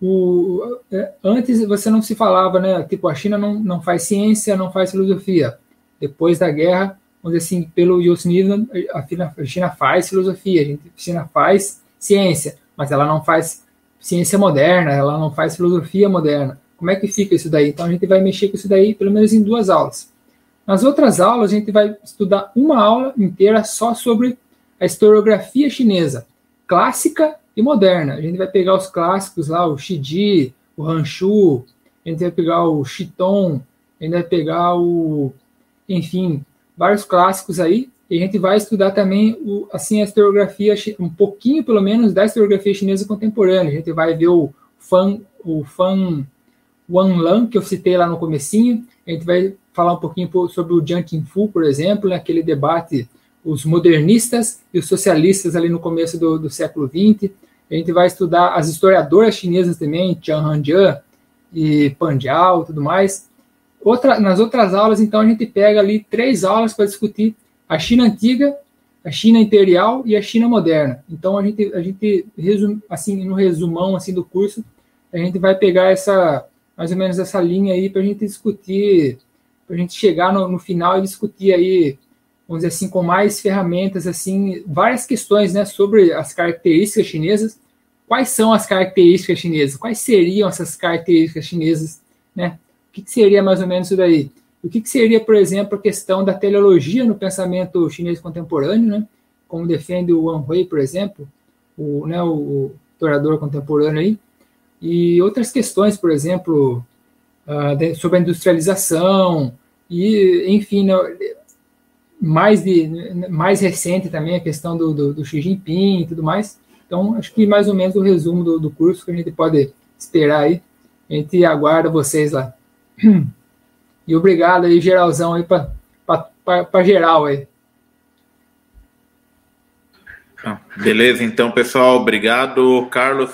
o, é, antes você não se falava, né? Tipo, a China não, não faz ciência, não faz filosofia. Depois da guerra, vamos dizer assim, pelo Yosemite, a China faz filosofia, a China faz ciência, mas ela não faz ciência moderna, ela não faz filosofia moderna. Como é que fica isso daí? Então a gente vai mexer com isso daí pelo menos em duas aulas. Nas outras aulas, a gente vai estudar uma aula inteira só sobre a historiografia chinesa, clássica e moderna. A gente vai pegar os clássicos lá, o Shiji, o Hanshu, a gente vai pegar o Chiton, a gente vai pegar o, enfim, vários clássicos aí, e a gente vai estudar também o, assim a historiografia, um pouquinho pelo menos da historiografia chinesa contemporânea. A gente vai ver o Fan, o Fan Wanlan, que eu citei lá no comecinho. A gente vai falar um pouquinho sobre o Jiang Qingfu, por exemplo, naquele né, debate os modernistas e os socialistas ali no começo do, do século XX. A gente vai estudar as historiadoras chinesas também, Tian Hanjian e Pan Jiao tudo mais. Outra, nas outras aulas, então, a gente pega ali três aulas para discutir a China antiga, a China imperial e a China moderna. Então a gente a gente assim no resumão assim do curso, a gente vai pegar essa mais ou menos essa linha aí para a gente discutir, para a gente chegar no, no, final e discutir aí, vamos dizer assim, com mais ferramentas assim, várias questões, né, sobre as características chinesas. Quais são as características chinesas? Quais seriam essas características chinesas, né? O que, que seria mais ou menos isso daí? O que, que seria, por exemplo, a questão da teleologia no pensamento chinês contemporâneo, né? como defende o Wang Hui, por exemplo, o, né, o, historiador contemporâneo aí, e outras questões, por exemplo, uh, de, sobre a industrialização, e, enfim, né, mais, de, mais recente também a questão do, do, do, Xi Jinping e tudo mais. Então, acho que mais ou menos o resumo do, do curso que a gente pode esperar aí. A gente aguarda vocês lá. E obrigado aí, geralzão aí para geral aí. Ah, beleza, então, pessoal, obrigado, Carlos.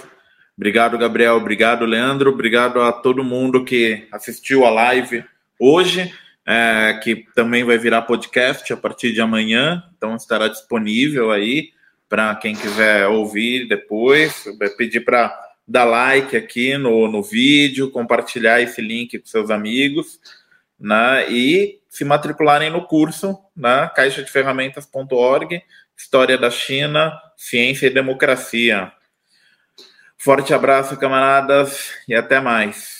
Obrigado, Gabriel. Obrigado, Leandro. Obrigado a todo mundo que assistiu a live hoje, é, que também vai virar podcast a partir de amanhã. Então, estará disponível aí para quem quiser ouvir depois. Pedir para dar like aqui no, no vídeo, compartilhar esse link com seus amigos né, e se matricularem no curso na né, caixadeferramentas.org, História da China, Ciência e Democracia. Forte abraço, camaradas, e até mais.